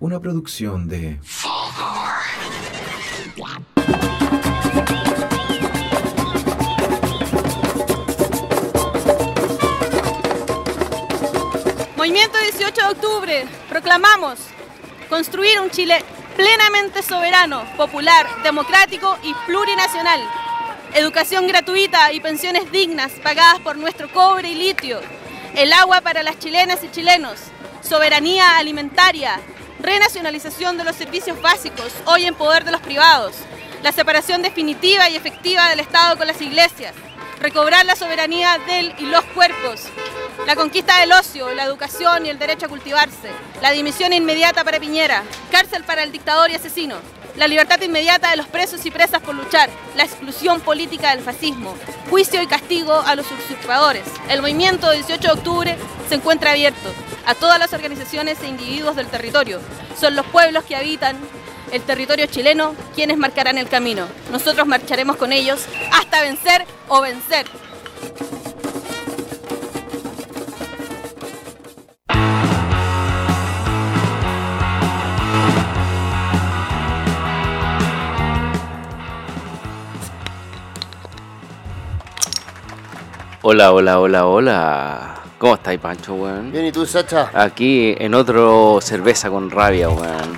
Una producción de... Movimiento 18 de octubre, proclamamos construir un Chile plenamente soberano, popular, democrático y plurinacional. Educación gratuita y pensiones dignas pagadas por nuestro cobre y litio. El agua para las chilenas y chilenos. Soberanía alimentaria. Renacionalización de los servicios básicos, hoy en poder de los privados. La separación definitiva y efectiva del Estado con las iglesias. Recobrar la soberanía del y los cuerpos. La conquista del ocio, la educación y el derecho a cultivarse. La dimisión inmediata para Piñera. Cárcel para el dictador y asesino. La libertad inmediata de los presos y presas por luchar. La exclusión política del fascismo. Juicio y castigo a los usurpadores. El movimiento 18 de octubre se encuentra abierto a todas las organizaciones e individuos del territorio. Son los pueblos que habitan el territorio chileno quienes marcarán el camino. Nosotros marcharemos con ellos hasta vencer o vencer. Hola, hola, hola, hola. ¿Cómo estáis, Pancho, weón? Bien, ¿y tú, Sacha? Aquí en otro cerveza con rabia, weón.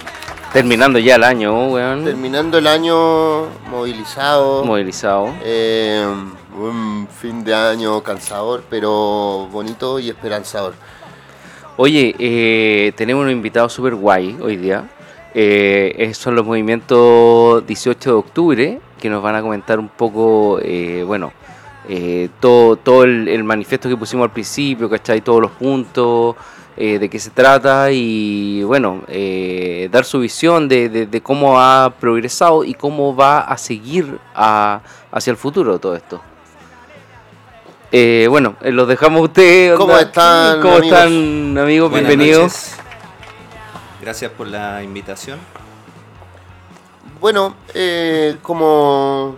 Terminando ya el año, weón. Terminando el año movilizado. Movilizado. Eh, un fin de año cansador, pero bonito y esperanzador. Oye, eh, tenemos un invitado súper guay hoy día. Eh, son los movimientos 18 de octubre que nos van a comentar un poco, eh, bueno, eh, todo, todo el, el manifiesto que pusimos al principio, ¿cachai? Todos los puntos, eh, de qué se trata y, bueno, eh, dar su visión de, de- de cómo ha progresado y cómo va a seguir a- hacia el futuro todo esto. Eh, bueno, eh, los dejamos a ustedes. ¿Cómo están, ¿Cómo amigos? están, amigos? Buenas Bienvenidos. noches. Gracias por la invitación. Bueno, eh, como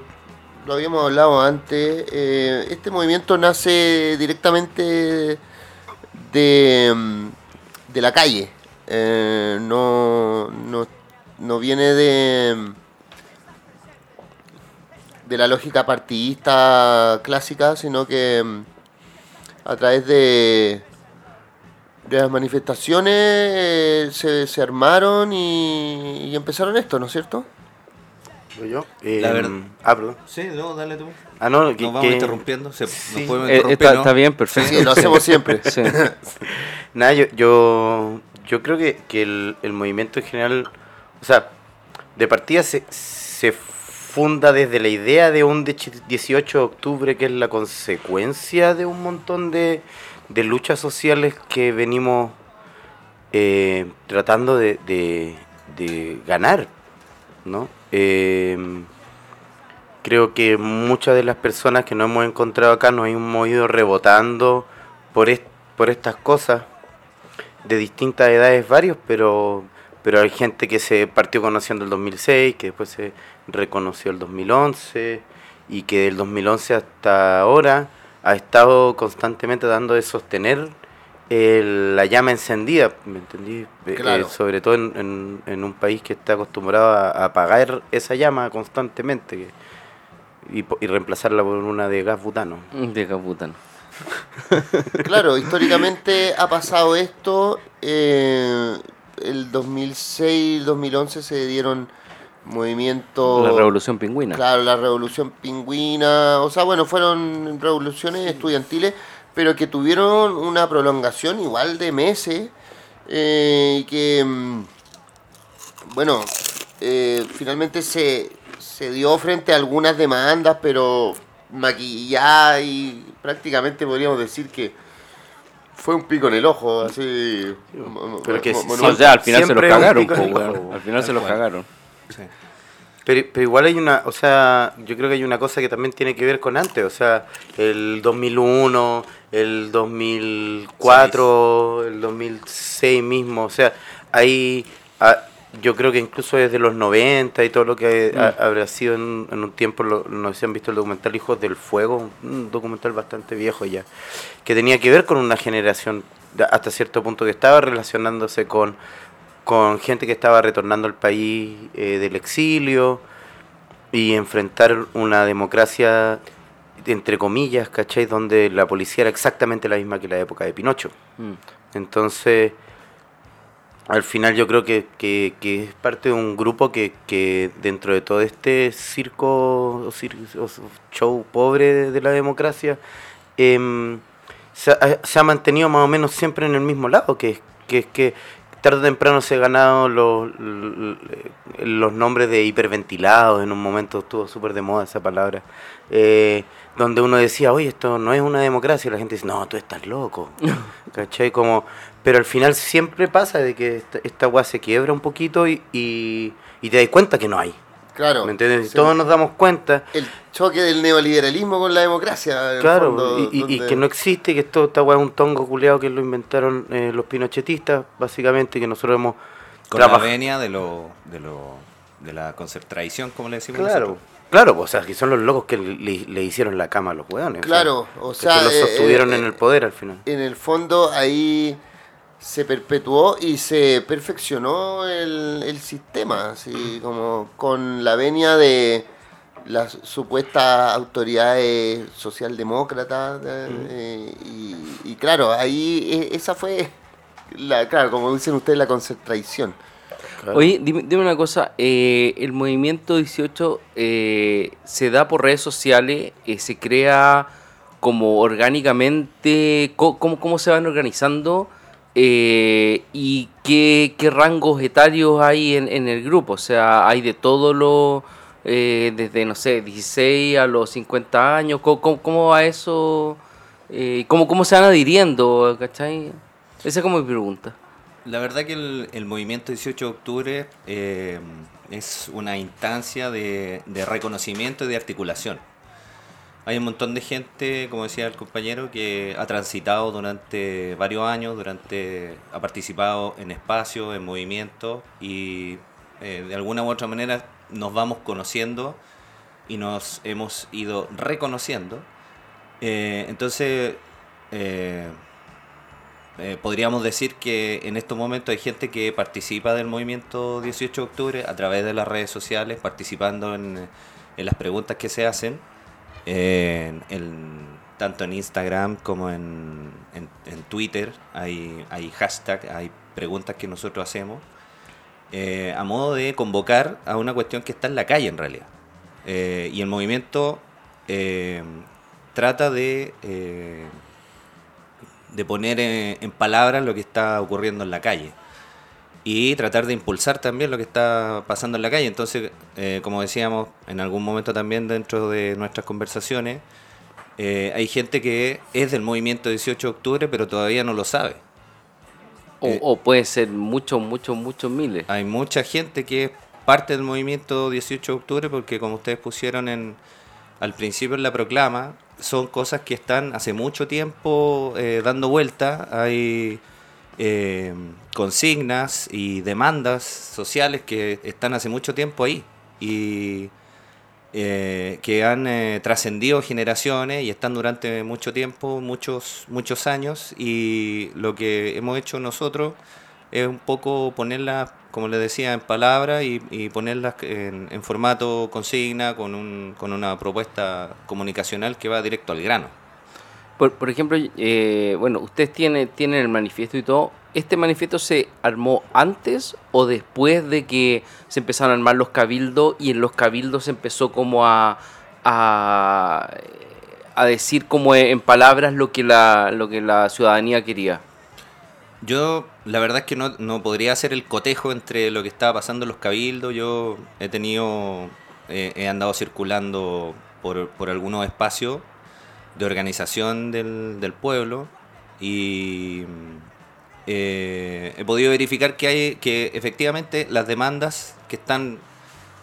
lo habíamos hablado antes, eh, este movimiento nace directamente de, mm, de la calle. Eh, no, no, no viene de, de la lógica partidista clásica, sino que mm, a través de, de las manifestaciones eh, se, se armaron y, y empezaron esto, ¿no es cierto? ¿Soy yo? La verdad- Ah, perdón. Sí, no, dale tú. Ah, no, que, Nos vamos que- interrumpiendo. Se, Sí. Nos podemos Eh, interrumpir, está, ¿no? está bien, perfecto. Sí, lo hacemos siempre. Sí. Nada, yo, yo, yo creo que, que el, el movimiento en general, o sea, de partida se, se funda desde la idea de un de- 18 de octubre, que es la consecuencia de un montón de, de luchas sociales que venimos eh, tratando de, de- de ganar, ¿no? Eh, creo que muchas de las personas que nos hemos encontrado acá nos hemos ido rebotando por, por estas cosas de distintas edades varios, pero, pero hay gente que se partió conociendo el 2006, que después se reconoció el 2011 y que del 2011 hasta ahora ha estado constantemente dando de sostener el- la llama encendida, ¿me entendí? Eh, Claro. eh, sobre todo en, en- en un país que está acostumbrado a, a apagar esa llama constantemente que- y, reemplazarla por una de gas butano. De caputano. Claro, históricamente ha pasado esto. eh, el 2006, 2011 se dieron movimientos. La revolución pingüina. Claro, la revolución pingüina. O sea, bueno, fueron revoluciones estudiantiles, pero que tuvieron una prolongación igual de meses. eh, y que, mm, bueno, eh, finalmente se, se dio frente a algunas demandas, pero maquillada y prácticamente podríamos decir que fue un pico en el ojo, así. Pero que sí, O sea, al final se los cagaron, po, ojo. Al final se los cagaron. Sí. Pero, pero igual hay una, o sea, yo creo que hay una cosa que también tiene que ver con antes, o sea, el 2001, el 2004, el 2006 mismo, o sea, hay, ah, yo creo que incluso desde los 90 y todo lo que ha- habrá sido en, en un tiempo, lo- no sé si han visto el documental Hijos del Fuego, un documental bastante viejo ya, que tenía que ver con una generación hasta cierto punto que estaba relacionándose con con gente que estaba retornando al país eh, del exilio y enfrentar una democracia entre comillas, ¿cachai? Donde la policía era exactamente la misma que la época de Pinocho. Mm. Entonces, al final yo creo que, que- que es parte de un grupo que, que dentro de todo este circo o, cir- o show pobre de, de la democracia, em, se, ha, se ha mantenido más o menos siempre en el mismo lado, que, es- que que tarde o temprano se han ganado los, los nombres de hiperventilados, en un momento estuvo súper de moda esa palabra, eh, donde uno decía, oye, esto no es una democracia, y la gente dice, no, tú estás loco, ¿cachai? Como, pero al final siempre pasa de que esta, esta weá se quiebra un poquito y, y, y te das cuenta que no hay, Claro. ¿me entiendes? Y Sí. todos nos damos cuenta, El choque del neoliberalismo con la democracia. Claro, fondo, y, y- y donde- que no existe, que esto, esta weá es un tongo culeado que lo inventaron eh, los pinochetistas, básicamente, que nosotros hemos Con la venia de lo, de lo de la tradición, como le decimos Claro, nosotros. Claro, o sea, que son los locos que le, le hicieron la cama a los weones. Claro, o que sea, los eh, sostuvieron eh, en el poder al final. en el fondo ahí se perpetuó y se perfeccionó el, el sistema, así como con la venia de las supuestas autoridades socialdemócratas de- eh, y, y claro, ahí eh, esa fue la, claro, como dicen ustedes, la concentración. Oye, dime, dime una cosa, eh, el movimiento 18 eh, se da por redes sociales, eh, se crea como orgánicamente, ¿cómo, cómo se van organizando Eh, y qué, qué rangos etarios hay en, en el grupo? O sea, hay de todo lo, desde, no sé, 16 a los 50 años, ¿cómo, cómo, va eso? ¿cómo, ¿Cómo se van adhiriendo? ¿Cachai? Esa es como mi pregunta. La verdad que el, movimiento 18 de octubre eh, es una instancia de, de reconocimiento y de articulación. Hay un montón de gente, como decía el compañero, que ha transitado durante varios años, durante ha participado en espacios, en movimientos y eh, de alguna u otra manera nos vamos conociendo y nos hemos ido reconociendo. Eh, entonces, eh, eh, podríamos decir que en estos momentos hay gente que participa del movimiento 18 de octubre a través de las redes sociales, participando en, en las preguntas que se hacen, en- tanto en Instagram como en, en- Twitter. Hay, hay hashtag, hay preguntas que nosotros hacemos, eh, a modo de convocar a una cuestión que está en la calle en realidad. Eh, y el movimiento trata de... de poner en, en palabras lo que está ocurriendo en la calle y tratar de impulsar también lo que está pasando en la calle. Entonces, eh, como decíamos en algún momento también dentro de nuestras conversaciones, eh, hay gente que es del movimiento 18 de octubre pero todavía no lo sabe. O, Eh, o pueden ser muchos, muchos, muchos miles. Hay mucha gente que es parte del movimiento 18 de octubre porque como ustedes pusieron en, al principio en la proclama, son cosas que están hace mucho tiempo eh, dando vuelta. Hay eh, consignas y demandas sociales que están hace mucho tiempo ahí y eh, que han trascendido generaciones y están durante mucho tiempo, muchos, muchos años y lo que hemos hecho nosotros es un poco ponerlas, como les decía, en palabras y, y ponerlas en, en formato consigna con, un, con una propuesta comunicacional que va directo al grano. Por, por ejemplo, eh, bueno, ustedes tienen, tienen el manifiesto y todo. ¿Este manifiesto se armó antes o después de que se empezaron a armar los cabildos y en los cabildos se empezó como a, a, a decir como en palabras lo que la, lo que la ciudadanía quería? Yo, la verdad es que no, no podría hacer el cotejo entre lo que estaba pasando en los cabildos. Yo he tenido, eh, he andado circulando por, por algunos espacios de organización del, del pueblo y eh, he podido verificar que hay que efectivamente las demandas que están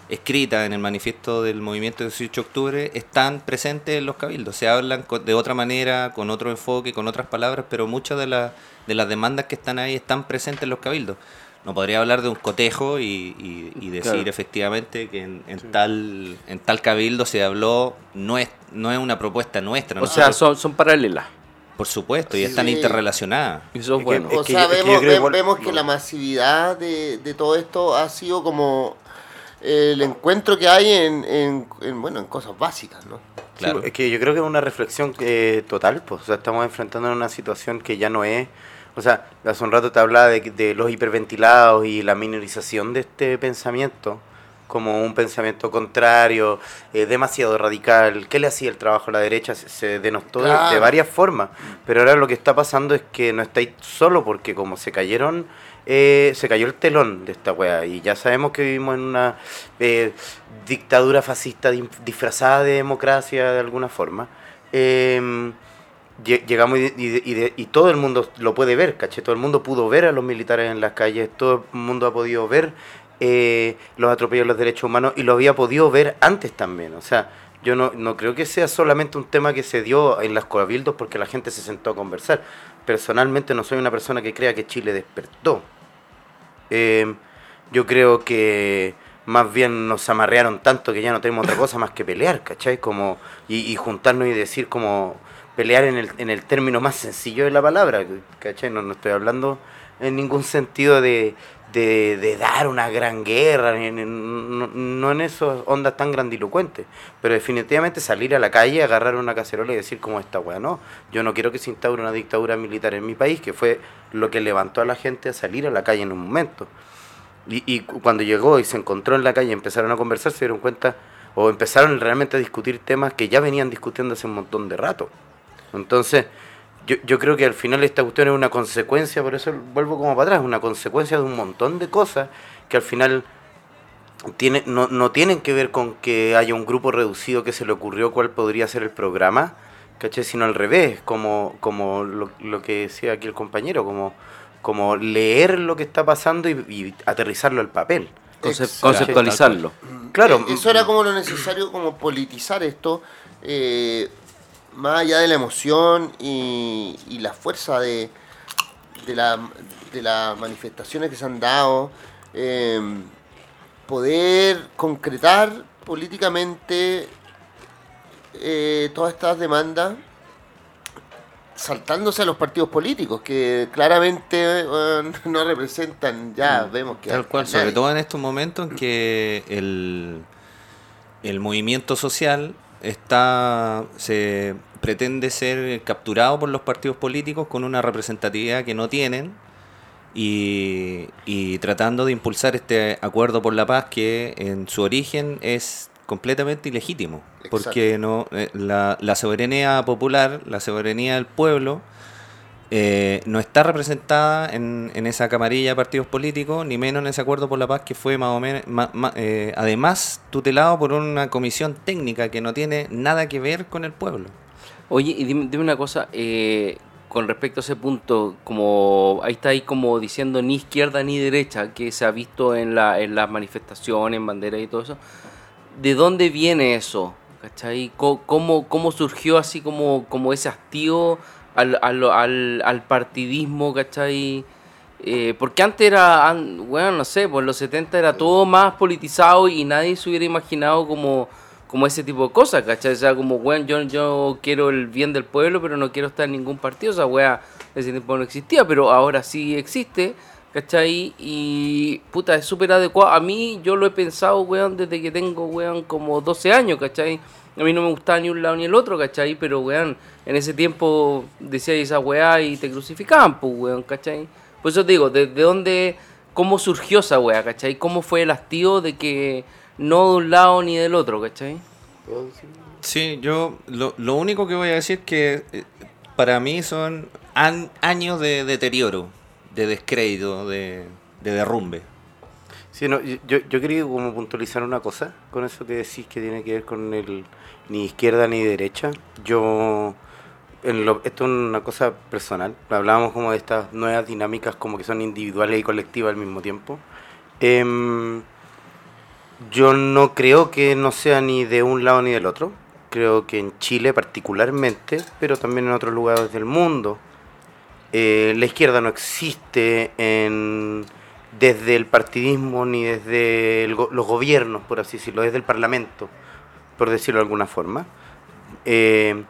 escritas en el manifiesto del movimiento 18 de octubre están presentes en los cabildos. Se hablan de otra manera, con otro enfoque, con otras palabras, pero muchas de, las de las demandas que están ahí están presentes en los cabildos. No podría hablar de un cotejo y, y- y decir Claro. efectivamente que en, en tal, en tal cabildo se habló, no es, no es una propuesta nuestra. O sea, son, son paralelas. Por supuesto, y están Sí. interrelacionadas. Eso es Es que- bueno. O que sea, es que vemos, creo vemos que la masividad de, de todo esto ha sido como el encuentro que hay en, en- en, bueno, en cosas básicas, ¿no? Claro. Sí, es que yo creo que es una reflexión eh, total, pues, o sea, estamos enfrentando una situación que ya no es, o sea, hace un rato te hablaba de, de los hiperventilados y la minorización de este pensamiento como un pensamiento contrario, eh, demasiado radical, ¿qué le hacía el trabajo a la derecha? Se, se denostó de- varias formas, pero ahora lo que está pasando es que no estáis solo porque como se cayeron, eh, se cayó el telón de esta wea y ya sabemos que vivimos en una eh, dictadura fascista di- disfrazada de democracia de alguna forma. Eh, llegamos y, de- todo el mundo lo puede ver, ¿caché? Todo el mundo pudo ver a los militares en las calles, todo el mundo ha podido ver eh, los atropellos a los derechos humanos y lo había podido ver antes también. O sea, yo no, no creo que sea solamente un tema que se dio en las cabildos porque la gente se sentó a conversar. Personalmente no soy una persona que crea que Chile despertó. Eh, yo creo que más bien nos amarrearon tanto que ya no tenemos otra cosa más que pelear, ¿cachai? Como, y, y juntarnos y decir como pelear en el, en el término más sencillo de la palabra, ¿cachai? No, no estoy hablando en ningún sentido de, de, de dar una gran guerra, no, no en esas ondas tan grandilocuentes, pero definitivamente salir a la calle, agarrar una cacerola y decir como esta weá, no, yo no quiero que se instaure una dictadura militar en mi país, que fue lo que levantó a la gente a salir a la calle en un momento. Y, y cu- cuando llegó y se encontró en la calle y empezaron a conversar, se dieron cuenta, o empezaron realmente a discutir temas que ya venían discutiendo hace un montón de rato. Entonces, yo, yo creo que al final esta cuestión es una consecuencia, por eso vuelvo como para atrás, una consecuencia de un montón de cosas que al final tiene, no, no tienen que ver con que haya un grupo reducido que se le ocurrió cuál podría ser el programa, ¿cachai? Sino al revés, como, como lo, lo que decía aquí el compañero, como, como leer lo que está pasando y, y aterrizarlo al papel. Conceptualizarlo. Claro, Eh, Eso era como lo necesario, como politizar esto, eh, más allá de la emoción y, y la fuerza de, de, la, de las manifestaciones que se han dado, eh, poder concretar políticamente eh, todas estas demandas saltándose a los partidos políticos que claramente no representan ya vemos que Tal cual, sobre todo en estos momentos en que el, el movimiento social está se pretende ser capturado por los partidos políticos con una representatividad que no tienen y, y tratando de impulsar este acuerdo por la paz que en su origen es completamente ilegítimo porque no eh, la, la soberanía popular la soberanía del pueblo eh, no está representada en, en esa camarilla de partidos políticos, ni menos en ese acuerdo por la paz que fue más o menos, ma- ma- eh, además tutelado por una comisión técnica que no tiene nada que ver con el pueblo. Oye, y dime, dime una cosa, eh, con respecto a ese punto, como ahí está ahí como diciendo ni izquierda ni derecha, que se ha visto en, la, en las manifestaciones, en banderas y todo eso, ¿de dónde viene eso? ¿Cachai? ¿Cómo, cómo surgió así como, como ese hastío al, al, partidismo, ¿cachai? Eh, porque antes era, bueno, no sé, por los 70 era todo más politizado y nadie se hubiera imaginado como, como ese tipo de cosas, ¿cachai? O sea, como, bueno, yo, yo quiero el bien del pueblo, pero no quiero estar en ningún partido, o wea, en ese tiempo no existía, pero ahora sí existe, ¿cachai? Y, puta, es súper adecuado. A mí, yo lo he pensado, weón, desde que tengo, weón, como 12 años, ¿cachai? A mí no me gustaba ni un lado ni el otro, ¿cachai? Pero, weón, en ese tiempo decía esa weá y te crucificaban, pues, weón, ¿cachai? Por eso te digo, ¿de, de dónde, cómo surgió esa weá, ¿cachai? ¿Cómo fue el hastío de que no de un lado ni del otro, ¿cachai? Sí, yo lo, lo único que voy a decir que eh, para mí son an- años de deterioro, de descrédito, de, de derrumbe. Sí, no, yo- yo, yo quería como puntualizar una cosa con eso que decís que tiene que ver con el ni izquierda ni derecha. Yo, en lo, esto es una cosa personal, hablábamos como de estas nuevas dinámicas como que son individuales y colectivas al mismo tiempo. Em, yo no creo que no sea ni de un lado ni del otro. Creo que en Chile particularmente, pero también en otros lugares del mundo, eh, la izquierda no existe en, desde el partidismo ni desde el los gobiernos, por así decirlo, desde el parlamento, por decirlo de alguna forma. Eh,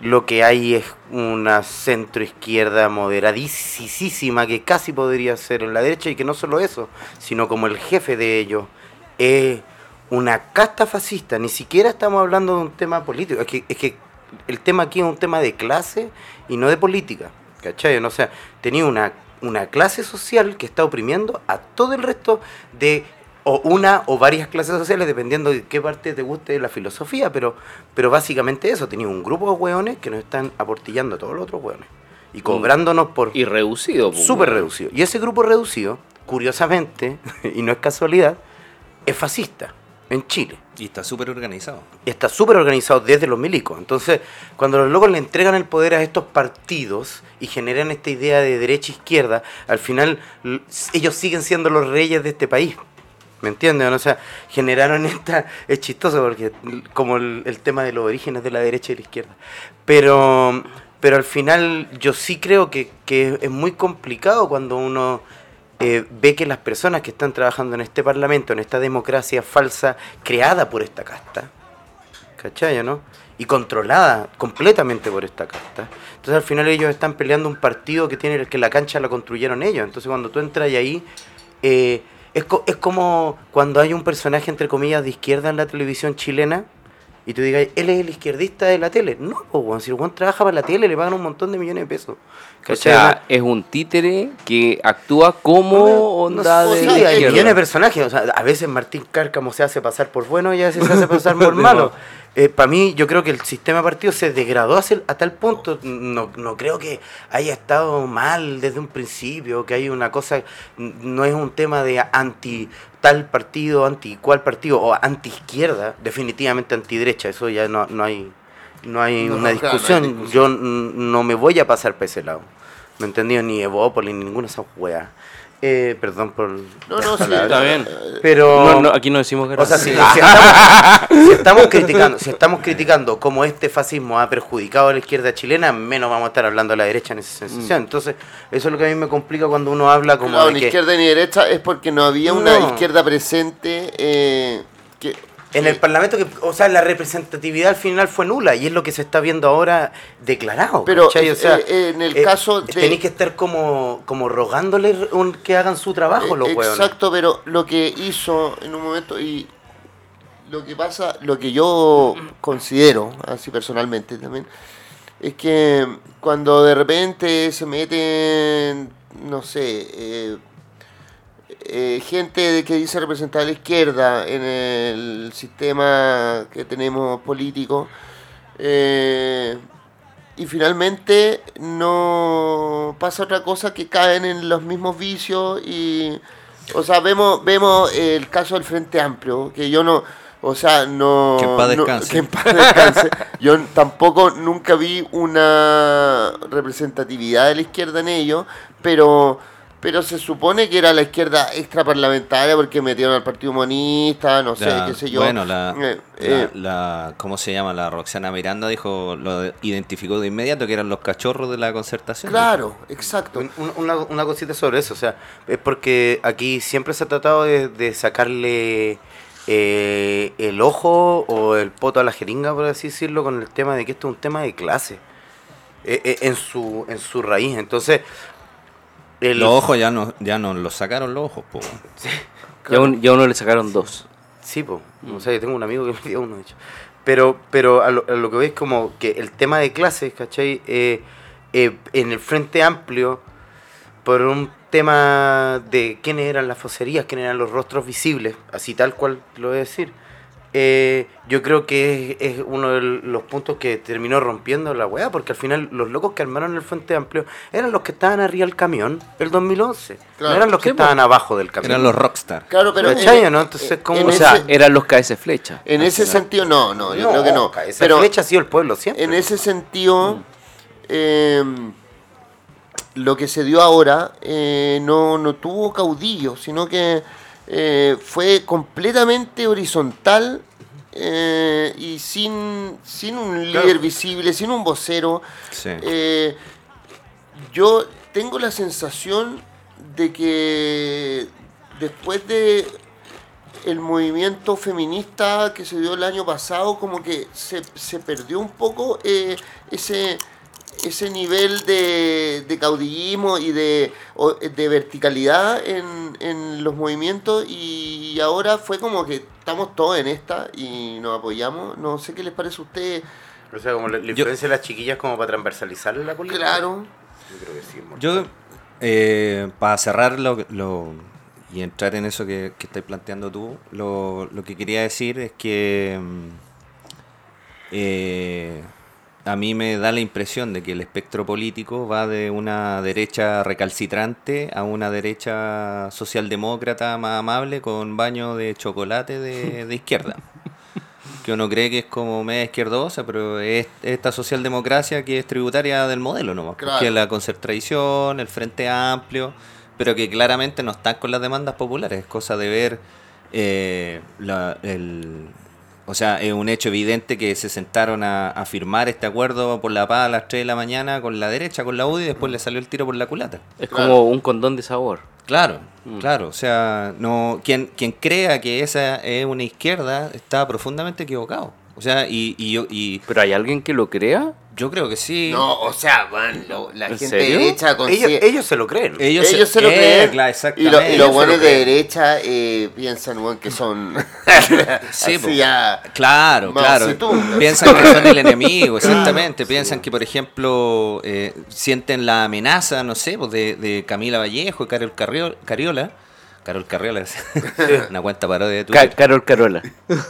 lo que hay es una centroizquierda moderadísima que casi podría ser en la derecha y que no solo eso, sino como el jefe de ellos es una casta fascista. Ni siquiera estamos hablando de un tema político, es que, es que el tema aquí es un tema de clase y no de política. ¿Cachai? O sea, tenía una, una clase social que está oprimiendo a todo el resto de o una o varias clases sociales, dependiendo de qué parte te guste de la filosofía, pero, pero básicamente eso, tenía un grupo de hueones que nos están aportillando a todos los otros hueones y cobrándonos por... Y reducido. pues, Súper reducido. Y ese grupo reducido, curiosamente, y no es casualidad, es fascista en Chile. Y está súper organizado. Y está súper organizado desde los milicos. Entonces, cuando los locos le entregan el poder a estos partidos y generan esta idea de derecha-izquierda, al final ellos siguen siendo los reyes de este país. ¿Me entienden? O sea, generaron esta... Es chistoso porque como el, tema de los orígenes de la derecha y la izquierda. Pero, pero al final yo sí creo que, que es muy complicado cuando uno eh, ve que las personas que están trabajando en este parlamento, en esta democracia falsa creada por esta casta, ¿cachai, no? Y controlada completamente por esta casta. Entonces al final ellos están peleando un partido que tiene que la cancha la construyeron ellos. Entonces cuando tú entras ahí, eh, es, co- es como cuando hay un personaje entre comillas de izquierda en la televisión chilena y tú digas, él es el izquierdista de la tele. No, weón, si el weón trabaja para la tele le pagan un montón de millones de pesos. O ¿Cachai, sea, es un títere que actúa como onda no, de sí, hay millones de personajes. O sea, a veces Martín Cárcamo se hace pasar por bueno y a veces se hace pasar por malo. más. Para mí, yo creo que el sistema de partido se degradó a tal punto. No, no creo que haya estado mal desde un principio, que hay una cosa. No es un tema de anti tal partido, anti cual partido, o anti izquierda, definitivamente anti derecha. Eso ya no, no hay. No hay No, una no hay discusión. discusión. Yo no me voy a pasar para ese lado. ¿Me entendió? Ni Evópolis, ni ninguna de esas weas. Eh, perdón por. No, no, sí. Está bien. Pero. No, no, aquí no decimos O sea, si, gracias. si estamos, si estamos criticando, si estamos criticando cómo este fascismo ha perjudicado a la izquierda chilena, menos vamos a estar hablando de la derecha en esa sensación. Entonces, eso es lo que a mí me complica cuando uno habla como de ni que izquierda ni derecha es porque no había una No. izquierda presente eh, que en el Parlamento, que, o sea, la representatividad al final fue nula y es lo que se está viendo ahora declarado. Pero. O sea, eh, en el caso de- Tenéis que estar como, como rogándole un- que hagan su trabajo los Eh, hueones. Exacto, pero lo que hizo en un momento y lo que pasa, lo que yo considero, así personalmente también, es que cuando de repente se meten, no sé, eh, gente que dice representar a la izquierda en el sistema que tenemos político, eh, y finalmente no pasa otra cosa que caen en los mismos vicios y o sea vemos vemos el caso del Frente Amplio que yo no o sea no Que en paz no- descanse. que en paz descanse. yo tampoco nunca vi una representatividad de la izquierda en ello pero pero se supone que era la izquierda extraparlamentaria porque metieron al Partido Comunista, no sé, La- qué sé yo. Bueno, la, Eh, la- eh, la- ¿cómo se llama? La Roxana Miranda dijo, lo identificó de inmediato que eran los cachorros de la concertación. claro, exacto. Un- un- Una, una cosita sobre eso, o sea, es porque aquí siempre se ha tratado de, de sacarle eh, el ojo o el poto a la jeringa, por así decirlo, con el tema de que esto es un tema de clase eh, eh, en, su, en su raíz. Entonces, el, Los ojos ya no, ya no los sacaron los ojos, po. Ya, un- uno le sacaron dos. Sí, po. O sea, yo tengo un amigo que me dio uno, de hecho. Pero, pero a, lo, a lo que veis como que el tema de clases, ¿cachai? Eh, eh, en el Frente Amplio, por un tema de quiénes eran las foserías, quiénes eran los rostros visibles, así tal cual lo voy a decir, eh, yo creo que es, es uno de los puntos que terminó rompiendo la weá, porque al final los locos que armaron el Frente Amplio eran los que estaban arriba del camión el 2011, Claro. no eran los que Sí, po. estaban abajo del camión. Eran los rockstar. Claro, pero ¿Cachai, en- no? Entonces, ¿cómo- en O ese- sea, eran los KS Flecha. En ese final. sentido, no, no, yo creo que no. Esa Pero flecha ha sido el pueblo siempre. en ese sentido, eh, lo que se dio ahora eh, no, no tuvo caudillo, sino que eh, fue completamente horizontal eh, y sin, sin un líder visible, sin un vocero. Sí. Eh, yo tengo la sensación de que después de el movimiento feminista que se dio el año pasado, como que se, se perdió un poco ese, ese nivel de, de caudillismo y de, de verticalidad en, en los movimientos y ahora fue como que estamos todos en esta y nos apoyamos. No sé qué les parece a ustedes. O sea, como la, la Yo- influencia de las chiquillas como para transversalizar la política. Claro. Yo creo que sí. mortal. Yo, eh, para cerrar lo, lo- y entrar en eso que, que estás planteando tú, lo, lo que quería decir es que mm, eh, a mí me da la impresión de que el espectro político va de una derecha recalcitrante a una derecha socialdemócrata más amable con baño de chocolate de, de izquierda. Que uno cree que es como media izquierdosa, pero es esta socialdemocracia que es tributaria del modelo nomás. Claro. Que es la concertación, el Frente Amplio, pero que claramente no están con las demandas populares. Es cosa de ver eh, la- el, o sea, es un hecho evidente que se sentaron a, a firmar este acuerdo por la paz a las 3 de la mañana con la derecha, con la UDI, y después le salió el tiro por la culata. Es Claro. como un condón de sabor. Claro, Mm. claro. O sea, no quien, quien crea que esa es una izquierda está profundamente equivocado. O sea, y, y yo, y ¿Pero hay alguien que lo crea? Yo creo que sí. No, o sea, lo- la ¿En gente serio? derecha ellos, consigue- ellos se lo creen. Ellos, ellos se lo eh, creen. claro, y, lo- y los Ellos buenos lo de derecha eh, piensan que son Sí, así po. ya. Claro, claro. Piensan que son el enemigo, exactamente. Piensan que, por ejemplo, eh, sienten la amenaza, no sé, pues de, de Camila Vallejo y Carol Carrio- Cariola. Carol Carriola, una cuenta parodia de Twitter. Carol Carola.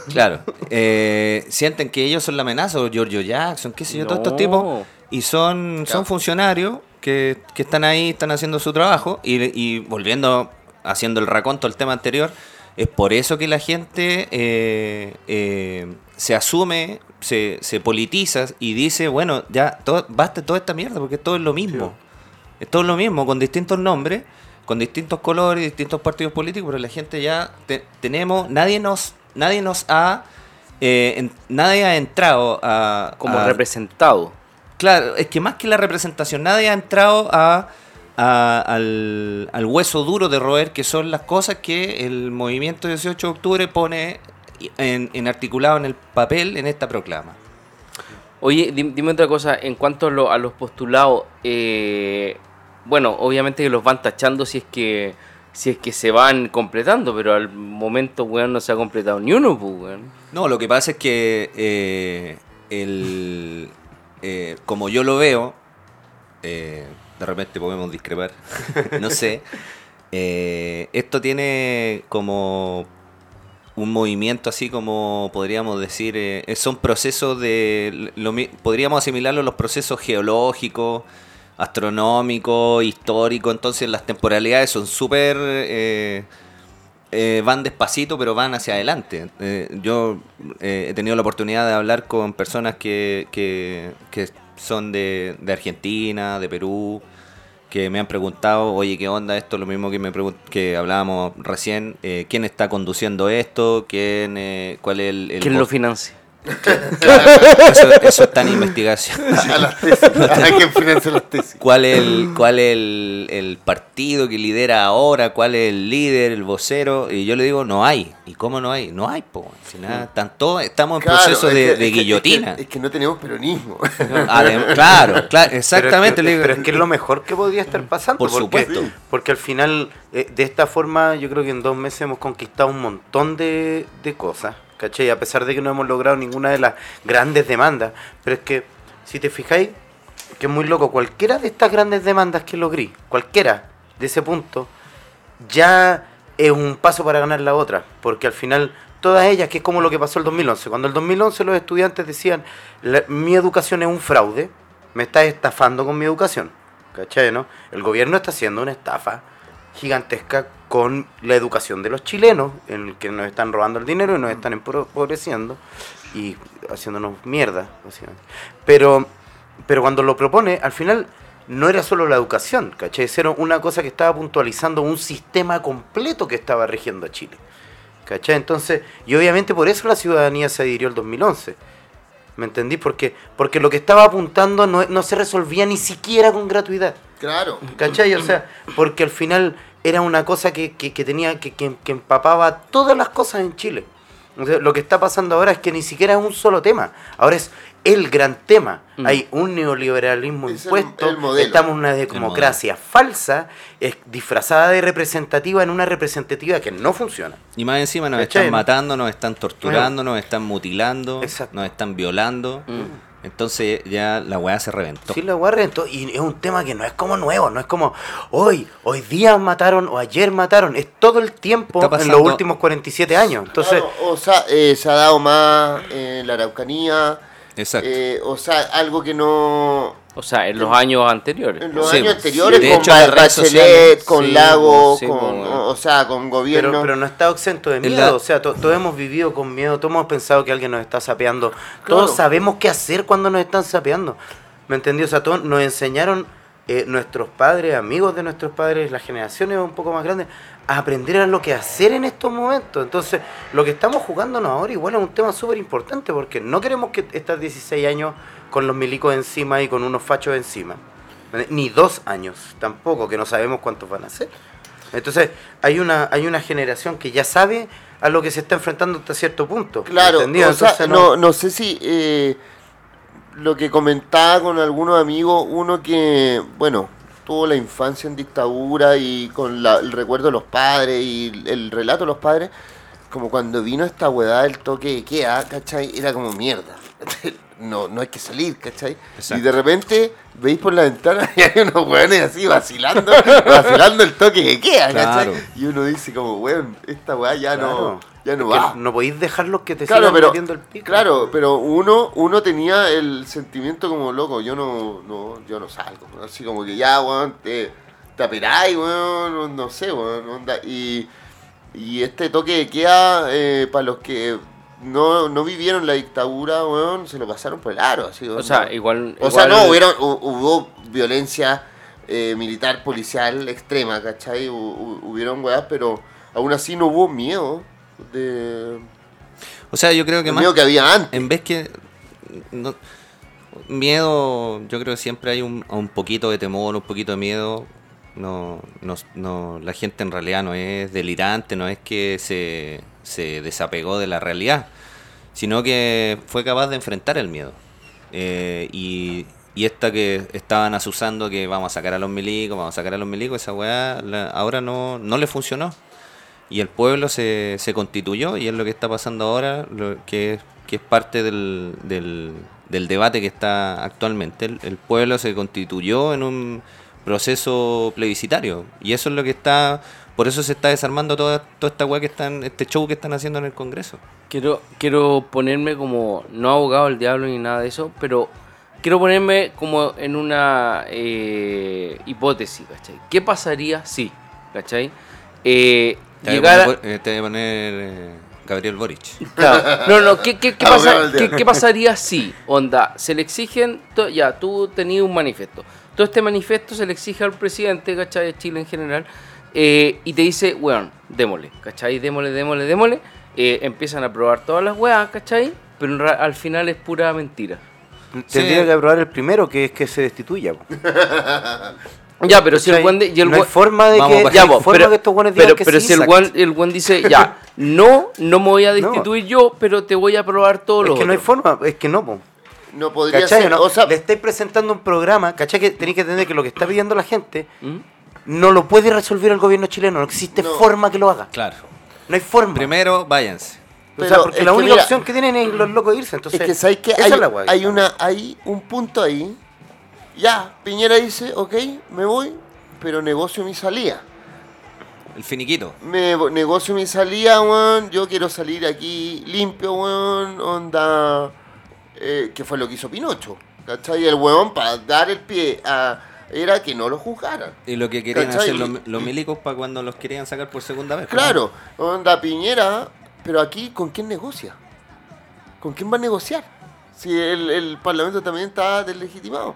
Claro. Eh, sienten que ellos son la amenaza, o Giorgio Jackson, qué sé yo, todos estos tipos. Y son, Claro. son funcionarios que, que están ahí, están haciendo su trabajo. Y, y volviendo, haciendo el raconto al tema anterior, es por eso que la gente eh, eh, se asume, se, se politiza y dice, bueno, ya, todo, basta toda esta mierda, porque todo es lo mismo. Es todo lo mismo, con distintos nombres, con distintos colores, distintos partidos políticos, pero la gente ya te- tenemos, nadie nos, nadie nos ha, eh, en- nadie ha entrado a... Como a- representado. Claro, es que más que la representación, nadie ha entrado a, a- al, al hueso duro de roer, que son las cosas que el movimiento 18 de octubre pone en, en articulado en el papel en esta proclama. Oye, dim- dime otra cosa, en cuanto a, lo- a los postulados, eh, bueno, obviamente que los van tachando si es que si es que se van completando, pero al momento, weón, no se ha completado ni uno, pues, weón. No, lo que pasa es que eh, el, eh, como yo lo veo, eh, de repente podemos discrepar, no sé, eh, esto tiene como un movimiento así como podríamos decir, son procesos de, lo podríamos asimilarlo a los procesos geológicos, astronómicos, históricos, entonces las temporalidades son súper... eh, eh, van despacito, pero van hacia adelante. Eh, yo eh, he tenido la oportunidad de hablar con personas que, que, que son de, de Argentina, de Perú, que me han preguntado, oye, ¿qué onda esto? Lo mismo que me que hablábamos recién, eh, ¿quién está conduciendo esto? ¿Quién, eh, ¿Cuál es el...? el ¿Quién lo financia? Claro, eso, eso está en investigación. A las tesis. Hay que financiar las tesis. ¿Cuál es, el, cuál es el, el partido que lidera ahora? ¿Cuál es el líder, el vocero? Y yo le digo, no hay. ¿Y cómo no hay? No hay, po. Si nada, están todos- estamos en Claro, proceso es de, que- de es que- guillotina. Es que, es que no tenemos peronismo. Claro, claro, exactamente. Pero le es, que, digo. pero es que es lo mejor que podría estar pasando. Por porque, supuesto. Porque al final, eh, de esta forma, yo creo que en dos meses hemos conquistado un montón de, de cosas. ¿Cachai? A pesar de que no hemos logrado ninguna de las grandes demandas. Pero es que, si te fijáis, que es muy loco, cualquiera de estas grandes demandas que logré, cualquiera de ese punto, ya es un paso para ganar la otra. Porque al final, todas ellas, que es como lo que pasó el 2011. Cuando el 2011 los estudiantes decían, "La- mi educación es un fraude, me estás estafando con mi educación. ¿Cachai, no? El gobierno está haciendo una estafa gigantesca con la educación de los chilenos, en el que nos están robando el dinero y nos están empobreciendo y haciéndonos mierda, básicamente. Pero, pero cuando lo propone, al final no era solo la educación, ¿cachai? Era una cosa que estaba puntualizando un sistema completo que estaba rigiendo a Chile. ¿Cachai? Entonces, y obviamente por eso la ciudadanía se adhirió el 2011. ¿Me entendí? Porque, porque lo que estaba apuntando no, no se resolvía ni siquiera con gratuidad. Claro. ¿Cachai? O sea, porque al final era una cosa que, que- que tenía que, que- que empapaba todas las cosas en Chile. Sea, lo que está pasando ahora es que ni siquiera es un solo tema, ahora es el gran tema. Mm. Hay un neoliberalismo Es impuesto, el estamos en una democracia falsa, es disfrazada de representativa en una representativa que no funciona. Y más encima nos ¿Cachai? están matando, nos están torturando, nos están mutilando, Exacto. nos están violando. Entonces ya la weá se reventó. Sí, la weá reventó. Y es un tema que no es como nuevo, no es como hoy, hoy día mataron o ayer mataron. Es todo el tiempo en los últimos 47 años. Entonces, Claro, o sea, eh, se ha dado más en la Araucanía. Exacto. eh, o sea, algo que no. O sea, en los años anteriores. En los Sí, años sí. anteriores, De con hecho, Bachelet, sociales- con sí, Lago, sí, con, o sea, con gobierno. pero, pero no está exento de miedo. la- O sea, to- todos hemos vivido con miedo, todos hemos pensado que alguien nos está sapeando. Claro. Todos sabemos qué hacer cuando nos están sapeando. ¿Me entendió? O sea, todos nos enseñaron eh, nuestros padres, amigos de nuestros padres, las generaciones un poco más grandes, a aprender a lo que hacer en estos momentos. Entonces, lo que estamos jugándonos ahora igual es un tema súper importante porque no queremos que estas 16 años con los milicos encima y con unos fachos encima. Ni dos años tampoco, que no sabemos cuántos van a ser. Entonces, hay una, hay una generación que ya sabe a lo que se está enfrentando hasta cierto punto. Claro, o sea, Entonces, no, no sé si eh, lo que comentaba con algunos amigos, uno que, bueno, tuvo la infancia en dictadura y con la- el recuerdo de los padres y el, el relato de los padres, como cuando vino esta hueá del toque de queda, ¿cachai? Era como mierda. No, no hay que salir, ¿cachai? Exacto. Y de repente veis por la ventana y hay unos hueones así vacilando, vacilando el toque de queda, ¿cachai? Claro. Y uno dice como, weón, esta weá ya no. Ya no va. no podéis dejarlos que te Claro, sigan pero, metiendo el pico. claro, pero uno, uno tenía el sentimiento como loco, yo no, no, yo no salgo, ¿no? así como que ya, weón, te, te aperáis, weón, no, no sé, weón, onda, y, y este toque de queda, eh, para los que no, no vivieron la dictadura, weón, se lo pasaron por el aro, así, O sea, igual. O sea, igual- no, hubieron, hu- hubo violencia eh, militar, policial extrema, ¿cachai? Hu- hu- hubieron weas, pero aún así no hubo miedo de... O sea, yo creo que el más miedo que había antes. en vez que no- miedo, yo creo que siempre hay un, un poquito de temor, un poquito de miedo. No, no, no, la gente en realidad no es delirante, no es que se, se desapegó de la realidad, sino que fue capaz de enfrentar el miedo. Eh, y, y esta que estaban asusando que vamos a sacar a los milicos, vamos a sacar a los milicos, esa weá la- ahora no, no le funcionó. Y el pueblo se, se constituyó y es lo que está pasando ahora, lo que, es- que es parte del, del, debate que está actualmente. El, el pueblo se constituyó en un proceso plebiscitario y eso es lo que está, por eso se está desarmando toda, toda esta weá que están, este show que están haciendo en el Congreso. Quiero, quiero ponerme como, no abogado del diablo ni nada de eso, pero quiero ponerme como en una eh, hipótesis, ¿cachai? ¿Qué pasaría si, ¿cachai? Eh, Te voy a llegara... poner, eh, te voy a poner, eh, Gabriel Boric. Claro. No, no, ¿qué, qué, qué Abogado pasa- del qué- diablo. qué pasaría si, onda, se le exigen, to- ya, tú tenías un manifiesto, todo este manifiesto se le exige al presidente, ¿cachai? De Chile en general, eh, y te dice, weón, démosle, ¿cachai? Démosle, démosle, démosle, eh, empiezan a probar todas las weas, ¿cachai? Pero al final es pura mentira. Tendría que aprobar el primero, que es que se destituya. Ya, pero si el de- y el no hay buen- forma de que, no Ya, forma pero, que estos digan pero, que pero sí, si el buen, el buen dice, ya, no, no me voy a destituir yo, pero te voy a probar todo lo Es que no hay forma, es que no, po. No podría ¿Cachai? ser, no? o sea, Le estáis presentando un programa, ¿cachai? Que tenéis que entender que lo que está pidiendo la gente ¿Mm? no lo puede resolver el gobierno chileno. No existe No. forma que lo haga. Claro. No hay forma. Primero, váyanse. o sea, porque la única mira, opción que tienen es los locos irse. Entonces, es que sabéis que esa hay, es la guay. hay, una, hay un punto ahí. Ya, Piñera dice, ok, me voy, pero negocio mi salida. El finiquito. Me negocio mi salida, weón. Yo quiero salir aquí limpio, weón. Onda. eh, que fue lo que hizo Pinocho. ¿Cachai? El weón, para dar el pie a. Era que no lo juzgaran. Y lo que querían ¿Cachai? hacer los, los milicos para cuando los querían sacar por segunda vez. Claro, onda Piñera. Pero aquí, ¿con quién negocia? ¿Con quién va a negociar? Si el, el Parlamento también está deslegitimado.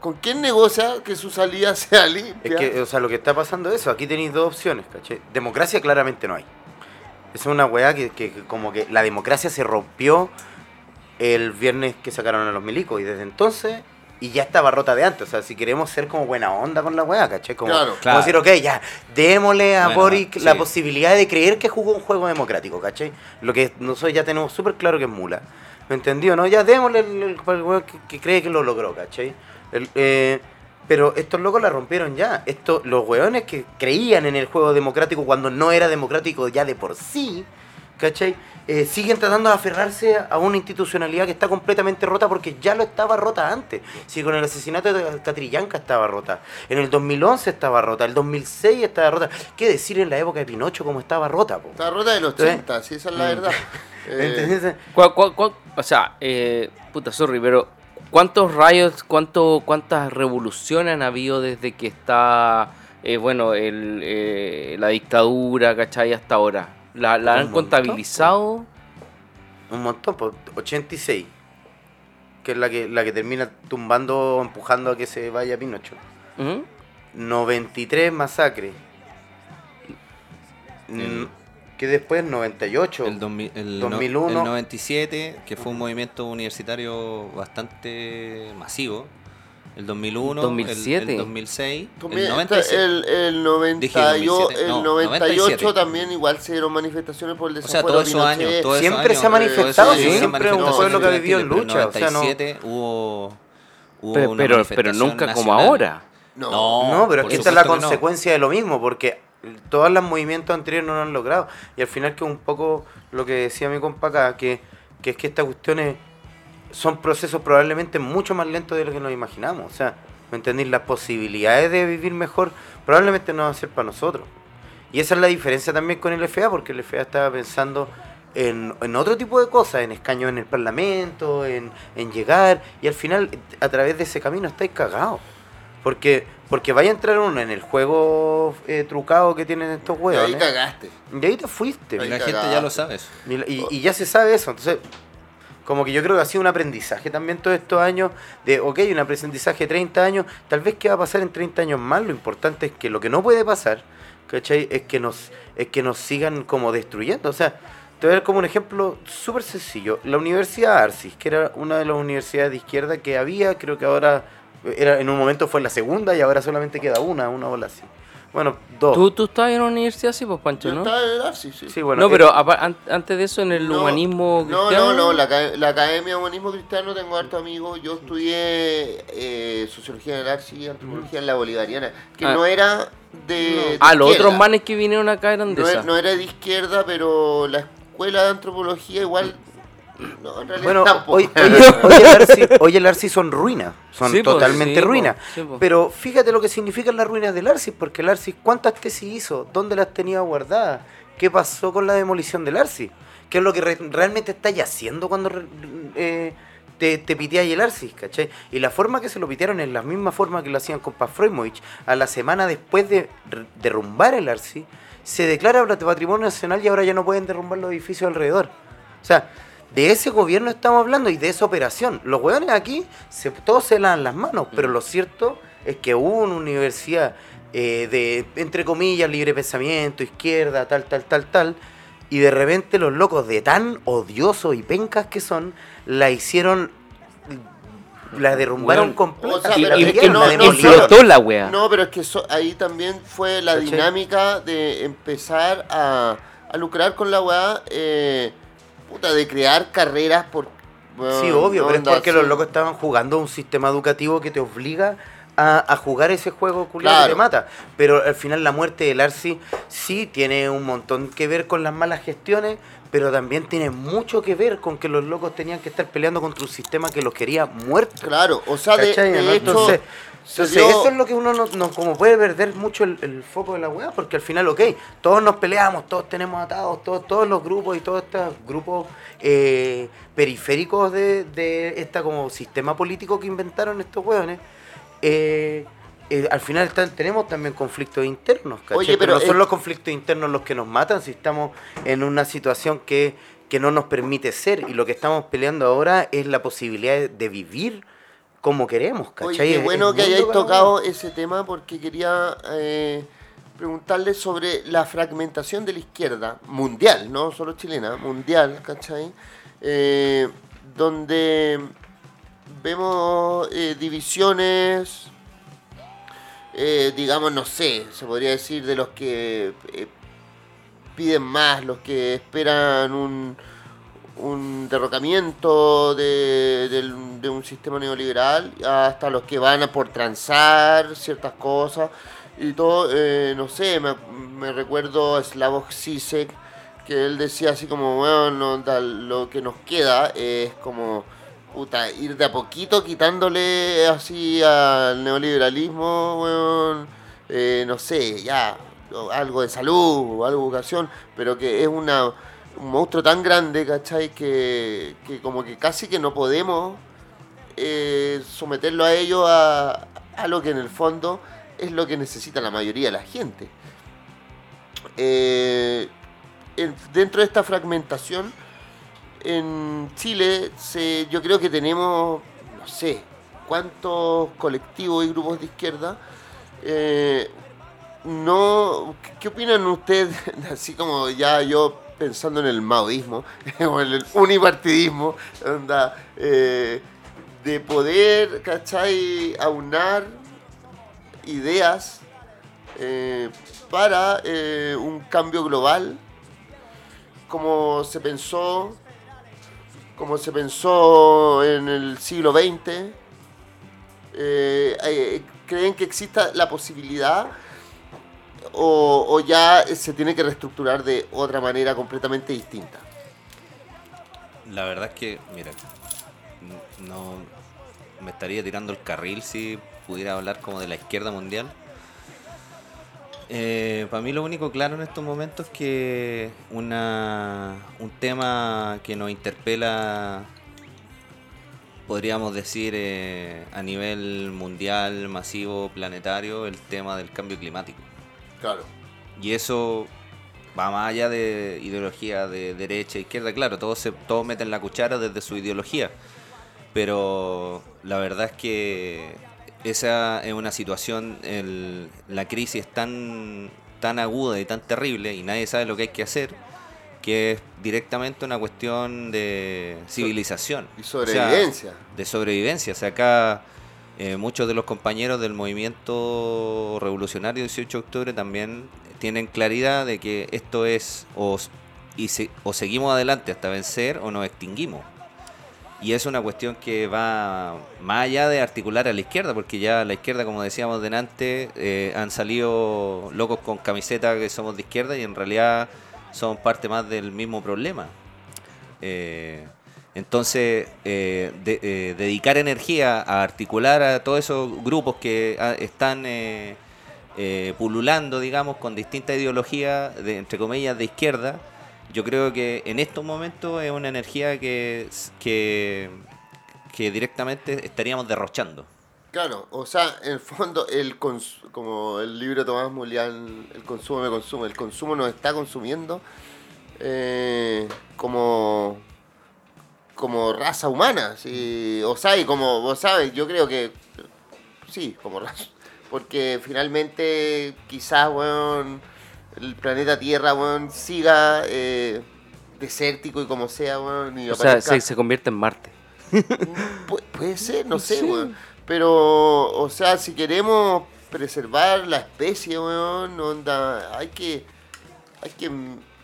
¿Con quién negocia que su salida sea limpia? Es que, o sea, lo que está pasando es eso. Aquí tenéis dos opciones, ¿cachai? Democracia claramente no hay. Es una weá que, que- que como que la democracia se rompió el viernes que sacaron a los milicos y desde entonces y ya estaba rota de antes. O sea, si queremos ser como buena onda con la weá, ¿cachai? Como, Claro. como Claro. decir, ok, ya, démosle a Bueno, Boric sí. la posibilidad de creer que jugó un juego democrático, ¿cachai? Lo que nosotros ya tenemos súper claro que es mula. ¿Me entendió? ¿No? Ya démosle el, el- el weón que, que cree que lo logró, ¿cachai? El, eh, pero estos locos la rompieron ya. Esto, los weones que creían en el juego democrático cuando no era democrático ya de por sí, ¿cachai? Eh, siguen tratando de aferrarse a una institucionalidad que está completamente rota porque ya lo estaba rota antes. Si con el asesinato de Catrillanca estaba rota, en el 2011 estaba rota, el 2006 estaba rota. ¿Qué decir en la época de Pinocho cómo estaba rota? po? Está rota del 80, sí, esa es la Mm. verdad. Eh, ¿Entendés? ¿Cuál- cuál- cuál- o sea, eh, puta, sorry, pero ¿cuántos rayos, cuánto, cuántas revoluciones han habido desde que está, eh, bueno, el, eh, la dictadura, ¿cachai? Hasta ahora. ¿La, han montón, contabilizado? Un montón, pues 86. Que es la que, la que termina tumbando empujando a que se vaya Pinocho. ¿Mm? 93 masacre. Mm, Que después 98. El, 2000 el no- 2001. el 97, que fue un movimiento universitario bastante masivo. El 2001, el- 2007. el, 2006, también el está 97. el, el, 90 Dije y- 2007, el no, 98 97. también igual se dieron manifestaciones por el O sea, desafuero todos esos años, Siempre se ha manifestado, sí, siempre es un pueblo que ha vivido en lucha, o sea, no- Pero en el 97 hubo, hubo Pero, una pero, nunca como ahora. No. No, No, pero es que esta es la consecuencia de lo mismo, porque todos los movimientos anteriores no lo han logrado. Y al final que un poco lo que decía mi compa acá, que, que es que estas cuestiones son procesos probablemente mucho más lentos de lo que nos imaginamos. O sea, ¿me entendéis? Las posibilidades de vivir mejor probablemente no van a ser para nosotros. Y esa es la diferencia también con el FA, porque el FA estaba pensando en, en otro tipo de cosas, en escaños en el Parlamento, en, en llegar, y al final a través de ese camino estáis cagados. Porque, porque vaya a entrar uno en el juego eh, trucado que tienen estos Y huevos. ahí cagaste. Y ahí te fuiste. Y Ahí la gente ya lo sabe eso. Y, y- y ya se sabe eso. Entonces, como que yo creo que ha sido un aprendizaje también todos estos años de, ok, un aprendizaje de 30 años, tal vez qué va a pasar en 30 años más, lo importante es que lo que no puede pasar, ¿cachai? Es que nos, es que nos sigan como destruyendo. O sea, te voy a dar como un ejemplo súper sencillo. La Universidad Arcis, que era una de las universidades de izquierda que había, creo que ahora, era en un momento fue la segunda y ahora solamente queda una, una ola así. Bueno, dos. ¿Tú, tú estabas en la universidad, sí, pues, Pancho, Yo ¿no? estaba en el Arcis, sí. Sí, bueno, no, eh, pero apa- an- antes de eso, en el No, humanismo No, cristiano. no, no, la, aca- la Academia de Humanismo Cristiano tengo harto amigos. Yo estudié eh, Sociología en el Arcis y Antropología en la Bolivariana, que Ah. no era de, de Ah, los otros manes que vinieron acá eran de no, esa. era, no era de izquierda, pero la escuela de antropología igual... No, en realidad Bueno, tampoco. hoy, hoy- hoy el Arci, hoy el Arci son ruinas, son Sí, totalmente sí, ruinas. sí. Pero fíjate lo que significan las ruinas del Arci, porque el Arci, ¿cuántas tesis hizo? ¿Dónde las tenía guardadas? ¿Qué pasó con la demolición del Arci? ¿Qué es lo que re- realmente estáis haciendo cuando eh, te, te piteáis el Arcis, ¿cachai? Y la forma que se lo pitearon es la misma forma que lo hacían con Pafroimovich. A la semana después de derrumbar el Arci, se declara patrimonio nacional y ahora ya no pueden derrumbar los edificios alrededor. O sea, de ese gobierno estamos hablando y de esa operación. Los hueones aquí, se, todos se lavan las manos, pero lo cierto es que hubo una universidad eh, de, entre comillas, libre pensamiento, izquierda, tal, tal, tal, tal, y de repente los locos de tan odiosos y pencas que son, la hicieron, la derrumbaron Weón, completa. o sea, Y, pero y- es que y- no, no, flotó la wea. No, pero es que eso- ahí también fue la dinámica de empezar a, a lucrar con la weá, eh, puta, de crear carreras por... Sí, obvio, pero es porque los locos estaban jugando un sistema educativo que te obliga a, a jugar ese juego culiado que Claro. te mata. Pero al final la muerte del Arci sí tiene un montón que ver con las malas gestiones, pero también tiene mucho que ver con que los locos tenían que estar peleando contra un sistema que los quería muertos. Claro, o sea, de, ¿Cachai? de ¿no? hecho... entonces, eso es lo que uno no, no- como puede perder mucho el, el foco de la weá, porque al final, ok, todos nos peleamos, todos tenemos atados, todos, todos los grupos y todos estos grupos eh, periféricos de, de esta como sistema político que inventaron estos weones. eh, eh, al final están- tenemos también conflictos internos, ¿cachai? Oye, pero no son los conflictos internos los que nos matan si estamos en una situación que, que no nos permite ser y lo que estamos peleando ahora es la posibilidad de, de vivir como queremos, ¿cachai? Oye, qué bueno que hayáis tocado ese tema porque quería eh, preguntarle sobre la fragmentación de la izquierda mundial, no solo chilena, mundial, ¿cachai? Eh, donde vemos eh, divisiones, eh, digamos, no sé, se podría decir de los que eh, piden más, los que esperan un, un derrocamiento de, de un sistema neoliberal, hasta los que van a por transar ciertas cosas y todo, eh, no sé, me, recuerdo a Slavoj Zizek, que él decía así como, bueno, lo que nos queda es como puta, ir de a poquito quitándole así al neoliberalismo, weón, eh, no sé, ya, algo de salud o algo de educación, pero que es una, un monstruo tan grande, ¿cachai? Que, que como que casi que no podemos eh, someterlo a ello a, a lo que en el fondo es lo que necesita la mayoría de la gente. Eh, en- dentro de esta fragmentación, en Chile se, yo creo que tenemos, no sé, cuántos colectivos y grupos de izquierda. eh, no, ¿qué- ¿Qué opinan ustedes? Así como ya yo pensando en el maoísmo o en el unipartidismo, eh, de poder, ¿cachai? Aunar ideas eh, para eh, un cambio global como se pensó como se pensó en el siglo XX creen que exista la posibilidad o, o ya se tiene que reestructurar de otra manera completamente distinta La verdad es que, mira, no me estaría tirando el carril si pudiera hablar como de la izquierda mundial. Eh, para mí lo único claro en estos momentos es que una, un tema que nos interpela, podríamos decir, eh, a nivel mundial, masivo, planetario, el tema del cambio climático. Claro Y eso va más allá de ideología de derecha, izquierda, claro, todos, se, todos meten la cuchara desde su ideología. Pero la verdad es que esa es una situación, el- la crisis es tan, tan aguda y tan terrible y nadie sabe lo que hay que hacer, que es directamente una cuestión de civilización. y O sea, sobrevivencia de sobrevivencia. O sea, acá eh, muchos de los compañeros del movimiento revolucionario 18 de octubre también tienen claridad de que esto es o, o seguimos adelante hasta vencer o nos extinguimos. Y es una cuestión que va más allá de articular a la izquierda, porque ya la izquierda, como decíamos delante, eh, han salido locos con camiseta que somos de izquierda y en realidad son parte más del mismo problema. Eh, entonces, eh, eh, dedicar energía a articular a todos esos grupos que ah, están eh, pululando, digamos, con distintas ideologías, de, entre comillas, de izquierda, yo creo que en estos momentos es una energía que, que, directamente estaríamos derrochando. Claro, o sea, en el fondo, el cons- como el libro de Tomás Mulián, el consumo me consume, el consumo nos está consumiendo como, como raza humana, ¿sí? o sea, y como vos sabes, yo creo que sí, como raza, porque finalmente quizás, weón, el planeta Tierra, weón, siga eh, desértico y como sea, weón, y O sea, se, se convierte en Marte. Pu- puede ser, no sé, weón. Pero, o sea, si queremos preservar la especie, weón, onda, hay que, hay que,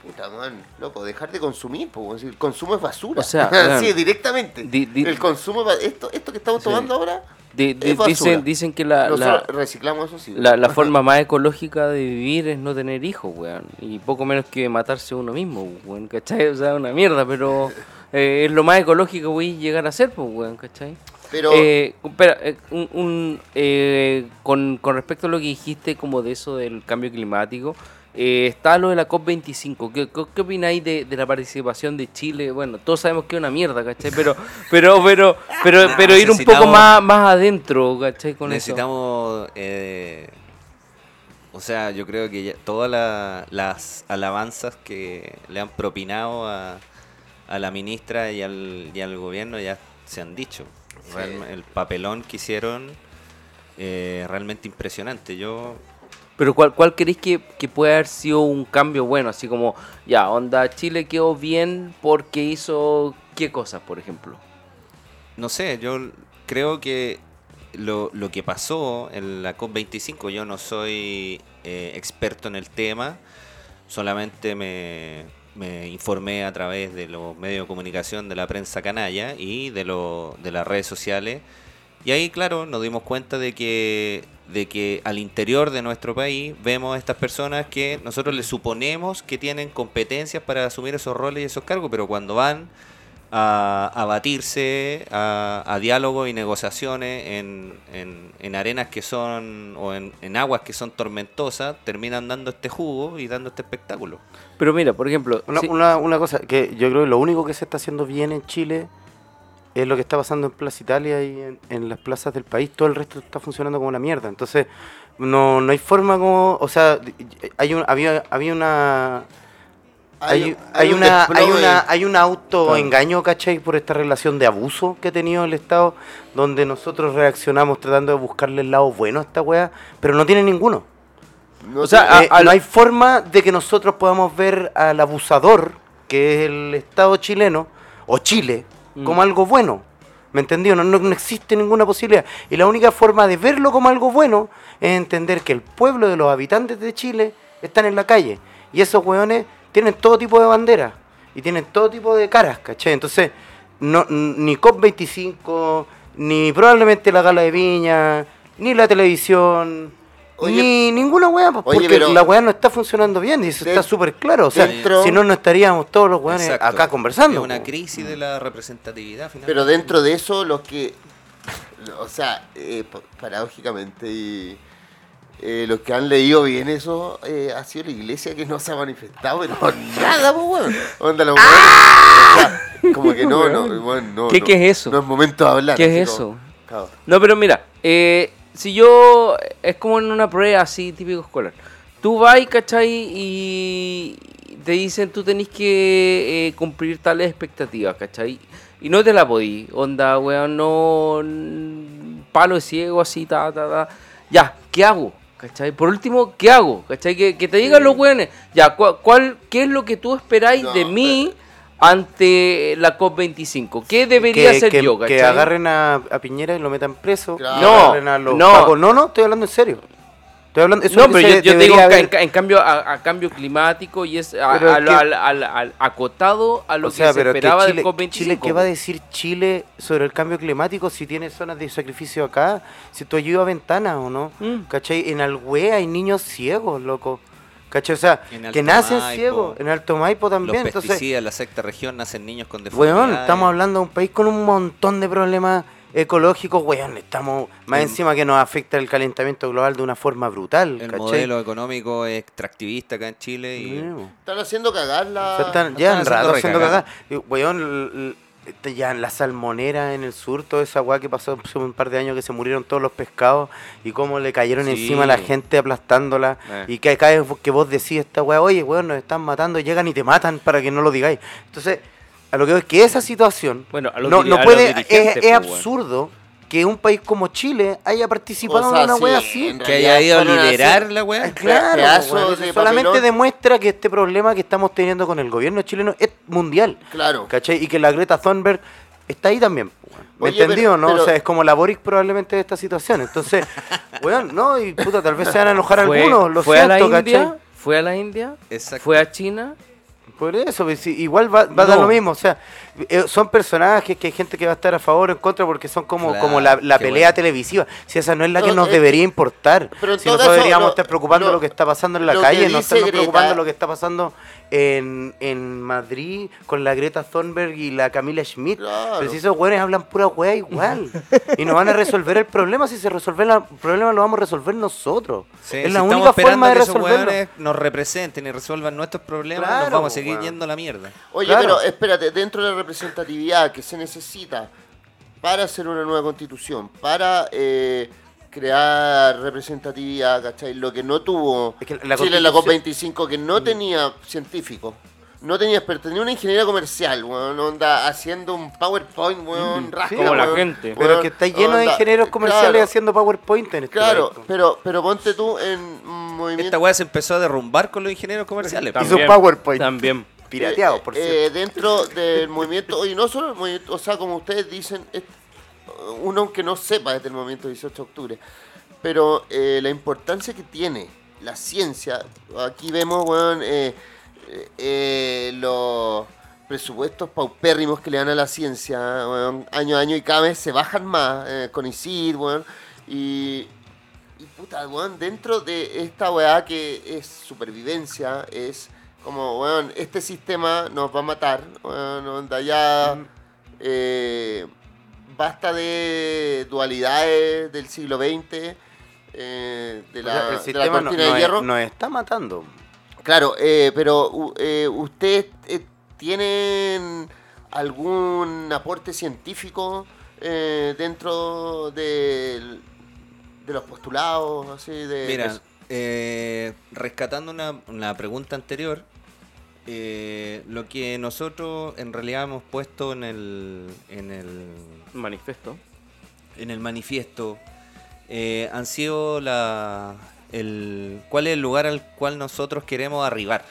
puta, man, loco, dejar de consumir, weón, si el consumo es basura. O sea, weón, sí, directamente. di- di- el consumo, es esto, esto que estamos Sí. tomando ahora, Di- es basura. dicen, dicen que la, la, reciclamos eso sí. la, la forma más ecológica de vivir es no tener hijos, weón. Y poco menos que matarse uno mismo, weón, ¿cachai? O sea, una mierda, pero eh, es lo más ecológico, güey, llegar a ser, pues, weón, ¿cachai? Pero, Eh, espera, eh, un, un, eh, con, con respecto a lo que dijiste como de eso del cambio climático, eh, está lo de la COP25. ¿Qué, qué, qué opináis de, de la participación de Chile? Bueno, todos sabemos que es una mierda, ¿cachai? Pero, pero, pero, pero, pero ir un poco más, más adentro, ¿cachai? Con eso. Necesitamos, eh, o sea, yo creo que ya todas la- las alabanzas que le han propinado a, a la ministra y al, y al gobierno ya se han dicho. El papelón que hicieron eh, realmente impresionante. Yo Pero ¿cuál, cuál creéis que, que puede haber sido un cambio bueno? Así como, ya, onda, Chile quedó bien porque hizo qué cosas, por ejemplo. no sé, yo creo que lo, lo que pasó en la COP25, yo no soy eh, experto en el tema, solamente me, informé a través de los medios de comunicación de la prensa canalla y de, lo, de las redes sociales. Y ahí, claro, nos dimos cuenta de que, de que al interior de nuestro país vemos a estas personas que nosotros les suponemos que tienen competencias para asumir esos roles y esos cargos, pero cuando van a, a batirse, a, a diálogos y negociaciones en, en, en arenas que son, o en, en aguas que son tormentosas, terminan dando este jugo y dando este espectáculo. Pero mira, por ejemplo, Una, si- una, una cosa, que yo creo que lo único que se está haciendo bien en Chile es lo que está pasando en Plaza Italia y en, en las plazas del país. Todo el resto está funcionando como una mierda. Entonces, no, no hay forma como. O sea, hay un, había, había una. Hay, hay un una, hay, desplome. una, hay un autoengaño, ¿cachai? Por esta relación de abuso que ha tenido el Estado, donde nosotros reaccionamos tratando de buscarle el lado bueno a esta weá, pero no tiene ninguno. No O sea, a- Eh, no hay forma de que nosotros podamos ver al abusador, que es el Estado chileno, o Chile, Como algo bueno. ¿Me entendió? No, no, no existe ninguna posibilidad. Y la única forma de verlo como algo bueno es entender que el pueblo de los habitantes de Chile están en la calle. Y esos weones tienen todo tipo de banderas. Y tienen todo tipo de caras, ¿cachai? Entonces, no, ni COP25, ni probablemente la gala de Viña, ni la televisión, Oye, ni ninguna weá, pues, oye, porque pero- la weá no está funcionando bien y eso De- está súper claro. O sea, dentro- si no, no estaríamos todos los weones Exacto. acá conversando. Es una po. crisis de la representatividad, finalmente. Pero dentro de eso, los que. O sea, eh, pa- paradójicamente, y, eh, los que han leído bien eso, eh, ha sido la iglesia que no se ha manifestado, pero nada, pues, weón. Onda, los weones, o sea, como que no, no, bueno, no. ¿Qué- no, qué es eso? No es momento de hablar. ¿Qué es eso? como, claro. No, pero mira, eh, si yo. Es como en una prueba así, típico escolar. Tú vas, ¿cachai? Y te dicen tú tenés que eh, cumplir tales expectativas, ¿cachai? Y no te la podí. Onda, weón, no. Palo de ciego, así, ta, ta, ta. Ya, ¿qué hago? ¿Cachai? Por último, ¿qué hago? ¿Cachai? Que, que te digan los weones. Ya, ¿cuál, cuál- ¿qué es lo que tú esperáis No, de mí ante la COP25? ¿Qué debería que, hacer que- yo, que ¿cachai? agarren a, a Piñera y lo metan preso. Claro. No, agarren a los no. pacos. no, no, estoy hablando en serio. Estoy hablando, eso No, es lo que pero yo, yo digo que en, haber- ca- en cambio a, a cambio climático y es a- que- al, al- al- acotado a lo o sea, que se esperaba Chile, del COP25. Chile, ¿qué va a decir Chile sobre el cambio climático si tiene zonas de sacrificio acá? Si tú ayudas a ventanas o no. Mm. ¿Cachai? En Alhue hay niños ciegos, loco. ¿Cachai? O sea, que nacen Maipo. ciegos. En Alto Maipo Los también. Entonces, pesticidas, en la sexta región, nacen niños con deformidades. Weón, estamos hablando de un país con un montón de problemas ecológicos, weón. Estamos más El- encima que nos afecta el calentamiento global de una forma brutal. El ¿cachai? modelo económico es extractivista acá en Chile y... Están haciendo cagar la. O sea, están, están ya rato haciendo cagar. Weón, l- este, ya en la salmonera en el sur, toda esa weá que pasó hace un par de años que se murieron todos los pescados y cómo le cayeron Sí. encima a la gente aplastándola. Eh. Y que cada vez que vos decís esta weá, oye, weón, nos están matando, llegan y te matan para que no lo digáis. Entonces, a lo que veo es que esa situación Bueno, a no, no puede, es, es pues, weón. Que un país como Chile haya participado O sea, en una sí, weá así. Que haya ido a liderar la weá. Ah, Claro, de solamente papelón. demuestra que este problema que estamos teniendo con el gobierno chileno es mundial. Claro. ¿Cachai? Y que la Greta Thunberg está ahí también. ¿Me Oye, entendió, pero- no? pero- O sea, es como la Boric probablemente de esta situación. Entonces, weón, no, y puta, tal vez se van a enojar Fue, algunos, lo fue a la siento, India, ¿cachai? fue a la India, Exacto. fue a China. Por eso, pues, igual va, va a dar lo mismo. O sea, eh, son personajes que hay gente que va a estar a favor o en contra porque son como, Claro, como la, la pelea bueno. televisiva. Si esa no es la que No, nos eh, debería importar. pero si nosotros caso, deberíamos lo- estar preocupando lo- lo, que está pasando en la calle, no estarnos Greta- preocupando lo que está pasando en, en Madrid con la Greta Thunberg y la Camila Schmidt. Claro. Pero si esos güeyes hablan pura wea igual. y no van a resolver el problema. Si se resuelve la- el problema, lo vamos a resolver nosotros. Sí, es si la única forma de que esos resolverlo. nos representen y resuelvan nuestros problemas, Claro, nos vamos a seguir yendo a la mierda. Oye, Claro. pero espérate, dentro de la representatividad que se necesita para hacer una nueva constitución, para eh, crear representatividad, ¿cachai? Lo que no tuvo Es que la Chile en la constitución- COP25, que no tenía científicos, no tenía expertos, tenía una ingeniería comercial, weón, onda, haciendo un PowerPoint, weón, rasca, Como la weón, gente. Pero que está lleno de ingenieros comerciales claro, haciendo PowerPoint en este Claro, pero, pero ponte tú en movimiento... Esta weá se empezó a derrumbar con los ingenieros comerciales. Y su También, PowerPoint. También. Pirateado, Eh, por eh, cierto. dentro del movimiento, y no solo el movimiento, o sea, como ustedes dicen, es- uno aunque no sepa desde el momento 18 de octubre, pero eh, la importancia que tiene la ciencia, aquí vemos, weón, eh, los presupuestos paupérrimos que le dan a la ciencia, weón, año a año y cada vez se bajan más, con ICID, weón, y, y puta, weón, dentro de esta weá que es supervivencia, es como, weón, este sistema nos va a matar, weón, onda, ya eh, basta de dualidades del siglo XX, eh, de O la, sea, el de la no- de hierro. nos está matando. Claro, eh, pero eh, ¿ustedes eh, tienen algún aporte científico eh, dentro del- de los postulados? Así de, Mira, de- rescatando una, una pregunta anterior, eh, lo que nosotros en realidad hemos puesto en el, en el, Manifiesto. en el manifiesto eh, han sido la, el, cuál es el lugar al cual nosotros queremos arribar.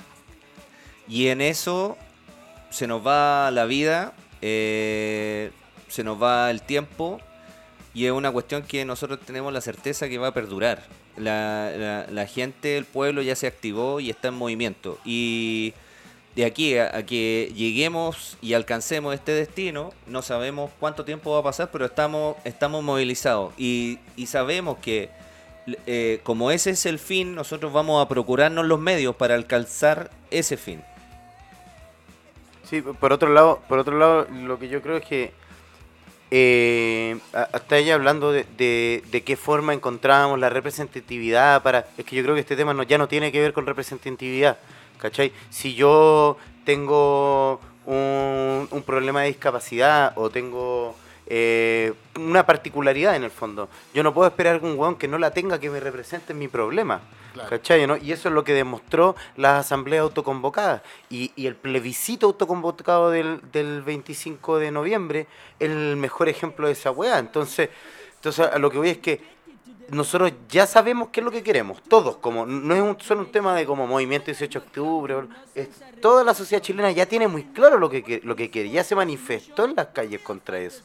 Y en eso se nos va la vida, eh, se nos va el tiempo y es una cuestión que nosotros tenemos la certeza que va a perdurar. La, la- la gente, el pueblo ya se activó y está en movimiento. Y de aquí a, que lleguemos y alcancemos este destino, no sabemos cuánto tiempo va a pasar, pero estamos, estamos movilizados. Y, sabemos que eh, como ese es el fin, nosotros vamos a procurarnos los medios para alcanzar ese fin. Sí, por otro lado, por otro lado, lo que yo creo es que eh, hasta ella hablando de, de, de qué forma encontrábamos la representatividad para. Es que yo creo que este tema no, ya no tiene que ver con representatividad. ¿Cachai? Si yo tengo un, un problema de discapacidad o tengo eh, una particularidad en el fondo, yo no puedo esperar que un weón que no la tenga que me represente en mi problema. Claro. ¿Cachai? ¿no? Y eso es lo que demostró las asambleas autoconvocadas. Y, y el plebiscito autoconvocado del, del 25 de noviembre es el mejor ejemplo de esa weá. Entonces, entonces a lo que voy es que nosotros ya sabemos qué es lo que queremos, todos, como no es un, solo un tema de como movimiento 18 de octubre, es- toda la sociedad chilena ya tiene muy claro lo que- lo que quiere, ya se manifestó en las calles contra eso,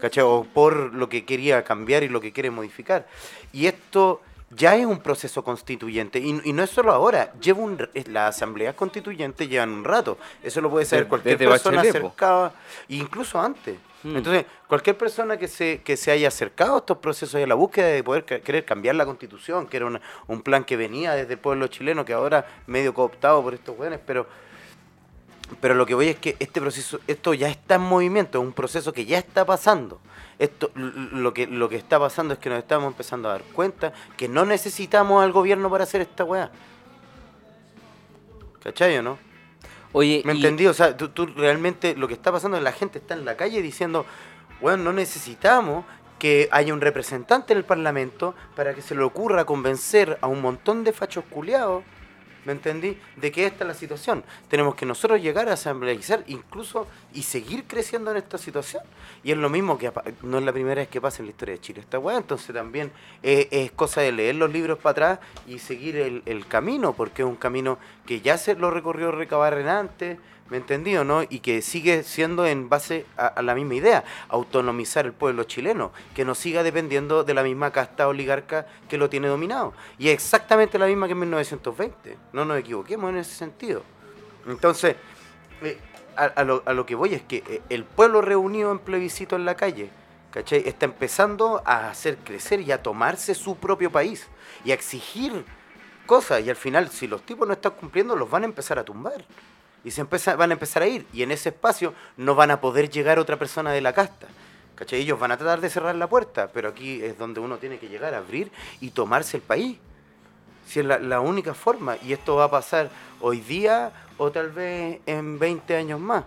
¿cachai? O por lo que quería cambiar y lo que quiere modificar. Y esto ya es un proceso constituyente, y, y no es solo ahora, lleva un, las asambleas constituyentes llevan un rato, eso lo puede saber cualquier persona acercada, incluso antes. Mm. Entonces, cualquier persona que se, que se haya acercado a estos procesos de la búsqueda de poder querer cambiar la constitución, que era una- un plan que venía desde el pueblo chileno, que ahora medio cooptado por estos jóvenes, pero, pero lo que voy es que este proceso, esto ya está en movimiento, es un proceso que ya está pasando. Esto, lo que, lo que está pasando es que nos estamos empezando a dar cuenta que no necesitamos al gobierno para hacer esta weá. ¿Cachai o no? Oye, ¿Me y- entendí? O sea, tú, tú realmente lo que está pasando es que la gente está en la calle diciendo, bueno, no necesitamos que haya un representante en el Parlamento para que se le ocurra convencer a un montón de fachos culiados, ¿me entendí? De que esta es la situación. Tenemos que nosotros llegar a asambleizar incluso y seguir creciendo en esta situación. Y es lo mismo que no es la primera vez que pasa en la historia de Chile esta weá, entonces también eh, es cosa de leer los libros para atrás y seguir el, el camino, porque es un camino que ya se lo recorrió Recabarren antes, ¿me entendí o no? Y que sigue siendo en base a, la misma idea, autonomizar el pueblo chileno, que no siga dependiendo de la misma casta oligarca que lo tiene dominado. Y exactamente la misma que en 1920, no nos equivoquemos en ese sentido. Entonces, eh, a, a lo, a lo que voy es que eh, el pueblo reunido en plebiscito en la calle, ¿cachai? Está empezando a hacer crecer y a tomarse su propio país y a exigir cosas. Y al final, si los tipos no están cumpliendo, los van a empezar a tumbar. Y se empieza- van a empezar a ir. Y en ese espacio no van a poder llegar otra persona de la casta. ¿Cachai? Ellos van a tratar de cerrar la puerta, pero aquí es donde uno tiene que llegar a abrir y tomarse el país. Si es la, la única forma. Y esto va a pasar hoy día o tal vez en 20 años más.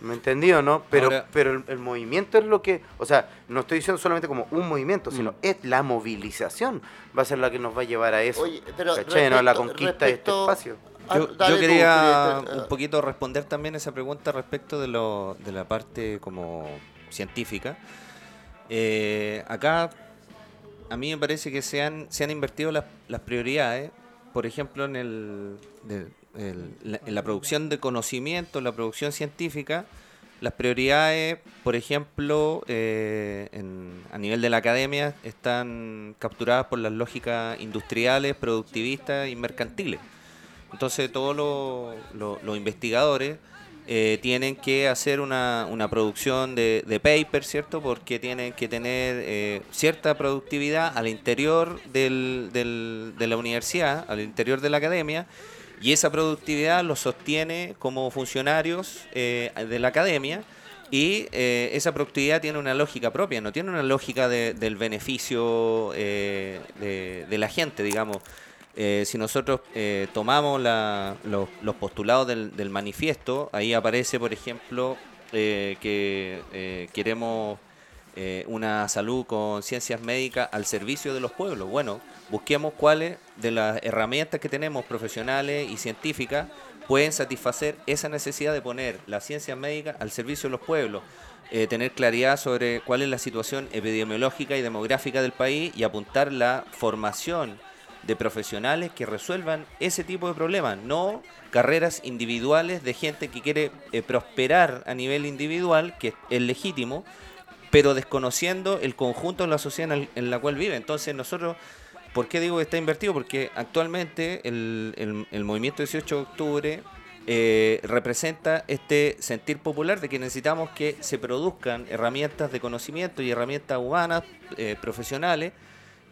¿Me entendí o no? Pero, Ahora- pero el, el movimiento es lo que. O sea, no estoy diciendo solamente como un movimiento, sino Mm. es la movilización. Va a ser la que nos va a llevar a eso. Oye, pero ¿Cachai? ¿no? La respecto- conquista de este respecto- espacio. Ah, Yo, quería un poquito responder también esa pregunta respecto de, lo, de la parte como científica. Eh, acá a mí me parece que se han, se han invertido las, las prioridades, por ejemplo, en, el, de- el- la, en la producción de conocimiento, en la producción científica, Las prioridades, por ejemplo, eh, en- a nivel de la academia, están capturadas por las lógicas industriales, productivistas y mercantiles. Entonces todos los, los- los investigadores eh, tienen que hacer una, una producción de, de paper, ¿cierto? Porque tienen que tener eh, cierta productividad al interior del- del- de la universidad, al interior de la academia, y esa productividad lo sostiene como funcionarios eh, de la academia. Y eh, esa productividad tiene una lógica propia, no tiene una lógica de- del beneficio eh, de, de la gente, digamos. Eh, si nosotros eh, tomamos la- los, los postulados del, del manifiesto, ahí aparece, por ejemplo, eh, que eh, queremos eh, una salud con ciencias médicas al servicio de los pueblos. Bueno, busquemos cuáles de las herramientas que tenemos profesionales y científicas pueden satisfacer esa necesidad de poner las ciencias médicas al servicio de los pueblos. eh, tener claridad sobre cuál es la situación epidemiológica y demográfica del país y apuntar la formación de profesionales que resuelvan ese tipo de problemas, no carreras individuales de gente que quiere eh, prosperar a nivel individual, que es legítimo, pero desconociendo el conjunto de la sociedad en, la cual vive. Entonces nosotros, ¿por qué digo que está invertido? Porque actualmente el, el- el movimiento 18 de octubre eh, representa este sentir popular de que necesitamos que se produzcan herramientas de conocimiento y herramientas humanas, eh, profesionales,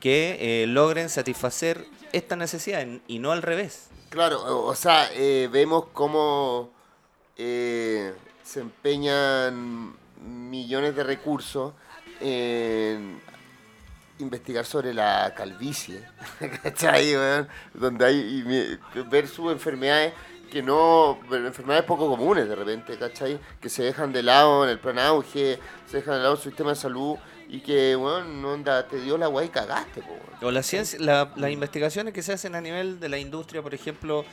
que eh, logren satisfacer esta necesidad y no al revés. Claro, o sea, eh, vemos cómo eh, se empeñan millones de recursos en investigar sobre la calvicie, ¿cachai? Donde hay y mi- versus enfermedades que no, enfermedades poco comunes de repente, ¿cachai? Que se dejan de lado en el plan auge, se dejan de lado el sistema de salud y que, bueno, no onda, te dio la guay y cagaste, po. O la ciencia, la- las investigaciones que se hacen a nivel de la industria, por ejemplo,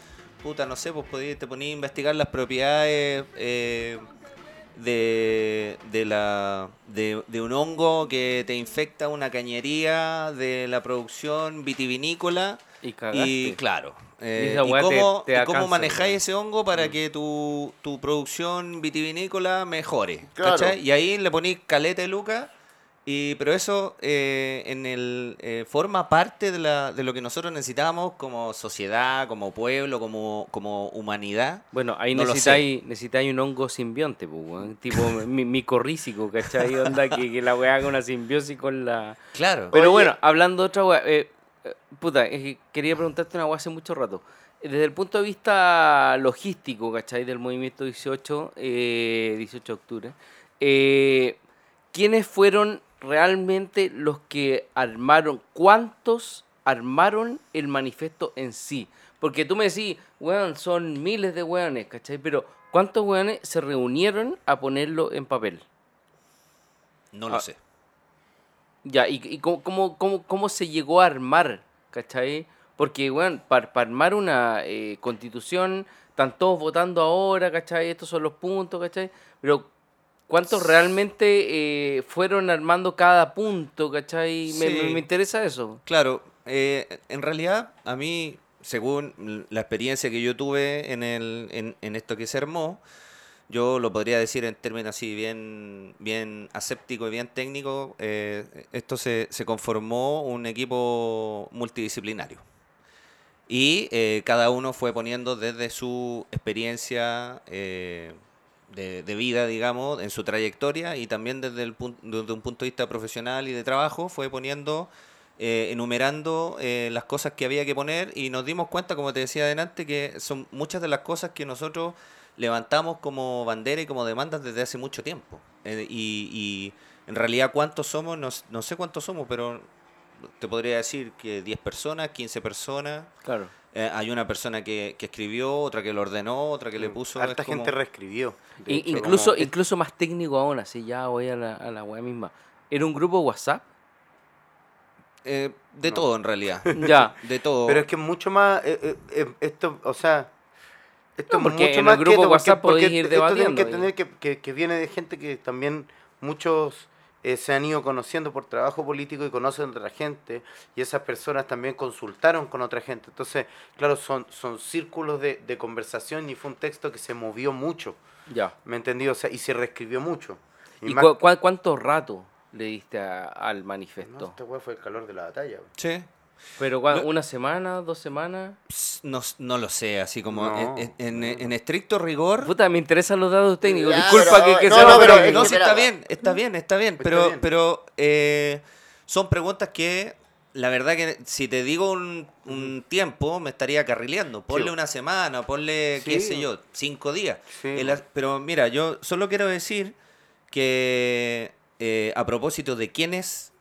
puta, no sé, pues podí- te ponías a investigar las propiedades eh, de, de, la, de, de un hongo que te infecta una cañería de la producción vitivinícola. Y cagaste. Y claro. eh, Y esa y te- cómo, te da y cómo cáncer, manejáis ese hongo para que tu, tu producción vitivinícola mejore. Claro. ¿cachai? Y ahí le ponís caleta de lucas. Y, pero eso eh, en el, eh, forma parte de, la, de lo que nosotros necesitamos como sociedad, como pueblo, como, como humanidad. Bueno, ahí No necesitáis, necesitáis un hongo simbionte, pues, weón. tipo mi- micorrícico, ¿cachai? Onda que, que la weá haga una simbiosis con la... Claro. Pero Oye. bueno, hablando de otra weá, eh, eh, puta, quería preguntarte una weá hace mucho rato. Desde el punto de vista logístico, ¿cachai? Del movimiento 18, eh, 18 de octubre, eh, ¿quiénes fueron realmente los que armaron, cuántos armaron el manifiesto en sí? Porque tú me decís, weón, son miles de weones, ¿cachai? Pero ¿cuántos weones se reunieron a ponerlo en papel? No lo Ah, sé. Ya, ¿y, y cómo, cómo, cómo, cómo se llegó a armar? ¿Cachai? Porque, bueno, para armar una eh, constitución, están todos votando ahora, ¿cachai? Estos son los puntos, ¿cachai? Pero, ¿cuántos realmente eh, fueron armando cada punto, ¿cachai? Me, me- interesa eso. Claro, eh, en realidad a mí, según la experiencia que yo tuve en, el, en, en esto que se armó, yo lo podría decir en términos así bien, bien aséptico y bien técnico, eh, esto se, se conformó un equipo multidisciplinario. Y eh, cada uno fue poniendo desde su experiencia eh, de, de vida, digamos, en su trayectoria y también desde, el desde un punto de vista profesional y de trabajo, fue poniendo, eh, enumerando eh, las cosas que había que poner y nos dimos cuenta, como te decía adelante, que son muchas de las cosas que nosotros levantamos como bandera y como demandas desde hace mucho tiempo. Eh, y, y en realidad cuántos somos, no, no sé cuántos somos, pero te podría decir que 10 personas, 15 personas. Claro. Eh, hay una persona que, que escribió, otra que lo ordenó, otra que le puso. Harta es como- gente reescribió. hecho, incluso, como- incluso más técnico aún, así ya voy a la, a la weá misma. ¿Era un grupo WhatsApp? Eh, de No. todo en realidad. ya. De todo. Pero es que es mucho más. eh, esto, o sea. Esto No, es porque mucho en más el grupo WhatsApp porque, podéis ir esto debatiendo que tener que, que, que viene de gente que también muchos eh, se han ido conociendo por trabajo político y conocen a otra gente y esas personas también consultaron con otra gente. Entonces, claro, son, son círculos de, de conversación y fue un texto que se movió mucho. Ya. ¿Me entendí? O sea, y se reescribió mucho. ¿Y más- cu- cu- cuánto rato le diste a- al No, esta weá fue el calor de la batalla. Sí. Pero No- una semana, dos semanas. No, no lo sé, así como No. en, en- en estricto rigor. Puta, me interesan los datos técnicos. Ya, Disculpa pero- que, que no, sea pero-. No, sí está bien, está bien, está bien, Está pero, bien. pero eh, son preguntas que la verdad que si te digo un, un tiempo me estaría carrileando. Ponle Sí. una semana, ponle, qué Sí. sé yo, cinco días. Sí. El as- pero mira, yo solo quiero decir que eh, a propósito de quiénes,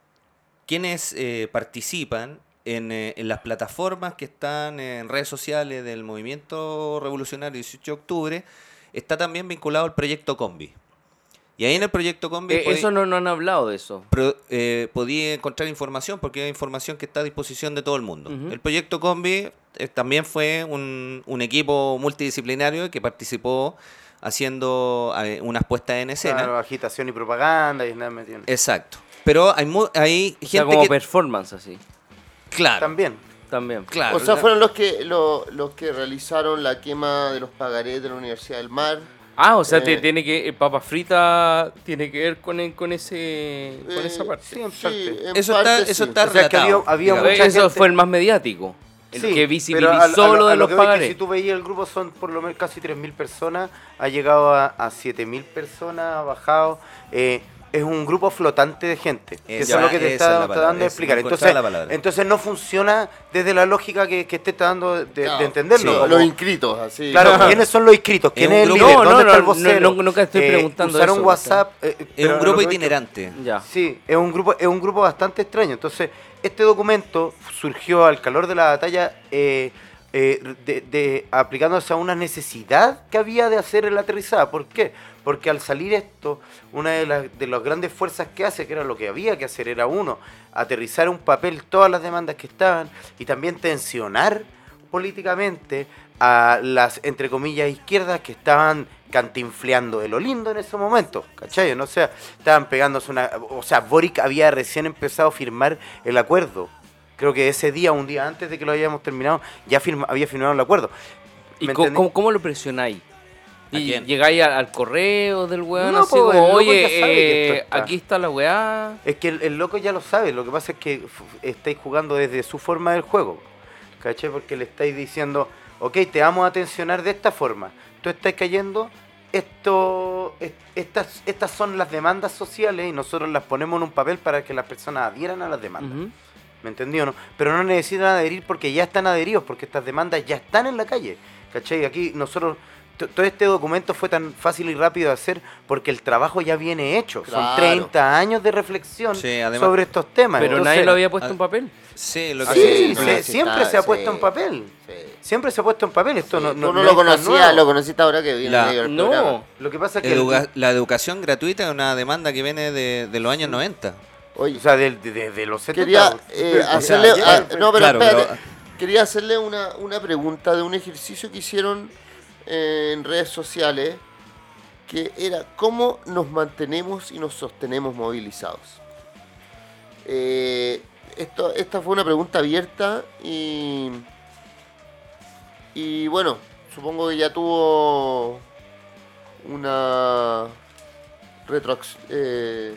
quiénes eh, participan en, eh, en las plataformas que están en redes sociales del movimiento revolucionario 18 de octubre, está también vinculado al proyecto Combi. Y ahí en el proyecto Combi Eh, podí- eso no, no han hablado de eso. pro- eh, podía encontrar información porque hay información que está a disposición de todo el mundo. El proyecto Combi eh, también fue un, un equipo multidisciplinario que participó haciendo eh, unas puestas en escena. Claro, agitación y propaganda y nada metido en- Exacto. Pero hay, mu- hay O sea, gente como que... performance así. Claro, También. También. claro. o sea, fueron los que lo- los que realizaron la quema de los pagarés de la Universidad del Mar. Ah, o sea, te- Eh, tiene que. eh, Papa frita tiene que ver con, el- con ese. con Eh, esa parte. Sí, en Sí, parte. en Eso parte está- eso sí. está O sea, que había, relatado, había mucha eso gente- fue el más mediático. El Sí, que pero visibilizó a- a lo de los es que pagarés. Si tú veías el grupo son por lo menos casi 3.000 personas, ha llegado a, a 7.000 personas, ha bajado. eh, es un grupo flotante de gente. que Esa- eso es lo que te está, dando a explicar. Entonces, entonces no funciona desde la lógica que, que te está dando de, entenderlo. sí. como- Los inscritos, así. Claro, ¿quiénes son los inscritos? ¿Quién Es es, un el grupo- líder? No, ¿Dónde no, está el vocero? no, nunca estoy preguntando usaron eso, WhatsApp. eh, Es un grupo que que- itinerante. Ya. Sí, es un grupo, es un grupo bastante extraño. Entonces, este documento surgió al calor de la batalla eh, eh, de, de- aplicándose a una necesidad que había de hacer el aterrizada. ¿Por qué? Porque al salir esto, una de las, de las grandes fuerzas que hace, que era lo que había que hacer, era uno, aterrizar un papel todas las demandas que estaban y también tensionar políticamente a las, entre comillas, izquierdas que estaban cantinfleando de lo lindo en ese momento, ¿cachai? No o sea, estaban pegándose una... O sea, Boric había recién empezado a firmar el acuerdo. Creo que ese día, un día antes de que lo hayamos terminado, ya firma, había firmado el acuerdo. ¿Y cómo, cómo lo presionáis? ¿A Y quién? llegáis al, al correo del weón No, así po, como, oye, eh, está". aquí está la weá. Es que el, el loco ya lo sabe, lo que pasa es que estáis jugando desde su forma del juego, ¿cachai? Porque le estáis diciendo, ok, te vamos a tensionar de esta forma, tú estás cayendo, esto, es- estas, estas son las demandas sociales y nosotros las ponemos en un papel para que las personas adhieran a las demandas. ¿Me entendió no? Pero no necesitan adherir porque ya están adheridos, porque estas demandas ya están en la calle. ¿Cachai? Aquí nosotros, todo este documento fue tan fácil y rápido de hacer porque el trabajo ya viene hecho. Son Claro. 30 años de reflexión Sí, además- sobre estos temas. Pero Entonces, nadie lo había puesto en papel. Sí, lo que sí, sí, se- sí, siempre se ha sí. puesto en papel. Sí. Siempre se ha puesto en papel. Esto no, Tú no, no, no lo nuevo. lo conociste ahora que viene La- el programa. No. Lo que pasa es que... el- la educación gratuita es una demanda que viene de, de los años 90. Oye, o sea, de, de- de los 70. quería eh, o sea, hacerle... ah, no, pero Claro, espérate. pero- Quería hacerle una, una pregunta de un ejercicio que hicieron en redes sociales, que era cómo nos mantenemos y nos sostenemos movilizados. Eh, esto, esta fue una pregunta abierta y, y bueno, supongo que ya tuvo una retroac- eh,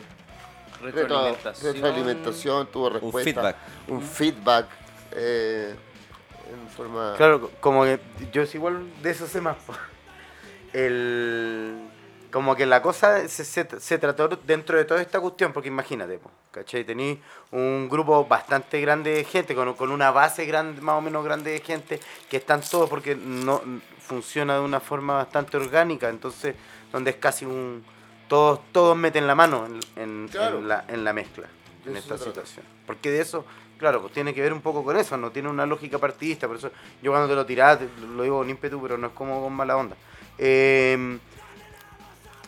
retro- Retroalimentación. retroalimentación, tuvo Un respuesta, feedback. un feedback eh, en forma... Claro, como que yo es igual de eso sé más. El, como que la cosa se, se, se trató dentro de toda esta cuestión, porque imagínate, po, ¿cachai? Tení un grupo bastante grande de gente, con, con una base grande, más o menos grande de gente, que están todos porque no funciona de una forma bastante orgánica, entonces, donde es casi un... Todos, todos meten la mano en, en- Claro. en la, en la mezcla, en esta situación. Porque de eso, claro, pues tiene que ver un poco con eso, no tiene una lógica partidista, por eso yo cuando te lo tirás, te- lo digo con ímpetu, pero no es como con mala onda. Eh,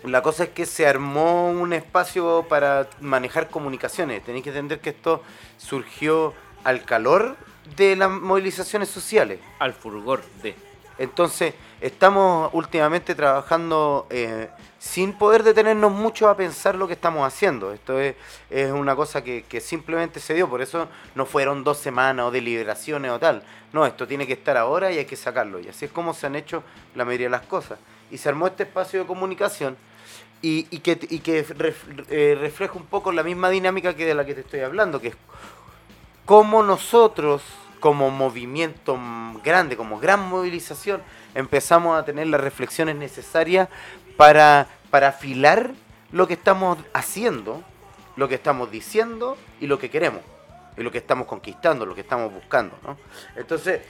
la cosa es que se armó un espacio para manejar comunicaciones. Tenéis que entender que esto surgió al calor de las movilizaciones sociales. Al furgor de. Entonces, estamos últimamente trabajando eh, sin poder detenernos mucho a pensar lo que estamos haciendo. Esto es, es una cosa que, que simplemente se dio, por eso no fueron dos semanas o deliberaciones o tal. No, esto tiene que estar ahora y hay que sacarlo. Y así es como se han hecho la mayoría de las cosas. y se armó este espacio de comunicación y, y que, y que eh, refleja un poco la misma dinámica que de la que te estoy hablando, que es cómo nosotros, como movimiento grande, como gran movilización, empezamos a tener las reflexiones necesarias para, para afilar lo que estamos haciendo, lo que estamos diciendo y lo que queremos, y lo que estamos conquistando, lo que estamos buscando. ¿no? Entonces,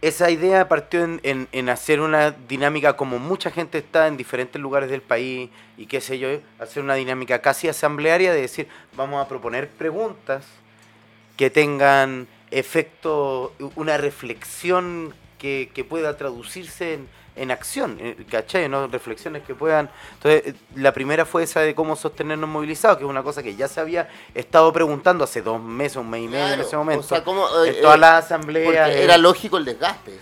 esa idea partió en, en- en hacer una dinámica como mucha gente está en diferentes lugares del país y qué sé yo, hacer una dinámica casi asamblearia de decir, vamos a proponer preguntas que tengan efecto, una reflexión que, que pueda traducirse en, en acción, eh, ¿cachai? ¿no? Reflexiones que puedan... Entonces, eh, la primera fue esa de cómo sostenernos movilizados, que es una cosa que ya se había estado preguntando hace dos meses, un mes y medio en ese momento, o sea, cómo, eh, en eh, asambleas. Porque en- era lógico el desgaste.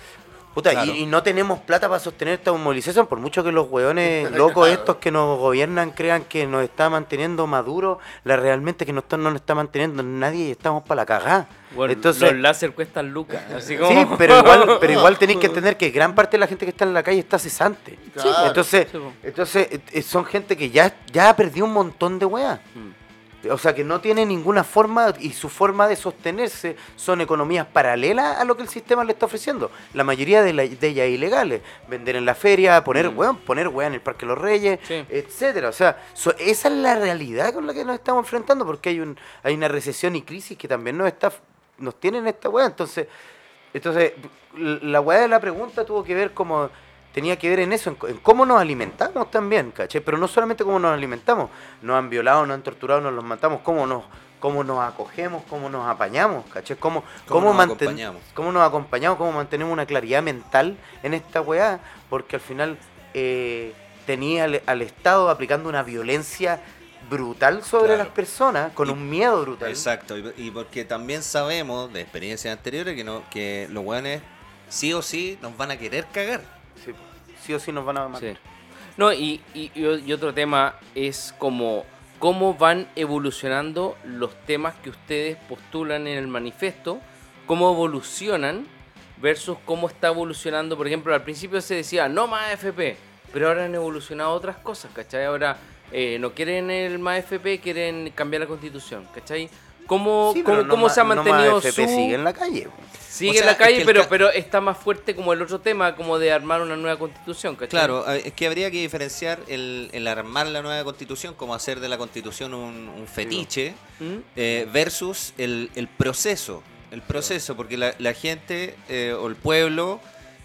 Puta, Claro. y, y no tenemos plata para sostener esta movilización, por mucho que los hueones locos Claro. estos que nos gobiernan crean que nos está manteniendo Maduro, la realmente que no, está, no nos está manteniendo nadie y estamos para la cagada. Bueno, Entonces, los láser cuestan lucas. Así como... sí, pero igual, pero igual tenéis que entender que gran parte de la gente que está en la calle está cesante. Claro. Entonces, entonces eh, eh, son gente que ya, ya ha perdido un montón de weas. Mm. O sea, que no tiene ninguna forma y su forma de sostenerse son economías paralelas a lo que el sistema le está ofreciendo. La mayoría de, la- de ellas ilegales. Vender en la feria, poner Mm. weón, poner weá en el Parque de los Reyes, Sí. etcétera. O sea, so- esa es la realidad con la que nos estamos enfrentando porque hay un hay una recesión y crisis que también nos está nos tienen esta weá. Entonces, entonces la weá de la pregunta tuvo que ver como tenía que ver en eso, en, cómo nos alimentamos también, ¿cachai? Pero no solamente cómo nos alimentamos, nos han violado, nos han torturado, nos los matamos, cómo nos, cómo nos acogemos, cómo nos apañamos, ¿cachai? Cómo, Cómo nos manten- acompañamos. cómo nos acompañamos, cómo mantenemos una claridad mental en esta weá, porque al final eh, tenía al, al Estado aplicando una violencia brutal sobre Claro. las personas, con Y- un miedo brutal. Exacto, y, y porque también sabemos de experiencias anteriores que no que los weones sí o sí nos van a querer cagar. Sí, sí o sí nos van a matar. Sí. No, y, y- y o- y otro tema es como cómo van evolucionando los temas que ustedes postulan en el manifiesto, cómo evolucionan versus cómo está evolucionando, por ejemplo, al principio se decía no más FP, pero ahora han evolucionado otras cosas, ¿cachai? Ahora eh, no quieren el más FP, quieren cambiar la constitución, ¿cachai? ¿Cómo, Sí, cómo, pero no cómo ma- se ha no mantenido FP su... sigue en la calle. Sigue O sea, en la es calle, que pero, ca- pero está más fuerte como el otro tema, como de armar una nueva constitución, ¿cachai? Claro, es que habría que diferenciar el, el armar la nueva constitución como hacer de la constitución un, un fetiche ¿Mm? eh, versus el, el proceso. El proceso, porque la, la gente eh, o el pueblo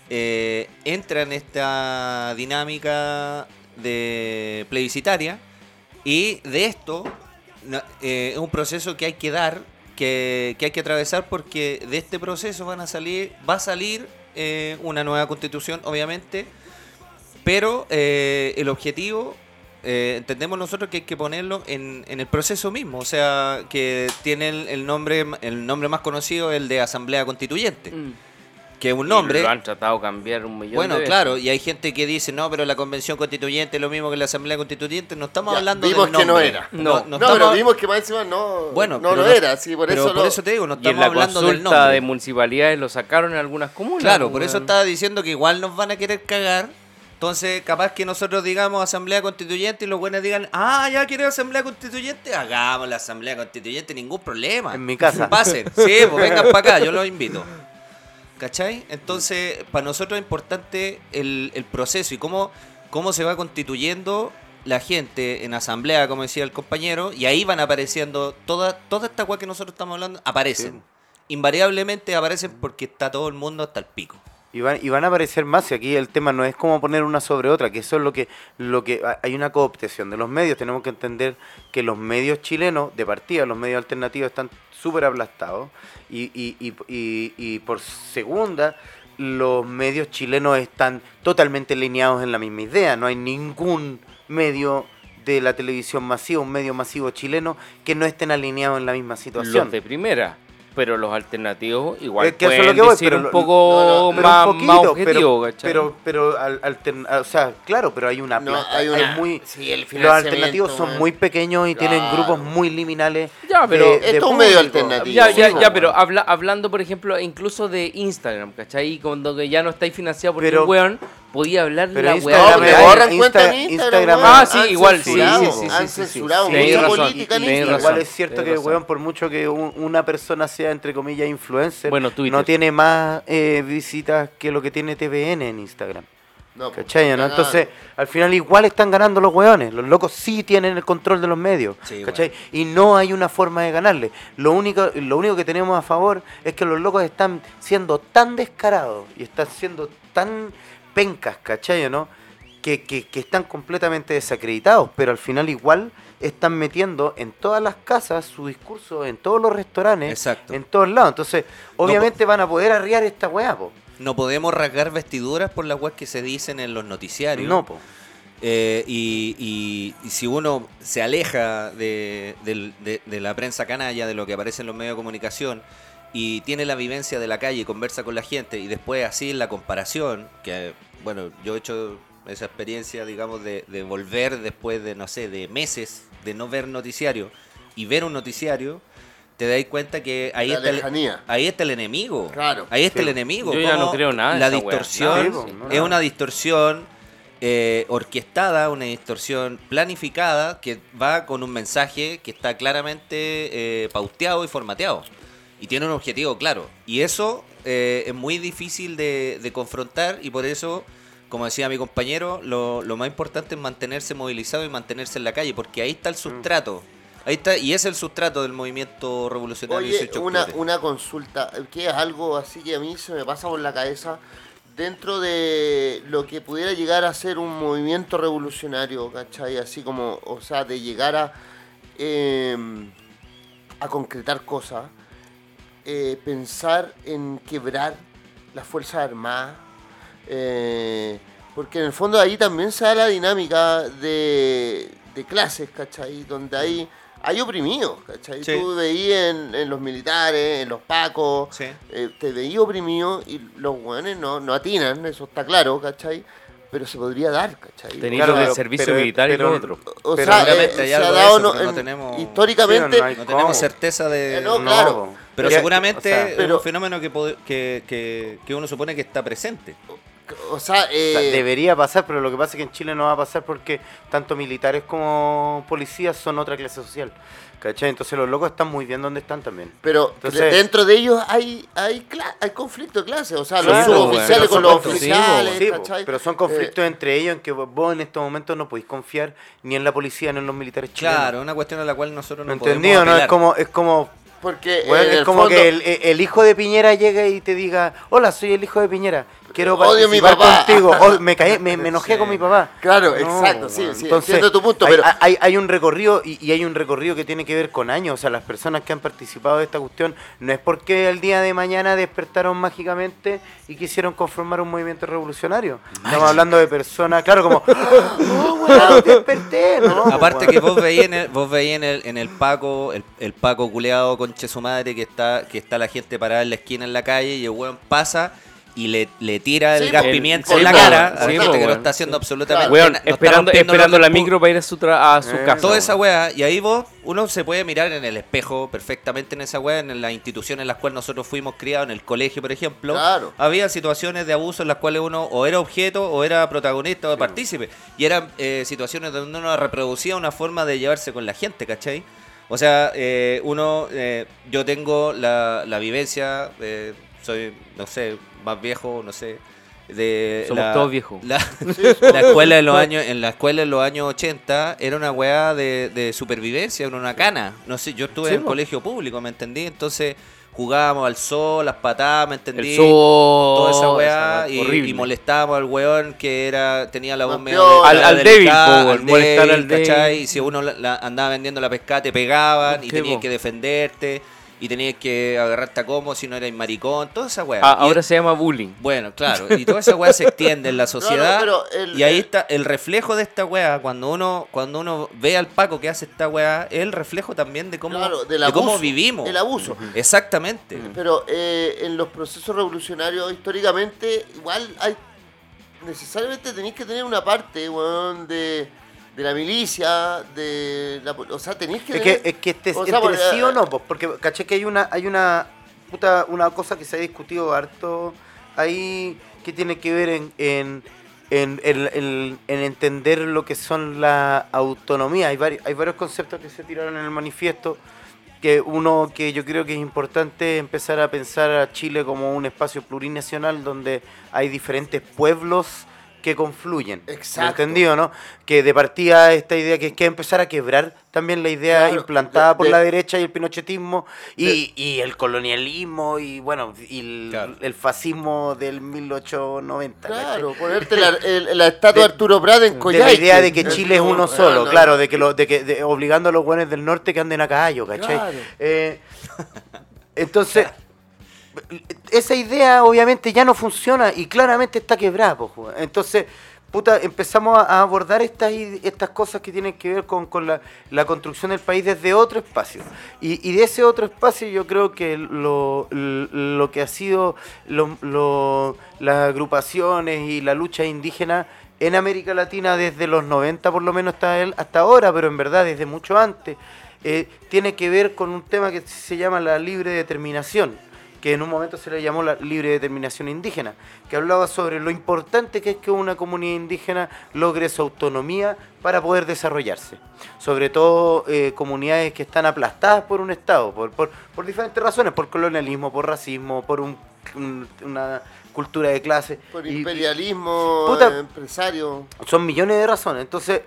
eh, entra en esta dinámica de plebiscitaria y de esto na- eh, es un proceso que hay que dar, que, que hay que atravesar porque de este proceso van a salir, va a salir eh, una nueva constitución, obviamente, pero eh, el objetivo, eh, entendemos nosotros que hay que ponerlo en, en el proceso mismo, o sea, que tiene el, el nombre el nombre más conocido, el de Asamblea Constituyente, Mm. Que es un Y nombre. Lo han tratado de cambiar un millón Bueno, de veces. claro, y hay gente que dice, no, pero la convención constituyente es lo mismo que la asamblea constituyente. No estamos Ya, hablando vimos del que no nombre. era. No. no, No, estamos- pero vimos que más encima no, Bueno, no pero lo no- era, sí, por pero eso por lo- eso te digo, no Y en estamos la hablando del consulta nombre. de municipalidades lo sacaron en algunas comunas. Claro, pues, por eso estaba diciendo que igual nos van a querer cagar. Entonces, capaz que nosotros digamos asamblea constituyente y los buenos digan, ah, ya quieren asamblea constituyente, hagamos la asamblea constituyente, ningún problema. En mi casa. Pasen, sí, pues vengan para acá, yo los invito. ¿Cachai? Entonces, para nosotros es importante el, el proceso y cómo, cómo se va constituyendo la gente en asamblea, como decía el compañero, y ahí van apareciendo toda, toda esta cual que nosotros estamos hablando, aparecen. Invariablemente aparecen porque está todo el mundo hasta el pico. Y van, y van a aparecer más, y aquí el tema no es como poner una sobre otra, que eso es lo que, lo que hay una cooptación de los medios. Tenemos que entender que los medios chilenos, de partida, los medios alternativos están súper aplastados. Y, y, y, y por segunda, los medios chilenos están totalmente alineados en la misma idea. No hay ningún medio de la televisión masiva, un medio masivo chileno, que no estén alineados en la misma situación. Los de primera. Pero los alternativos igual Es que eso es pueden lo que voy, decir pero un poco no, no, pero más, un más objetivo, pero, pero, pero al- altern- o sea, claro, pero hay una No, plata, hay una- muy, sí, el los alternativos son muy pequeños y tienen grupos muy liminales. Ya, pero de- esto de es un medio alternativo. Ya, ya, ya, pero habla, hablando, por ejemplo, incluso de Instagram, ¿cachai? Cuando que ya no estáis financiado por Pero- un weón, podía hablar Pero la Instagram weá. me borran Insta- cuenta en Instagram. Ah, sí, Han igual, sí, censurado, sí, sí, Han sí, sí, sí. censurado mucha política en Instagram. Igual es cierto que, weón, por mucho que un- una persona sea, entre comillas, influencer, Bueno, Twitter. no tiene más eh, visitas que lo que tiene TVN en Instagram. No, pues, ¿Cachai? ¿no? Entonces, al final igual están ganando los weones. Los locos sí tienen el control de los medios. Sí, ¿Cachai? Y no hay una forma de ganarle. Lo único, lo único que tenemos a favor es que los locos están siendo tan descarados y están siendo tan pencas, ¿cachai? ¿no? Que, que, que están completamente desacreditados, pero al final igual están metiendo en todas las casas su discurso, en todos los restaurantes, Exacto. en todos lados. Entonces, obviamente van a poder arriar esta weá, po. No podemos rasgar vestiduras por las weas que se dicen en los noticiarios. No, po. Eh, y, y- y si uno se aleja de- de la prensa canalla, de lo que aparece en los medios de comunicación, y tiene la vivencia de la calle y conversa con la gente, y después así en la comparación, que bueno, yo he hecho esa experiencia, digamos, de, de volver después de, no sé, de meses de no ver noticiario y ver un noticiario, te dais cuenta que ahí La está, el, ahí está el enemigo. Claro. Ahí está Sí. el enemigo. Yo ya no creo nada La distorsión no, es una distorsión eh, orquestada, una distorsión planificada que va con un mensaje que está claramente eh, pauteado y formateado. Y tiene un objetivo claro. Y eso eh, es muy difícil de, de confrontar y por eso, como decía mi compañero, lo, lo más importante es mantenerse movilizado y mantenerse en la calle, porque ahí está el sustrato. Ahí está, y es el sustrato del movimiento revolucionario Oye, 18 de una, una consulta, que es algo así que a mí se me pasa por la cabeza, dentro de lo que pudiera llegar a ser un movimiento revolucionario, ¿cachai? Así como, o sea, de llegar a, eh, a concretar cosas, eh, pensar en quebrar las Fuerzas Armadas, eh, porque en el fondo ahí también se da la dinámica de, de clases, ¿cachai? Donde hay, hay oprimidos, ¿cachai? Sí. Tú veías en, en los militares, en los pacos, Sí. eh, te veías oprimido y los guanes no, no atinan, eso está claro, ¿cachai? Pero se podría dar, ¿cachai? Tenéis Claro, del pero- servicio pero- militar y lo otro. O pero sea, obviamente eh, hay se algo ha de dado eso, no- tenemos- históricamente... Sí, no, no hay No tenemos certeza de... Eh, no, claro. Pero Ya- seguramente o sea, es pero- un fenómeno que, pod- que, que, que uno supone que está presente. O sea, eh, O sea, debería pasar, pero lo que pasa es que en Chile no va a pasar porque tanto militares como policías son otra clase social. ¿Cachai? Entonces los locos están muy bien donde están también. pero Entonces- dentro de ellos hay hay, hay conflicto de clase, o sea, los Claro, suboficiales con los oficiales, sí, po, ¿cachai? pero son Eh, conflictos entre ellos en que vos- en estos momentos no podéis confiar ni en la policía ni en los militares chilenos. Claro, una cuestión a la cual nosotros ¿Me no podemos entendido? ¿no? Es como, es como, porque en es como fondo- que el, el hijo de Piñera llegue y te diga, hola, soy el hijo de Piñera, quiero Odio a mi participar papá". contigo, o me, caí- me, me enojé Sí. con mi papá. Claro, No, exacto, sí, sí, entiendo tu punto, hay, pero hay, hay un recorrido y, y hay un recorrido que tiene que ver con años. O sea, las personas que han participado de esta cuestión no es porque el día de mañana despertaron mágicamente y quisieron conformar un movimiento revolucionario. Estamos hablando de personas, claro, como, oh, weón, desperté, ¿no? Aparte que vos veías en el, vos veías en el, en el Paco, el, el Paco culeado con su madre que está, que está la gente parada en la esquina en la calle y el weón pasa y le, le tira el Sí, gas po. pimienta Sí, en la cara a la sí, gente que no está haciendo Sí. absolutamente Claro. Weón, no esperando, esperando la micro para ir a su, tra- a su Eh, casa. Toda esa weá, y ahí vos, uno se puede mirar en el espejo perfectamente en esa weá, en las instituciones en las cuales nosotros fuimos criados, en el colegio, por ejemplo. Claro. Había situaciones de abuso en las cuales uno o era objeto, o era protagonista, o partícipe. Y eran eh, situaciones donde uno reproducía una forma de llevarse con la gente, ¿cachai? O sea, eh, uno, eh, yo tengo la, la vivencia, eh, soy, no sé, más viejo, no sé. De Somos la- todos viejos. La, la escuela en los años, en la escuela en los años 80 era una weá de, de supervivencia, era una cana. No sé, yo estuve Sí, en po. colegio público, ¿me entendí? Entonces jugábamos al sol, las patadas, ¿me entendí? El sol. Toda esa weá y, horrible. y molestábamos al weón que era tenía la voz medio de- Al- al débil, al molestar al débil. Y si uno la- la- andaba vendiendo la pesca te pegaban y tenías que defenderte y tenías que agarrarte a como si no eras maricón, toda esa weá. Ah, Y- ahora se llama bullying. bueno, claro, y toda esa weá se extiende en la sociedad. el- y ahí el- está el reflejo de esta weá. Cuando uno, cuando uno ve al Paco que hace esta weá, es el reflejo también de cómo, Claro, del de cómo vivimos. el abuso. Exactamente. Pero eh, en los procesos revolucionarios, históricamente, igual hay. Necesariamente tenéis que tener una parte, weón, de, de la milicia, de la. O sea, tenéis que. Es que, tener- es que este, o sea, entre por- sí o no, pues, porque caché que hay una, hay una puta, una cosa que se ha discutido harto ahí que tiene que ver en, en en, en- en- en entender lo que son la autonomía. Hay, vari- hay varios conceptos que se tiraron en el manifiesto, que uno que yo creo que es importante empezar a pensar a Chile como un espacio plurinacional donde hay diferentes pueblos que confluyen. Exacto. ¿Entendido, no? Que de partida esta idea que es que empezar a quebrar también la idea Claro, implantada de- por de- la derecha y el pinochetismo y, y el colonialismo y bueno, y el, Claro. el fascismo del 1890. ¿cachai? Claro, ponerte la, el- la estatua de De- Arturo Prat en de Coyhaique. la idea de que Chile es uno solo, no. claro, de que lo, de que de- obligando a los buenos del norte que anden a caballo, ¿cachai? Claro. Eh, entonces, esa idea obviamente ya no funciona y claramente está quebrada, entonces puta, empezamos a abordar estas, estas cosas que tienen que ver con, con la, la construcción del país desde otro espacio. Y, y de ese otro espacio yo creo que lo, lo que ha sido lo- lo- las agrupaciones y la lucha indígena en América Latina desde los 90 por lo menos hasta, el- hasta ahora, pero en verdad desde mucho antes, eh, tiene que ver con un tema que se llama la libre determinación que en un momento se le llamó la libre determinación indígena, que hablaba sobre lo importante que es que una comunidad indígena logre su autonomía para poder desarrollarse. Sobre todo eh, comunidades que están aplastadas por un Estado, por, por, por diferentes razones, por colonialismo, por racismo, por un- un- una cultura de clase. Por Y- y- imperialismo, Puta. eh, empresario. son millones de razones. Entonces,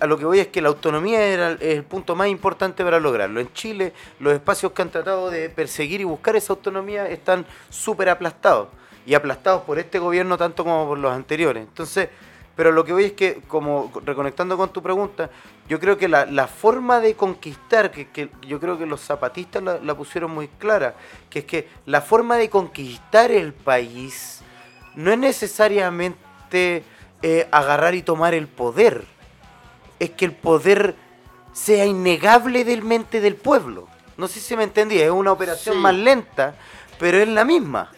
a lo que voy es que la autonomía era el, punto más importante para lograrlo. En Chile, los espacios que han tratado de perseguir y buscar esa autonomía están súper aplastados. Y aplastados por este gobierno tanto como por los anteriores. Entonces, pero lo que voy es que, como reconectando con tu pregunta, yo creo que la, la forma de conquistar, que, que yo creo que los zapatistas la, la pusieron muy clara, que es que la forma de conquistar el país no es necesariamente eh, agarrar y tomar el poder, es que el poder sea innegable del mente del pueblo. No sé si me entendí, es una operación Sí. más lenta, pero es la misma.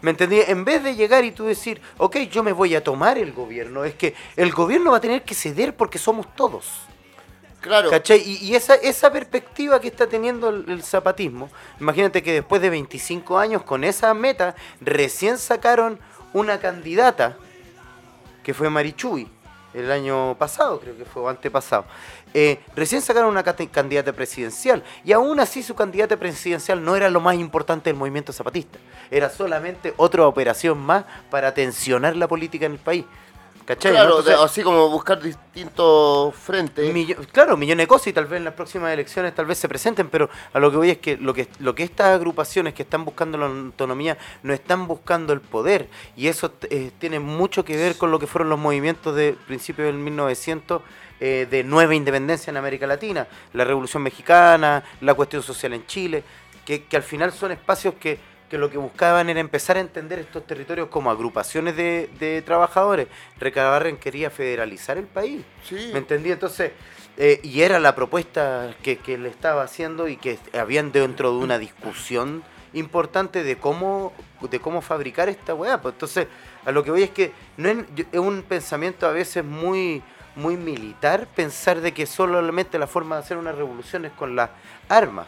¿Me entendí? En vez de llegar y tú decir, ok, yo me voy a tomar el gobierno, es que el gobierno va a tener que ceder porque somos todos. Claro. ¿Cachai? Y, y esa, esa perspectiva que está teniendo el, el zapatismo, imagínate que después de 25 años con esa meta, recién sacaron una candidata, que fue Marichuy, el año pasado, creo que fue, o antepasado. Eh, recién sacaron una candidata presidencial, y aún así su candidata presidencial no era lo más importante del movimiento zapatista, era solamente otra operación más para tensionar la política en el país. ¿Cachai? no? Claro, Entonces- así como buscar distintos frentes. Millo- claro, millones de cosas y tal vez en las próximas elecciones tal vez se presenten, pero a lo que voy es que lo que, lo que estas agrupaciones que están buscando la autonomía no están buscando el poder y eso eh, tiene mucho que ver con lo que fueron los movimientos de principios del 1900 eh, de nueva independencia en América Latina, la Revolución Mexicana, la cuestión social en Chile, que, que al final son espacios que, que lo que buscaban era empezar a entender estos territorios como agrupaciones de, de trabajadores. Recabarren quería federalizar el país. Sí. ¿Me entendí? Entonces, eh, y era la propuesta que, que le estaba haciendo y que habían dentro de una discusión importante de cómo de cómo fabricar esta weá. Pues entonces, a lo que voy es que no es, es un pensamiento a veces muy muy militar pensar de que solamente la forma de hacer una revolución es con las armas.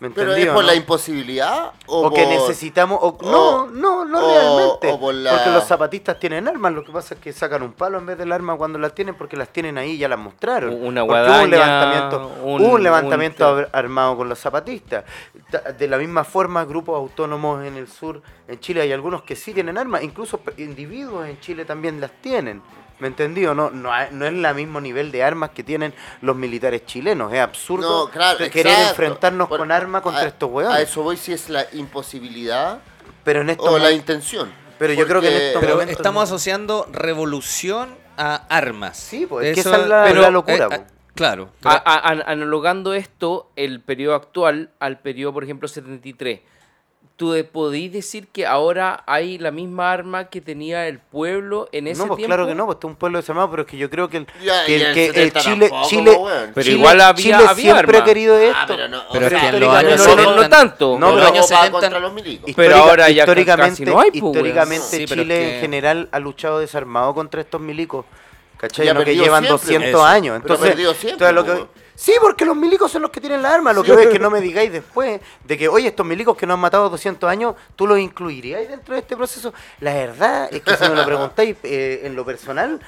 ¿Me Pero es por no? la imposibilidad o, o que necesitamos o, o- no no no o- realmente. o por la- porque los zapatistas tienen armas lo que pasa es que sacan un palo en vez del arma cuando las tienen porque las tienen ahí y ya las mostraron. Una Porque hubo guadaña, un levantamiento un- hubo un levantamiento un- armado con los zapatistas. Ta- de la misma forma grupos autónomos en el sur en Chile hay algunos que sí tienen armas incluso individuos en Chile también las tienen ¿Me entendí o no? No, hay- no es el mismo nivel de armas que tienen los militares chilenos. Es absurdo No, claro, de querer exacto. enfrentarnos Por- con armas contra a- estos A hueones. eso voy si es la imposibilidad Pero en estos o la intención. Pero yo creo que en estos Pero momentos estamos no. asociando revolución a armas. Sí, pues, es que esa es la- la locura, eh, pues. eh, claro. A- a- an- analogando esto, el periodo actual al periodo, por ejemplo, 73. ¿Tú podéis decir que ahora hay la misma arma que tenía el pueblo en ese no, pues tiempo? claro que no, pues es un pueblo desarmado, pero es que yo creo que el, Ya, que el- que el el 70 Chile, tampoco, Chile, weón. Pero Chile- igual había- Chile había siempre armas. ha querido esto. Ah, pero no, Pero o es sea, que en los históricamente- años no, no, no 70 tanto. No, pero- años no va 70 contra los milicos. Pero ahora ya ca- históricamente, casi no hay, pues, históricamente Sí, pero Chile es que- en general ha luchado desarmado contra estos milicos. ¿Cachai? Y ha No que llevan siempre, 200 eso. años. Pero ha Entonces, perdido siempre, entonces lo que- pues. Sí, porque los milicos son los que tienen la arma. Lo que veo es que no me digáis después de que, oye, estos milicos que nos han matado 200 años, ¿tú los incluirías dentro de este proceso? La verdad es que si me lo preguntáis eh, en lo personal,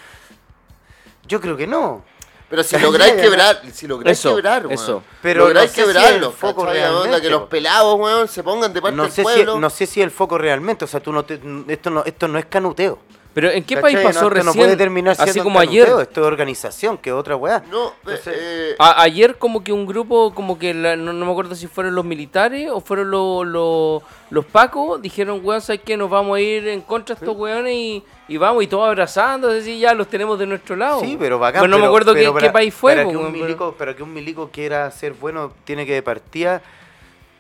yo creo que no. Pero si lográis quebrar, si lográis Eso, quebrar, weón. eso. Pero lográis no sé si quebrarlo, el foco ¿cachai? La onda realmente, que los pelados, weón, se pongan de parte No del sé, si, pueblo. no sé si el foco realmente, o sea, tú no te- esto, no, esto no es canuteo. Pero ¿en qué ¿Cachai? país pasó no, recién? No puede terminar siendo así como ayer. Esto es organización, que es otra weá. No, Entonces, eh, A- ayer como que un grupo, como que la- no, no me acuerdo si fueron los militares o fueron los, los, los pacos, dijeron, weón, ¿sabes qué? Nos vamos a ir en contra de estos weones y, y vamos y todos abrazando, es decir, ya los tenemos de nuestro lado. Sí, pero bacán. Bueno, no me pero- acuerdo pero qué, para- qué país fue. Para po, que, un weón, pero- milico, para que un milico quiera ser bueno, tiene que de partida.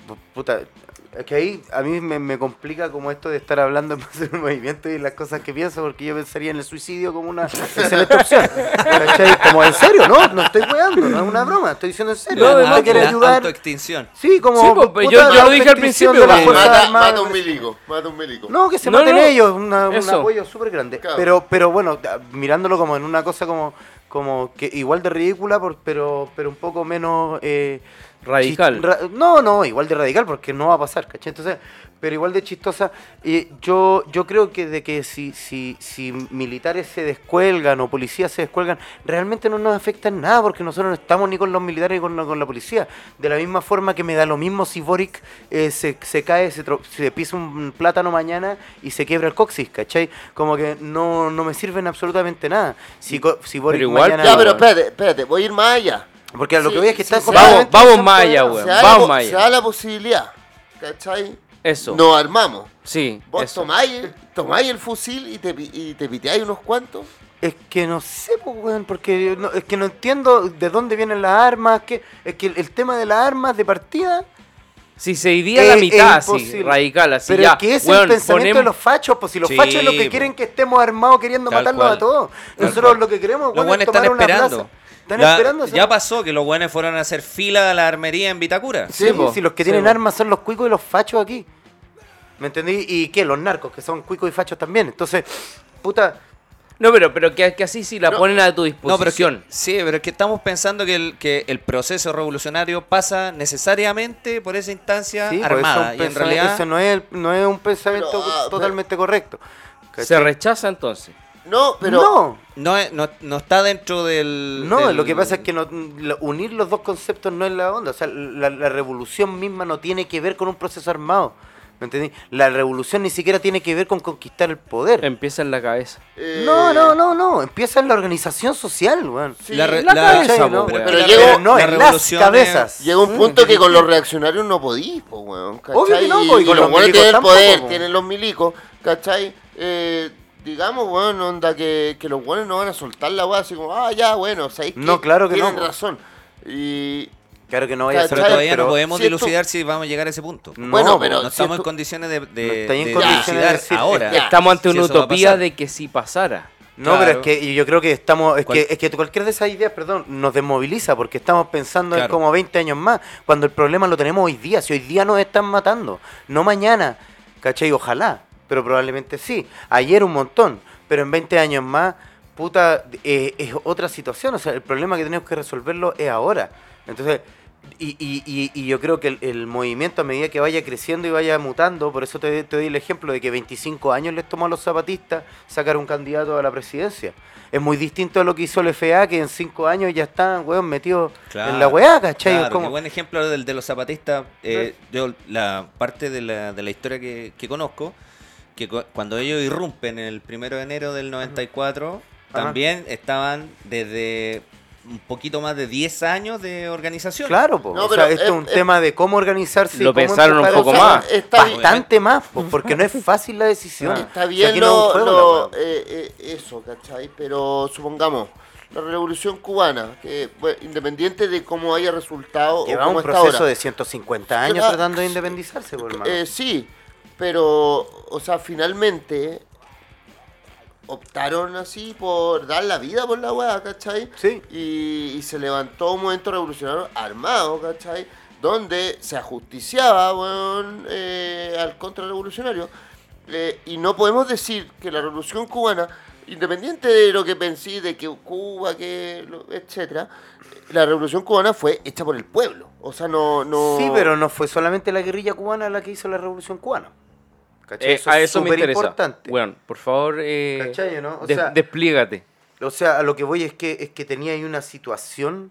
pu- Puta, es que ahí a mí me, me complica como esto de estar hablando en base al movimiento y las cosas que pienso, porque yo pensaría en el suicidio como una excelente opción. ¿Cachai? Como en serio, no, no estoy weando, no es una broma, estoy diciendo en serio. No, No, además quiere ayudar. autoextinción. Sí, como. Sí, pues, puta, yo- yo lo dije al extinción principio, Fuerzas mata, Armadas. mata un milico, mata un milico. No, que se No, maten no, ellos, una- un apoyo súper grande. Claro. Pero, pero bueno, mirándolo como en una cosa como, como que igual de ridícula, por- pero, pero un poco menos... eh, Radical. ra- no, no, igual de radical porque no va a pasar, ¿cachai? Entonces, pero igual de chistosa. Y yo, yo creo que de que si, si, si militares se descuelgan o policías se descuelgan, realmente no nos afecta en nada porque nosotros no estamos ni con los militares ni con, la- con la policía. De la misma forma que me da lo mismo si Boric eh, se, se cae, se, tro- se pisa un plátano mañana y se quiebra el coxis, ¿cachai? Como que no, no me sirven absolutamente nada. Si, si Boric igual, mañana... Ya, pero espérate, espérate, voy a ir más allá. Porque a lo Sí, que voy es que están completamente Vamos, vamos más allá, desempoderados. weón. se, da vamos más se da la posibilidad, ¿cachai? Eso. Nos armamos. Sí, Vos tomáis, tomáis el fusil y te, y te piteáis unos cuantos. Es que no sé, weón, porque no- es que no entiendo de dónde vienen las armas, que es que el, el tema de las armas de partida, Si se dividía Es- la es mitad, así, radical, así pero ya. es que es weón, el pensamiento ponemos- de los fachos, pues si los Sí, fachos es lo que quieren que estemos armados queriendo Tal matarnos cual. a todos. Nosotros cual. lo que queremos, Los weón, es están tomar una esperando. plaza. Están Ya- esperando. ya pasó que los buenos fueron a hacer fila a la armería en Vitacura. Sí, Sí, po. si los que Sí, tienen po. armas son los cuicos y los fachos aquí. ¿Me entendí? ¿Y qué? Los narcos, que son cuicos y fachos también. Entonces, puta, No, pero, pero que, que así sí la No. ponen a tu No, pero disposición. sí, pero es que estamos pensando que el, que el proceso revolucionario pasa necesariamente por esa instancia sí, eso armada. un Y en realidad, eso no es, el- no es un pensamiento Pero, ah, totalmente correcto. Se rechaza entonces. No, pero. no, no, no, no está dentro del. No, del- lo que pasa es que no, unir los dos conceptos no es la onda. O sea, la, la revolución misma no tiene que ver con un proceso armado. ¿Me entendí? La revolución ni siquiera tiene que ver con conquistar el poder. Empieza en la cabeza. eh, No, no, no, no. Empieza en la organización social, weón. sí, La, re- La. Pero llegó- no, en las cabezas. Llega un punto que con los reaccionarios no podís, po, weón. ¿cachai? Obvio que no, y, po, y y con los los milicos tienen el tampoco, poder, po. tienen los milicos, ¿cachai? Eh, digamos, weón, onda que, que los buenos no van a soltar la weá así como, ah, ya, bueno, ¿sabéis No, claro que no, Tienen po. razón. Y. Claro que no vaya a ser todavía pero- no podemos si esto- dilucidar si vamos a llegar a ese punto. No, Bueno, pero- No si estamos esto- en condiciones de, de, No en condiciones decir- ahora. Ya. Estamos ante Si una utopía de que si pasara. No, pero es que yo creo que estamos, es que, es que cualquier de esas ideas, perdón, nos desmoviliza porque estamos pensando en Claro. como 20 años más, cuando el problema lo tenemos hoy día, si hoy día nos están matando, no mañana, ¿cachai? Ojalá, pero probablemente sí. Ayer un montón, pero en 20 años más, puta, eh, es otra situación, o sea, el problema que tenemos que resolverlo es ahora. Entonces, y, y, y, y yo creo que el, el movimiento a medida que vaya creciendo y vaya mutando, por eso te, te doy el ejemplo de que 25 años les tomó a los zapatistas sacar un candidato a la presidencia. Es muy distinto a lo que hizo el FA, que en 5 años ya están, weón, metidos en la weá, ¿cachai? Claro, Como- buen ejemplo del de los zapatistas. eh, yo, la parte de la, de la historia que, que conozco, que cu- cuando ellos irrumpen el primero de enero del 94, Ajá. también estaban desde un poquito más de 10 años de organización. Claro, po. No, o sea, esto es un es- tema de cómo organizarse. y Lo cómo pensaron un poco a- más. Está bien. Bastante más, po, porque no es fácil la decisión. Está O sea, bien no lo, eh, eh, eso, ¿cachai? Pero supongamos, la revolución cubana, que bueno, independiente de cómo haya resultado o Lleva cómo un está proceso ahora, de 150 años tratando de independizarse, po, hermano. eh, sí, pero, o sea, finalmente optaron así por dar la vida por la weá, ¿cachai? Sí. Y, y se levantó un movimiento revolucionario armado, ¿cachai? Donde se ajusticiaba, eh, al contrarrevolucionario. Eh, y no podemos decir que la revolución cubana independiente de lo que pensé, de que Cuba, que etcétera, la revolución cubana fue hecha por el pueblo. O sea, no. no Sí, pero no fue solamente la guerrilla cubana la que hizo la revolución cubana. ¿Cachai? Eh, a es eso me súper interesa. importante. Bueno, por favor, eh, ¿Cachai, no? O des- sea- desplígate. O sea, a lo que voy es que, es que tenía ahí una situación,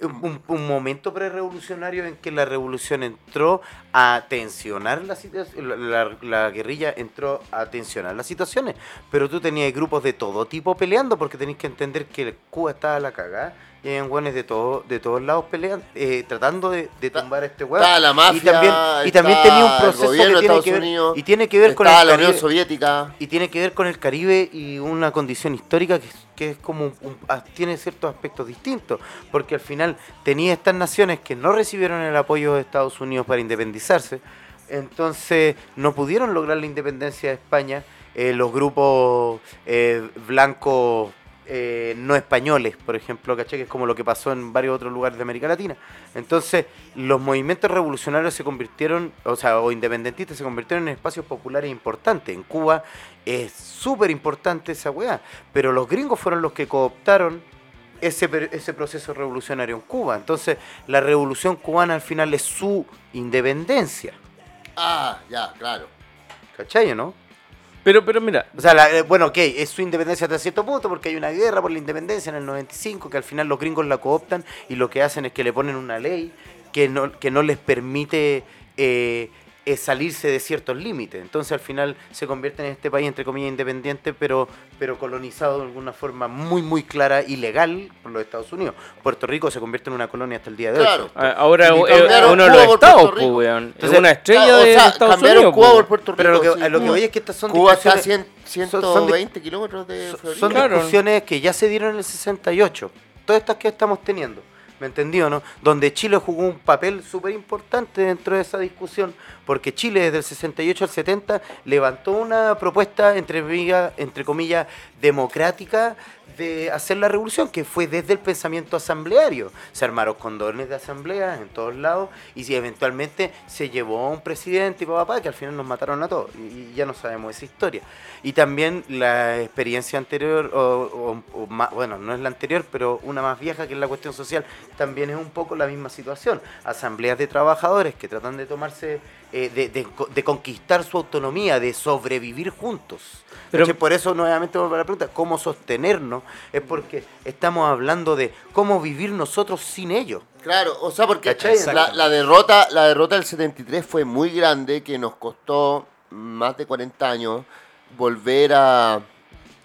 un, un- momento prerevolucionario en que la revolución entró a tensionar la situación, la, la- la guerrilla entró a tensionar las situaciones, pero tú tenías grupos de todo tipo peleando porque tenéis que entender que Cuba estaba a la cagada y hay buenos de, todo, de todos lados peleando, eh, tratando de, tumbar a este hueón. Estaba la mafia, y también, y también tenía un proceso gobierno que de tiene Estados que ver, Unidos, y tiene que ver con el la Unión Caribe- Soviética. y tiene que ver con el Caribe y una condición histórica que, es- que es como un- ah, tiene ciertos aspectos distintos, porque al final tenía estas naciones que no recibieron el apoyo de Estados Unidos para independizarse, entonces no pudieron lograr la independencia de España, eh, los grupos eh, blancos eh, no españoles, por ejemplo, ¿cachai? Que es como lo que pasó en varios otros lugares de América Latina. Entonces, los movimientos revolucionarios se convirtieron, o sea, o independentistas se convirtieron en espacios populares importantes. En Cuba es súper importante esa weá, pero los gringos fueron los que cooptaron ese, ese proceso revolucionario en Cuba. Entonces, la revolución cubana al final es su independencia, Ah, ya, claro. ¿cachai no? Pero, pero mira, O sea, eh, bueno, ok, es su independencia hasta cierto punto porque hay una guerra por la independencia en el 95 que al final los gringos la cooptan y lo que hacen es que le ponen una ley que no, que no les permite eh, eh, salirse de ciertos límites. Entonces al final se convierten en este país, entre comillas, independiente, pero, pero colonizado de alguna forma muy, muy clara y legal por los Estados Unidos. Puerto Rico se convierte en una colonia hasta el día de hoy. Claro. a- ahora Y es cambiaron uno de Cuba los estados, Puerto pues. Es Entonces, una estrella Claro, o de sea, Estados cambiaron Unidos. Cuba pues. por Puerto Rico. Pero lo que, sí. a lo que voy es que estas son Cuba está a discusiones- 100, son- son de- 120 kilómetros de Son- Florida. Son Claro. discusiones que ya se dieron en el 68. Todas estas que estamos teniendo. ¿Me entendió, no? Donde Chile jugó un papel súper importante dentro de esa discusión, porque Chile desde el 68 al 70 levantó una propuesta, entre, entre comillas, democrática de hacer la revolución, que fue desde el pensamiento asambleario. Se armaron condones de asambleas en todos lados y si eventualmente se llevó a un presidente y papá, que al final nos mataron a todos y, ya no sabemos esa historia. Y también la experiencia anterior, o- o más, bueno, no es la anterior, pero una más vieja que es la cuestión social, también es un poco la misma situación. Asambleas de trabajadores que tratan de tomarse, eh, de, de co- de conquistar su autonomía, de sobrevivir juntos. Pero- por eso, nuevamente, vuelvo a la pregunta, ¿cómo sostenernos? Es porque estamos hablando de cómo vivir nosotros sin ellos. Claro, o sea, porque ¿Cachai? la, la derrota la derrota del 73 fue muy grande, que nos costó más de 40 años volver a,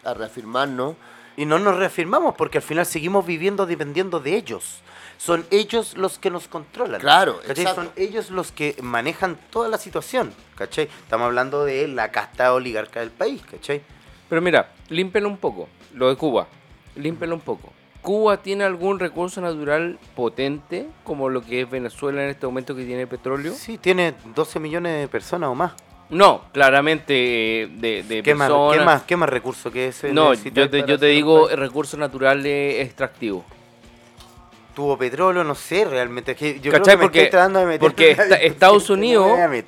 a reafirmarnos. Y no nos reafirmamos porque al final seguimos viviendo dependiendo de ellos. Son ellos los que nos controlan. Claro, ¿cachai? exacto. Son ellos los que manejan toda la situación. ¿cachai? Estamos hablando de la casta oligarca del país. ¿cachai? Pero mira, límpelo un poco. Lo de Cuba. Límpelo un poco. ¿Cuba tiene algún recurso natural potente, como lo que es Venezuela en este momento que tiene petróleo? Sí, tiene 12 millones de personas o más. No, claramente eh, de, de ¿Qué más. ¿qué, más, ¿Qué más recursos que ese? No, yo te, yo te digo recursos naturales extractivos. Tuvo petróleo, no sé realmente. es que Yo ¿Cachai? creo que me Porque, estoy tratando de meter porque esta- Estados me Unidos,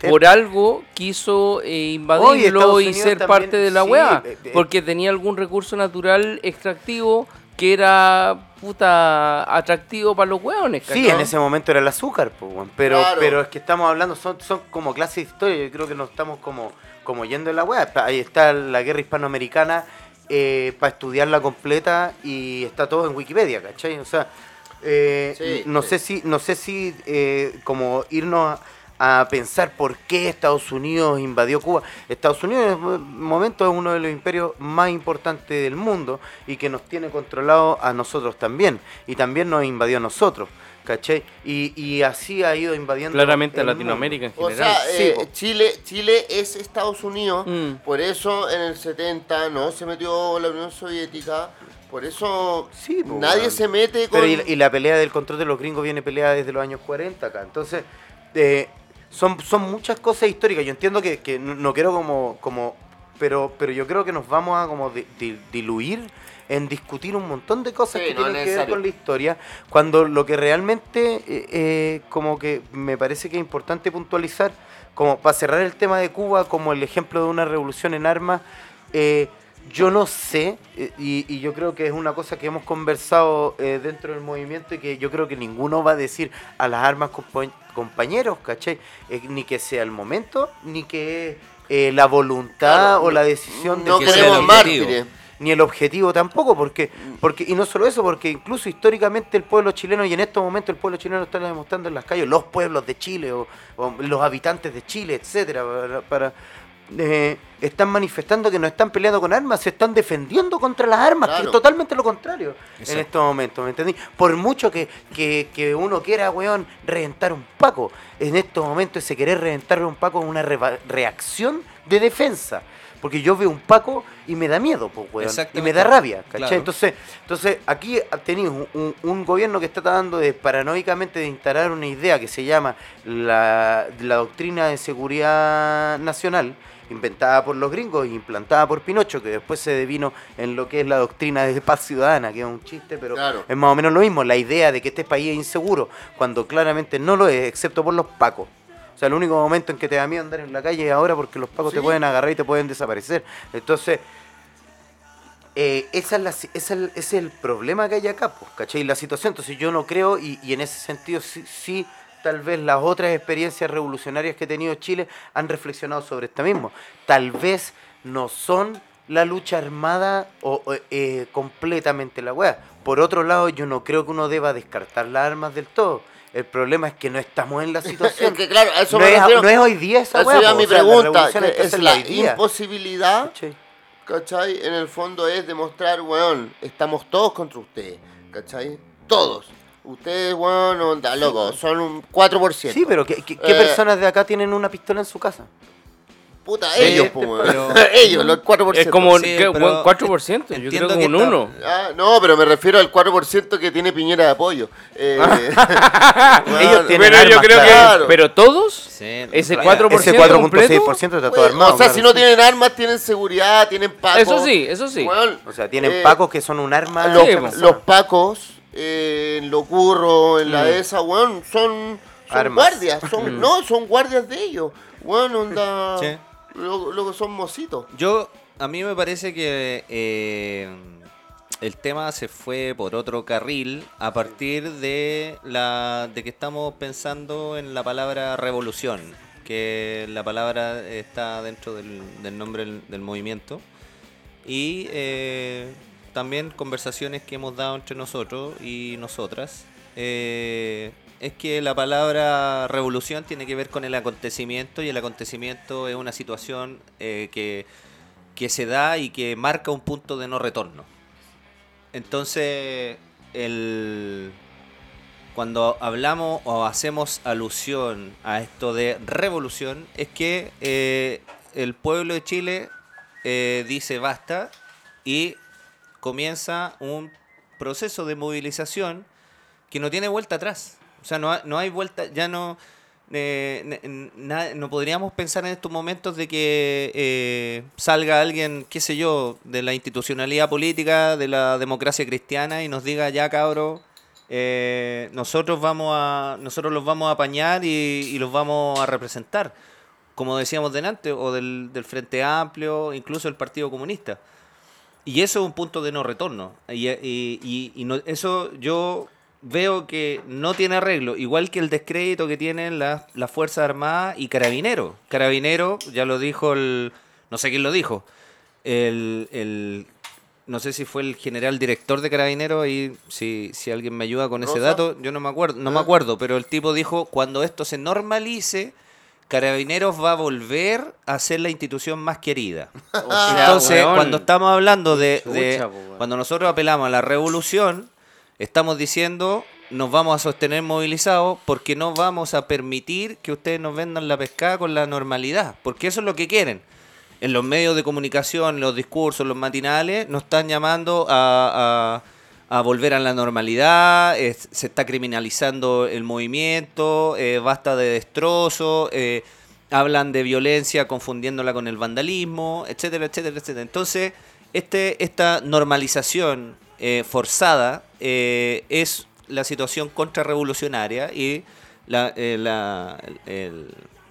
por algo, quiso eh, invadirlo y Unidos ser también- parte de la sí, weá. eh, eh. Porque tenía algún recurso natural extractivo que era puta atractivo para los weones. Sí, en ese momento era el azúcar, po, pero, Claro. pero es que estamos hablando, son, son como clases de historia, yo creo que nos estamos como, como yendo en la weá. Ahí está la guerra hispanoamericana para estudiarla completa y está todo en Wikipedia, ¿cachai? O sea, eh, Sí, no sí. sé si, no sé si eh, como irnos a, a pensar por qué Estados Unidos invadió Cuba. Estados Unidos en este momento es uno de los imperios más importantes del mundo y que nos tiene controlado a nosotros también. Y también nos invadió a nosotros, ¿cachai? Y, y así ha ido invadiendo. Claramente a el Latinoamérica en O general. sea, Sí, eh. Chile, Chile es Estados Unidos, Mm. por eso en el 70 no se metió la Unión Soviética, por eso Sí, po, nadie se mete con... Pero y, la- y la pelea del control de los gringos viene peleada desde los años 40 acá. Entonces, eh, son, son muchas cosas históricas. Yo entiendo que, que no, quiero como... como pero, pero yo creo que nos vamos a como di- di- diluir en discutir un montón de cosas Sí, que no tienen que ver con la historia, cuando lo que realmente eh, eh, como que me parece que es importante puntualizar, como para cerrar el tema de Cuba como el ejemplo de una revolución en armas, eh, yo no sé, eh, y, y yo creo que es una cosa que hemos conversado eh, dentro del movimiento y que yo creo que ninguno va a decir a las armas compa- compañeros, ¿cachai? Eh, ni que sea el momento, ni que eh, la voluntad Claro, o la decisión de no que que queremos mártires. ni el objetivo tampoco, porque, porque y no solo eso, porque incluso históricamente el pueblo chileno, y en estos momentos el pueblo chileno está demostrando en las calles, los pueblos de Chile o, o los habitantes de Chile, etcétera, para, para, eh, están manifestando que no están peleando con armas, se están defendiendo contra las armas, que es totalmente lo contrario en estos momentos, ¿me entendí? Por mucho que, que, que uno quiera, weón, reventar un Paco, en estos momentos ese querer reventar un Paco es una reva- reacción de defensa. Porque yo veo un Paco y me da miedo, pues, weón. Y me da rabia, ¿cachai? Claro. Entonces, entonces, aquí tenéis un, un- un gobierno que está tratando de paranoicamente de instalar una idea que se llama la, la doctrina de seguridad nacional, inventada por los gringos e implantada por Pinocho, que después se devino en lo que es la doctrina de paz ciudadana, que es un chiste, pero Claro. es más o menos lo mismo, la idea de que este país es inseguro, cuando claramente no lo es, excepto por los pacos. O sea, el único momento en que te da miedo andar en la calle es ahora porque los pacos te pueden agarrar y te pueden desaparecer. Entonces, eh, esa es la, esa es el, ese es el problema que hay acá, pues, ¿cachai? La situación, entonces yo no creo, y, y en ese sentido sí, sí, tal vez las otras experiencias revolucionarias que ha tenido Chile han reflexionado sobre esto mismo. Tal vez no son la lucha armada o, eh, completamente la weá. Por otro lado, yo no creo que uno deba descartar las armas del todo. El problema es que no estamos en la situación. Es que claro, eso no, me es, refiero. no es hoy día esa Esa weá. era po, mi o sea, la pregunta, que que es la imposibilidad, ¿cachai? ¿cachai? En el fondo es demostrar, weón, estamos todos contra ustedes, ¿cachai? Todos. Ustedes, weón, onda, loco, son un 4%. Sí, pero ¿qué, qué- qué Eh, personas de acá tienen una pistola en su casa? Puta, Sí, ellos, po, weón. pero- ellos, los 4%. Es como Sí, ¿qué, pero weón, 4%, yo entiendo creo que como un está- 1. Ah, no, pero me refiero al 4% que tiene Piñera de apoyo. Eh, Ellos tienen Pero yo armas, creo claro. que. Pero todos, Sí, ese no, 4% Ese completo, 4.6% está todo Weón, armado. o sea, claro, si no sí. tienen armas, tienen seguridad, tienen pacos. Eso sí, eso sí. Weón, O sea, tienen eh, pacos que son un arma. Los, Sí, persona. los pacos, eh, en lo curro, en la Mm. esa, weón, son, son Armas. guardias. Son, No, son guardias de ellos. Weón, onda. Sí. Luego, luego son mocitos. Yo, a mí me parece que eh, el tema se fue por otro carril a partir de la de que estamos pensando en la palabra revolución, que la palabra está dentro del, del nombre del, del movimiento y eh, también conversaciones que hemos dado entre nosotros y nosotras. eh, es que la palabra revolución tiene que ver con el acontecimiento y el acontecimiento es una situación eh, que, que se da y que marca un punto de no retorno. Entonces, el, cuando hablamos o hacemos alusión a esto de revolución, es que eh, el pueblo de Chile dice basta y comienza un proceso de movilización que no tiene vuelta atrás. O sea, no, ha- no hay vuelta, ya no... eh, no podríamos pensar en estos momentos de que eh, salga alguien, qué sé yo, de la institucionalidad política, de la democracia cristiana y nos diga ya cabro, eh, nosotros vamos a, nosotros los vamos a apañar y, y los vamos a representar, como decíamos delante, o del, del Frente Amplio, incluso el Partido Comunista. Y eso es un punto de no retorno. Y, y- y- y no- eso yo veo que no tiene arreglo, igual que el descrédito que tienen las las Fuerzas Armadas y Carabineros. Carabinero, ya lo dijo el... no sé quién lo dijo, el... el- no sé si fue el general director de Carabineros, y si, si alguien me ayuda con ese dato, yo no me acuerdo, no me Ah. acuerdo, pero el tipo dijo, cuando esto se normalice, Carabineros va a volver a ser la institución más querida. O sea, Entonces, weón. cuando estamos hablando de, de- Chucha, po, weón. cuando nosotros apelamos a la revolución, estamos diciendo nos vamos a sostener movilizados porque no vamos a permitir que ustedes nos vendan la pescada con la normalidad, porque eso es lo que quieren. En los medios de comunicación, en los discursos, los matinales, nos están llamando a, a- a volver a la normalidad, se está criminalizando el movimiento, eh, basta de destrozo, eh, hablan de violencia confundiéndola con el vandalismo, etcétera, etcétera, etcétera. Entonces, este, esta normalización eh, forzada eh, es la situación contrarrevolucionaria y la, la-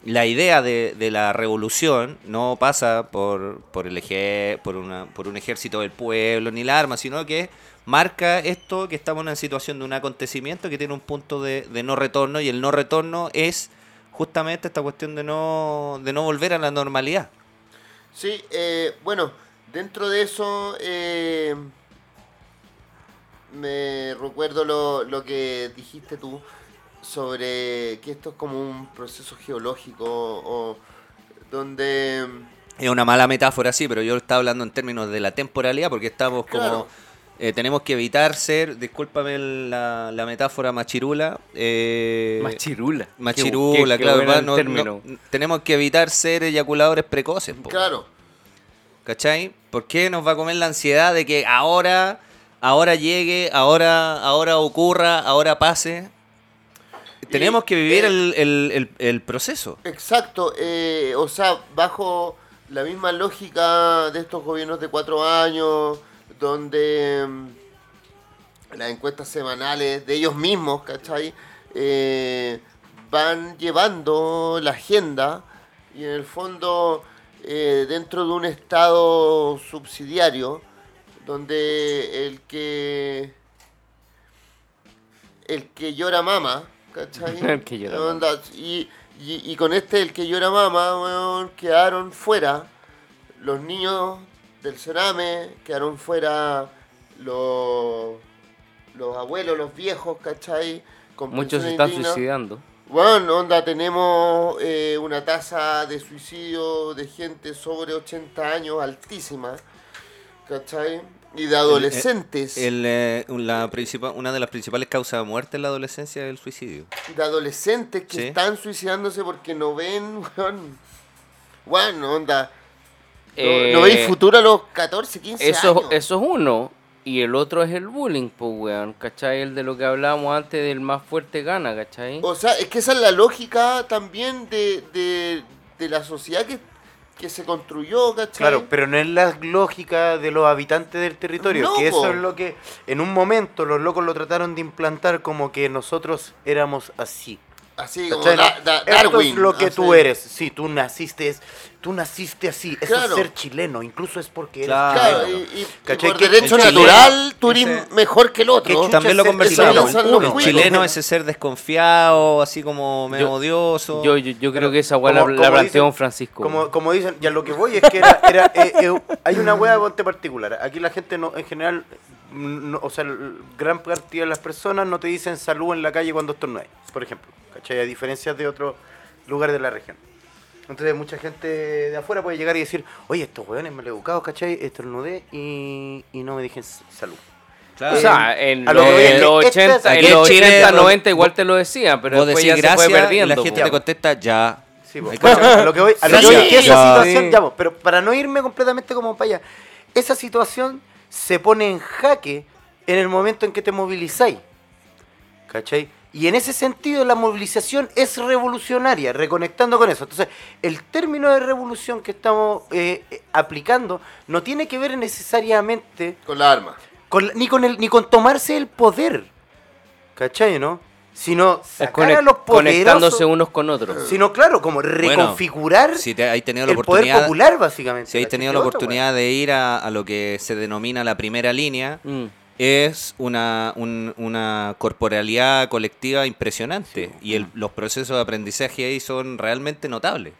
la idea de, de la revolución no pasa por, por, el eje- por, una, por un ejército del pueblo ni la arma, sino que marca esto que estamos en una situación de un acontecimiento que tiene un punto de, de no retorno y el no retorno es justamente esta cuestión de no, de no volver a la normalidad. Sí, eh, bueno, dentro de eso eh, me recuerdo lo, lo que dijiste tú sobre que esto es como un proceso geológico o donde Es una mala metáfora, sí, pero yo estaba hablando en términos de la temporalidad porque estamos como... Claro. Eh, tenemos que evitar ser, discúlpame la, la metáfora machirula. Eh, Machirula. Machirula, Qué- qué- qué claro. va, no- no- tenemos que evitar ser eyaculadores precoces, po, claro, ¿cachai? ¿Por qué nos va a comer la ansiedad de que ahora, ahora llegue, ahora, ahora ocurra, ahora pase? Tenemos que vivir eh, el, el- el- el proceso. exacto, eh, o sea, bajo la misma lógica de estos gobiernos de cuatro años, donde mm, las encuestas semanales de ellos mismos, ¿cachai? Eh, van llevando la agenda y en el fondo eh, dentro de un estado subsidiario donde el que el que llora mama, ¿cachai? El que llora mama. Y, y, y con este el que llora mama, quedaron fuera los niños del Cerame, quedaron fuera los, los abuelos, los viejos, ¿cachai? Con Muchos se están indignas. suicidando. Bueno, onda, tenemos eh, una tasa de suicidio de gente sobre 80 años altísima, ¿cachai? Y de adolescentes, El, eh, la principal, una de las principales causas de muerte en la adolescencia es el suicidio. de adolescentes que Sí. están suicidándose porque no ven, weón, bueno, onda, Eh, no ven futuro a los 14, 15 Eso, años. eso es uno. Y el otro es el bullying, pues, weón. ¿Cachai? El de lo que hablábamos antes del más fuerte gana, ¿cachai? O sea, es que esa es la lógica también de, de, de la sociedad que, que se construyó, ¿cachai? Claro, pero no es la lógica de los habitantes del territorio, No, que eso po. es lo que en un momento los locos lo trataron de implantar como que nosotros éramos así. Así como. Da- Da- Esto Darwin. es lo que así. tú eres. Sí, tú naciste, es, tú naciste así. Eso es ser chileno, incluso es porque eres Claro. Claro, chileno. y, y- y ¿Cachai? por Que derecho el chileno- natural tú eres ese- mejor que el ¿Qué otro. También lo conversamos. Uno. chileno es ese ser desconfiado, así como medio Yo- odioso. Yo, yo, yo creo que esa weá la, la planteó un Francisco. Como, como dicen, ya lo que voy es que era, era, eh, eh, hay una hueá ponte particular. Aquí la gente no, en general, no- o sea, gran cantidad de las personas no te dicen salud en la calle cuando estornudas, por ejemplo. ¿Cachai? A diferencia de otros lugares de la región. Entonces mucha gente de afuera puede llegar y decir, oye, estos hueones me educados, ¿cachai? Estornudé y, y no me dijeron salud. Claro. o sea, en, lo- lo los esta- 80, aquí en en los Chile, 80, vos- 90 igual te lo decían, pero después decís ya se fue gracias y perdiendo. la gente po. te contesta ya. Sí, po, a lo que voy, a lo que voy es que ya. esa situación, ya, po, pero para no irme completamente como para allá, esa situación se pone en jaque en el momento en que te movilizáis. ¿Cachai? Y en ese sentido la movilización es revolucionaria, reconectando con eso. Entonces, el término de revolución que estamos eh, eh, aplicando no tiene que ver necesariamente Con la arma. con ni con el ni con tomarse el poder. ¿Cachai, no? Sino sacar a los conectándose poderosos, unos con otros. sino claro, como reconfigurar Si te, hay tenido la el poder popular, básicamente. si hay tenido la otra oportunidad de ir a, a lo que se denomina la primera línea, Mm. es una, un- una corporalidad colectiva impresionante y el- los procesos de aprendizaje ahí son realmente notables.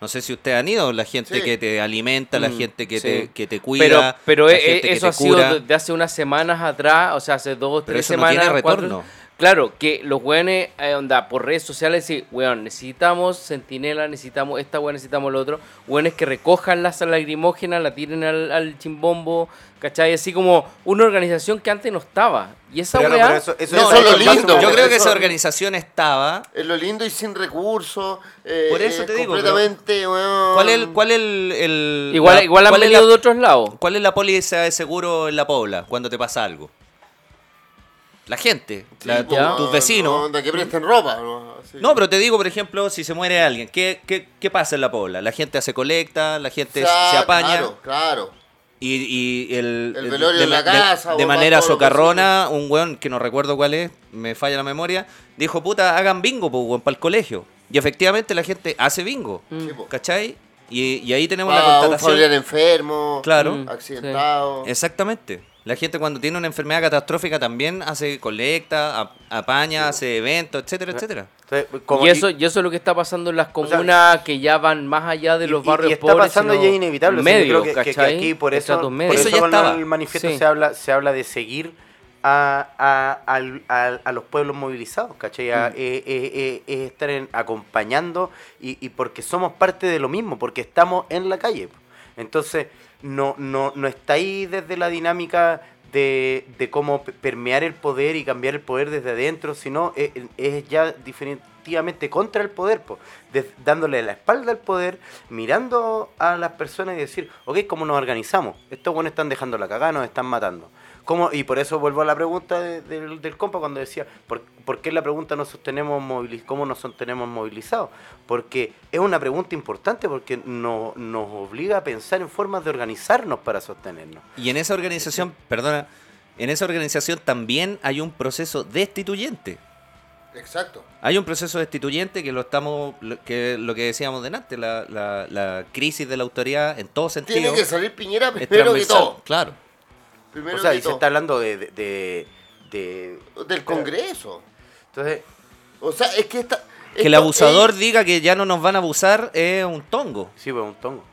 No sé si ustedes han ido, la gente Sí. que te alimenta, la Mm, gente que, sí. te, que te cuida, Pero, pero la gente que eso te ha sido cura. de, de hace unas semanas atrás, o sea, hace dos, Pero tres eso no semanas. tiene cuatro- retorno. Claro, que los weones, eh, onda, por redes sociales, sí, weón, necesitamos centinela, necesitamos esta weón, necesitamos lo otro. Weones que recojan las lagrimógenas, la tiren al, al chimbombo, ¿cachai? Así como una organización que antes no estaba. Y esa Pero weá. eso- eso- No, Eso es lo lindo, Yo creo que esa organización estaba. Es lo lindo y sin recursos. eh, Por eso eh, te digo, Completamente, weón. ¿Cuál es el, cuál es el, el- igual la- igual han cuál es venido la- de otros lados. ¿Cuál es la póliza de seguro en la Pobla cuando te pasa algo? La gente, Sí, la- tu- tus vecinos. no, de que presten ropa. No, Así. No, pero te digo, por ejemplo, si se muere alguien, ¿qué, qué, qué pasa en la Pobla? La gente hace colecta, la gente O sea, se apaña Claro, claro. y, y el, El velorio de, en la de- casa, de manera socarrona, un weón que no recuerdo cuál es, me falla la memoria, dijo, puta, hagan bingo, pues, weón, para el colegio. Y efectivamente la gente hace bingo, Mm. Sí. ¿cachai? Y, y ahí tenemos Va la un constatación. familiar enfermo, Claro, Mm. accidentado. exactamente. La gente cuando tiene una enfermedad catastrófica también hace colecta, ap- apaña, hace eventos, etcétera, etcétera. Entonces, como- y, eso, y eso es lo que está pasando en las sea, comunas que ya van más allá de los y- barrios y está pobres. pasando ya inevitable. o sea, yo creo que- que, que ¿cachai? aquí por eso, por. Eso eso ya con estaba. el manifiesto Sí. se habla se habla de seguir a, a, los pueblos movilizados, ¿cachai? A- Mm. eh, eh, eh, es estar en- acompañando y, y porque somos parte de lo mismo, porque estamos en la calle. Entonces, no, no, no está ahí desde la dinámica de, de cómo pe- permear el poder y cambiar el poder desde adentro, sino es, es ya definitivamente contra el poder, po, dándole la espalda al poder, mirando a las personas y decir, ok, ¿cómo nos organizamos? Estos buenos están dejando la cagada, nos están matando. ¿Cómo? Y por eso vuelvo a la pregunta de- del, del compa cuando decía, ¿por, por qué la pregunta nos sostenemos moviliz cómo nos sostenemos movilizados? Porque es una pregunta importante porque no- nos obliga a pensar en formas de organizarnos para sostenernos. Y en esa organización, perdona, en esa organización también hay un proceso destituyente. Exacto. Hay un proceso destituyente que lo estamos, lo- que lo que decíamos delante, la, la, la crisis de la autoridad en todo sentido. Tiene que salir Piñera primero que todo. Claro. Primero o sea, y se todo. está hablando de... de, de- de- Del Congreso. entonces, O sea, es que esta... Que el abusador es- diga que ya no nos van a abusar es un tongo. Sí, pues un tongo.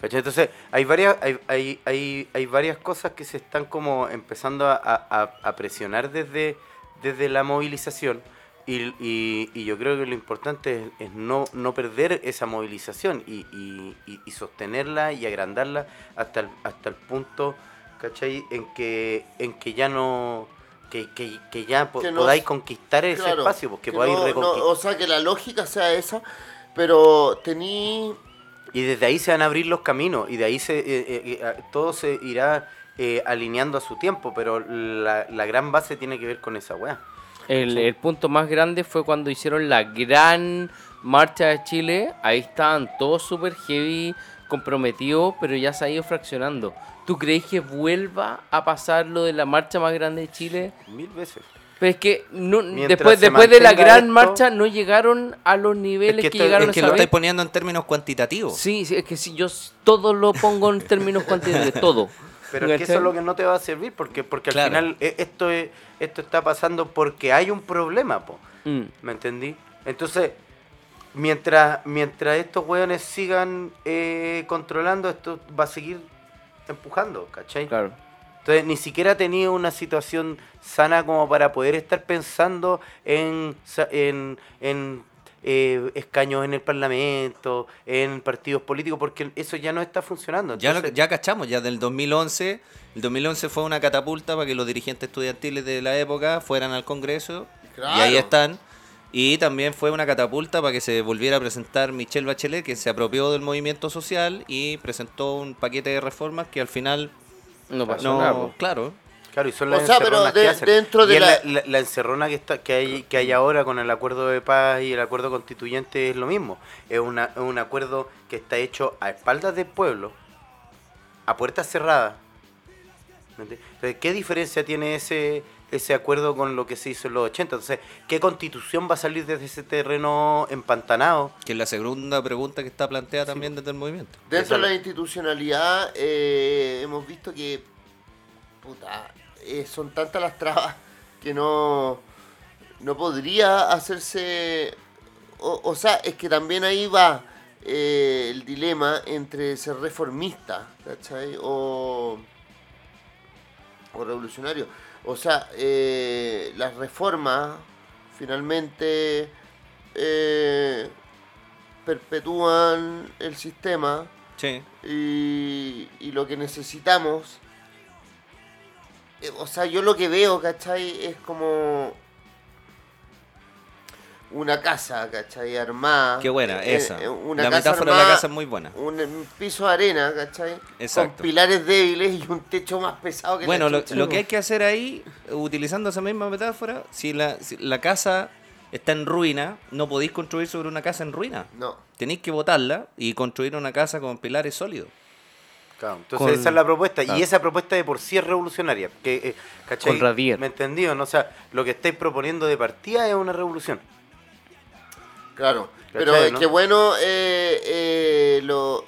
¿Cachai? Entonces, hay varias, hay, hay, hay, hay varias cosas que se están como empezando a, a- a presionar desde, desde la movilización. Y, y- y yo creo que lo importante es, es no, no perder esa movilización y, y- y- y sostenerla y agrandarla hasta el, hasta el punto, ¿cachai? En que, en que ya no... Que, que, que ya po- Que no- podáis conquistar ese Claro, espacio, porque que podáis no- no, reconquistar. O sea, que la lógica sea esa, pero tení... Y desde ahí se van a abrir los caminos y de ahí se, eh, eh, eh, todo se irá eh, alineando a su tiempo, pero la, la gran base tiene que ver con esa weá. El, el punto más grande fue cuando hicieron la gran marcha de Chile. Ahí estaban todos súper heavy, comprometidos, pero ya se ha ido fraccionando. ¿Tú crees que vuelva a pasar lo de la marcha más grande de Chile? Mil veces. Pero es que no, después, después de la gran esto- marcha no llegaron a los niveles Es que que, esto- llegaron Es que lo estáis poniendo en términos cuantitativos. Sí, sí, es que si yo todo lo pongo en términos cuantitativos, todo. Pero es que eso es lo que no te va a servir, porque, porque al final eh, esto, es, esto está pasando porque hay un problema, po. Mm. ¿Me entendí? Entonces, mientras, mientras estos weones sigan eh, controlando, esto va a seguir empujando, ¿cachai? Claro. Entonces, ni siquiera ha tenido una situación sana como para poder estar pensando en, en, en, eh, escaños en el Parlamento, en partidos políticos, porque eso ya no está funcionando. Ya, lo- ya cachamos, ya del 2011. El 2011 fue una catapulta para que los dirigentes estudiantiles de la época fueran al Congreso. Y ahí están. Y también fue una catapulta para que se volviera a presentar Michelle Bachelet, que se apropió del movimiento social y presentó un paquete de reformas que al final No pasó no, nada. claro. Claro, y son O las sea, pero que hacen. dentro de Y la- la, la encerrona que está que hay que hay ahora con el acuerdo de paz y el acuerdo constituyente es lo mismo. Es, una, es un acuerdo que está hecho a espaldas del pueblo, a puertas cerradas. ¿qué diferencia tiene ese ese acuerdo con lo que se hizo en los 80? Entonces, ¿qué constitución va a salir desde ese terreno empantanado? Que es la segunda pregunta que está planteada también desde el movimiento. Dentro de la institucionalidad eh, hemos visto que puta, eh, son tantas las trabas que no, no podría hacerse... O, o sea, es que también ahí va eh, el dilema entre ser reformista, ¿cachai? O, o revolucionario. O sea, eh, las reformas finalmente eh, perpetúan el sistema Sí. y, y lo que necesitamos, eh, o sea, yo lo que veo, ¿cachai? Es como una casa, ¿cachai? Armada. Qué buena, Eh, esa. eh, una la casa metáfora de la armada, casa es muy buena. Un, un piso de arena, ¿cachai? Exacto. Con pilares débiles y un techo más pesado que Bueno, la lo, lo que hay que hacer ahí, utilizando esa misma metáfora, si la, si la casa está en ruina, no podéis construir sobre una casa en ruina. No. Tenéis que botarla y construir una casa con pilares sólidos. Claro, entonces Con- esa es la propuesta. claro. Y esa propuesta de por sí es revolucionaria. Que, eh, ¿cachai? Con Radier. ¿Me entendió? No? O sea, lo que estáis proponiendo de partida es una revolución. Claro, pero ¿Cachai, es no? que bueno, eh, eh, lo,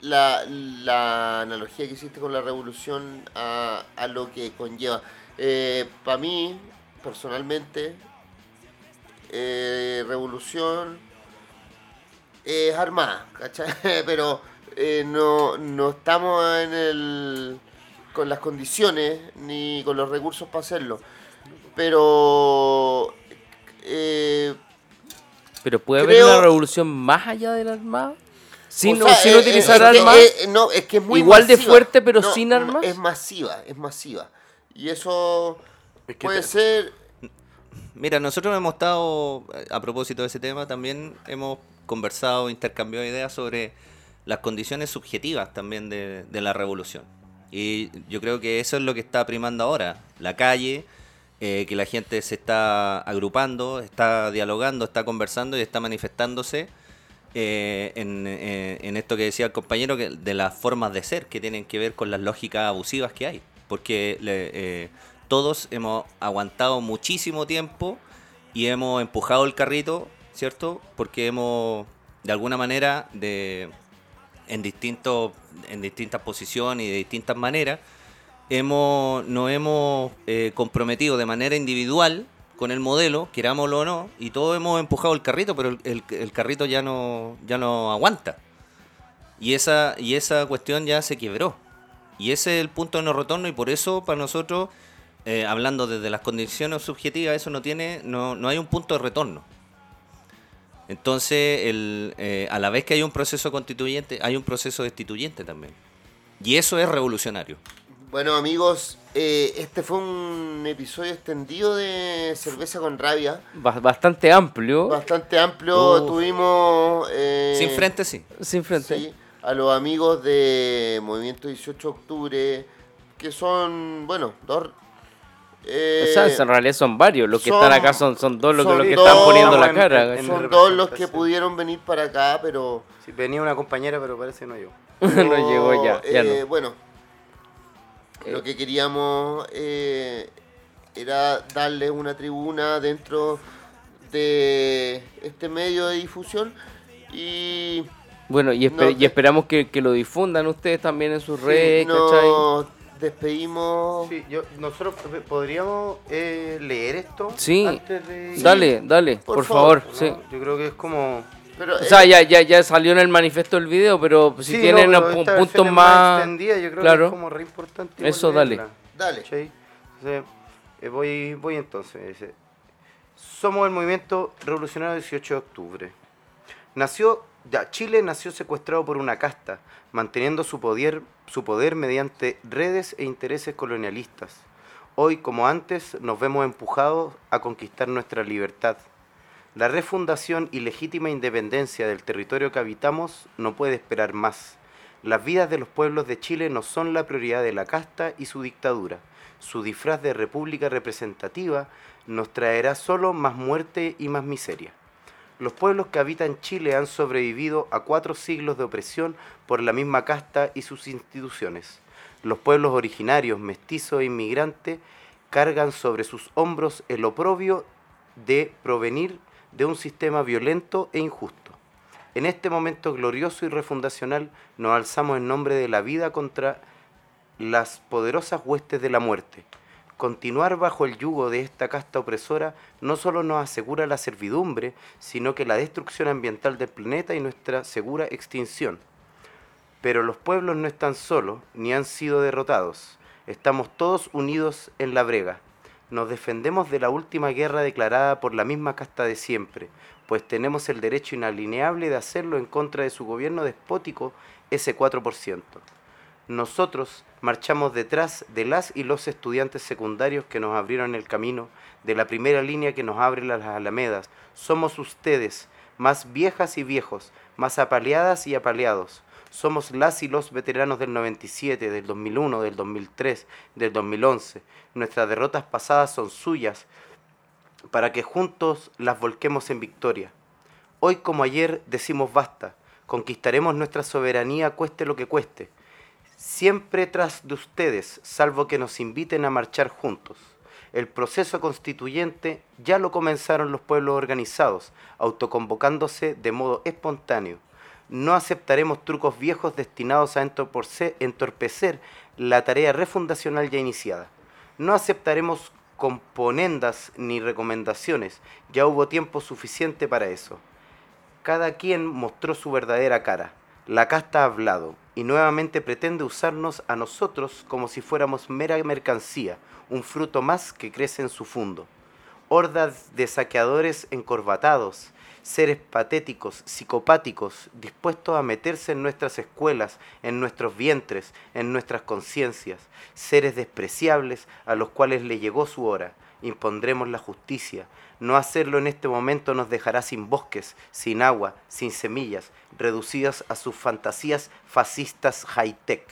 la, la analogía que hiciste con la revolución a, a lo que conlleva. Para mí, personalmente, eh, revolución es armada, ¿cachai? Pero eh, no, no estamos en el, con las condiciones ni con los recursos para hacerlo. Pero eh, Pero puede Creo- haber una revolución más allá del armado. Sin, O sea, sin eh, utilizar que, armas. eh, no, es que es muy igual de fuerte, pero No, sin armas. Es masiva, es masiva. Y eso Es que puede te- ser. Mira, nosotros hemos estado, eh, a propósito de ese tema, también hemos conversado, intercambiado ideas sobre las condiciones subjetivas también de, de la revolución. Y yo creo que eso es lo que está primando ahora. La calle, eh, que la gente se está agrupando, está dialogando, está conversando y está manifestándose eh, en, eh, en esto que decía el compañero, que, de las formas de ser que tienen que ver con las lógicas abusivas que hay. Porque le- todos hemos aguantado muchísimo tiempo y hemos empujado el carrito, ¿cierto? Porque hemos, de alguna manera, de, en, distintos, en distintas posiciones y de distintas maneras, hemos, nos hemos eh, comprometido de manera individual con el modelo, querámoslo o no, y todos hemos empujado el carrito, pero el, carrito ya no, ya no aguanta. Y esa, y esa cuestión ya se quebró. Y ese es el punto de no retorno, y por eso para nosotros, eh, hablando desde las condiciones subjetivas, eso no tiene, no, no hay un punto de retorno. Entonces, el, eh, a la vez que hay un proceso constituyente, hay un proceso destituyente también. Y eso es revolucionario. Bueno, amigos, eh, este fue un episodio extendido de Cerveza con Rabia. Ba- Bastante amplio. Bastante amplio. Uf. Tuvimos. eh, Sin frente, sí. sin frente. Sí, a los amigos de Movimiento 18 de Octubre, que son, bueno, dos. eh, O sea, en realidad son varios. Los que son- están acá son, son dos los que, son los que dos- están poniendo la cara. en- son dos los que pudieron venir para acá, pero. Sí, venía una compañera, pero parece no yo. no llegó ya. ya eh, no. Bueno. Lo que queríamos eh, era darle una tribuna dentro de este medio de difusión y Bueno, y, espe- no, y esperamos que, que lo difundan ustedes también en sus sí, redes, ¿cachai? nos despedimos. Sí, yo, nosotros podríamos eh, leer esto Sí. antes de... Dale, dale, Por por, favor, favor. ¿no? sí. Yo creo que es como... Pero, O sea, eh, ya, ya, ya salió en el manifiesto el video, pero si Sí, tienen no, pero esta puntos es más... extendida, yo creo claro. que es como re importante. Eso, dale. dale. Entonces, eh, voy, voy entonces. dice, Somos el movimiento revolucionario 18 de octubre. Nació, ya, Chile nació secuestrado por una casta, manteniendo su poder, su poder mediante redes e intereses colonialistas. Hoy, como antes, nos vemos empujados a conquistar nuestra libertad. La refundación y legítima independencia del territorio que habitamos no puede esperar más. Las vidas de los pueblos de Chile no son la prioridad de la casta y su dictadura. Su disfraz de república representativa nos traerá solo más muerte y más miseria. Los pueblos que habitan Chile han sobrevivido a cuatro siglos de opresión por la misma casta y sus instituciones. Los pueblos originarios, mestizos e inmigrantes cargan sobre sus hombros el oprobio de provenir de un sistema violento e injusto. En este momento glorioso y refundacional nos alzamos en nombre de la vida contra las poderosas huestes de la muerte. Continuar bajo el yugo de esta casta opresora no solo nos asegura la servidumbre, sino que la destrucción ambiental del planeta y nuestra segura extinción. Pero los pueblos no están solos ni han sido derrotados. Estamos todos unidos en la brega. Nos defendemos de la última guerra declarada por la misma casta de siempre, pues tenemos el derecho inalineable de hacerlo en contra de su gobierno despótico, ese 4%. Nosotros marchamos detrás de las y los estudiantes secundarios que nos abrieron el camino, de la primera línea que nos abre las alamedas. Somos ustedes, más viejas y viejos, más apaleadas y apaleados. Somos las y los veteranos del 97, del 2001, del 2003, del 2011. Nuestras derrotas pasadas son suyas, para que juntos las volquemos en victoria. Hoy como ayer decimos basta, conquistaremos nuestra soberanía cueste lo que cueste, siempre tras de ustedes, salvo que nos inviten a marchar juntos. El proceso constituyente ya lo comenzaron los pueblos organizados, autoconvocándose de modo espontáneo. No aceptaremos trucos viejos destinados a entorpecer la tarea refundacional ya iniciada. No aceptaremos componendas ni recomendaciones, ya hubo tiempo suficiente para eso. Cada quien mostró su verdadera cara. La casta ha hablado y nuevamente pretende usarnos a nosotros como si fuéramos mera mercancía, un fruto más que crece en su fondo. Hordas de saqueadores encorbatados, seres patéticos, psicopáticos, dispuestos a meterse en nuestras escuelas, en nuestros vientres, en nuestras conciencias, seres despreciables a los cuales le llegó su hora. Impondremos la justicia. No hacerlo en este momento nos dejará sin bosques, sin agua, sin semillas, reducidas a sus fantasías fascistas high-tech.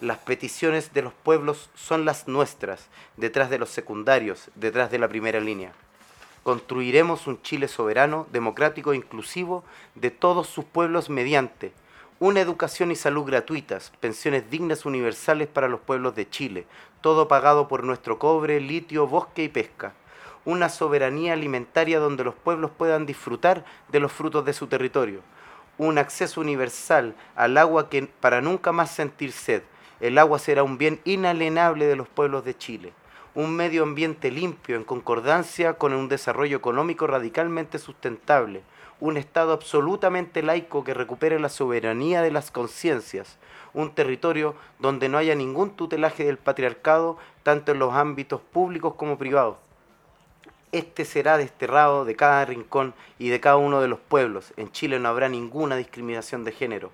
Las peticiones de los pueblos son las nuestras, detrás de los secundarios, detrás de la primera línea. Construiremos un Chile soberano, democrático e inclusivo de todos sus pueblos mediante una educación y salud gratuitas, pensiones dignas universales para los pueblos de Chile, todo pagado por nuestro cobre, litio, bosque y pesca. Una soberanía alimentaria donde los pueblos puedan disfrutar de los frutos de su territorio. Un acceso universal al agua para nunca más sentir sed. El agua será un bien inalienable de los pueblos de Chile un medio ambiente limpio en concordancia con un desarrollo económico radicalmente sustentable, un Estado absolutamente laico que recupere la soberanía de las conciencias, un territorio donde no haya ningún tutelaje del patriarcado, tanto en los ámbitos públicos como privados. Este será desterrado de cada rincón y de cada uno de los pueblos. En Chile no habrá ninguna discriminación de género.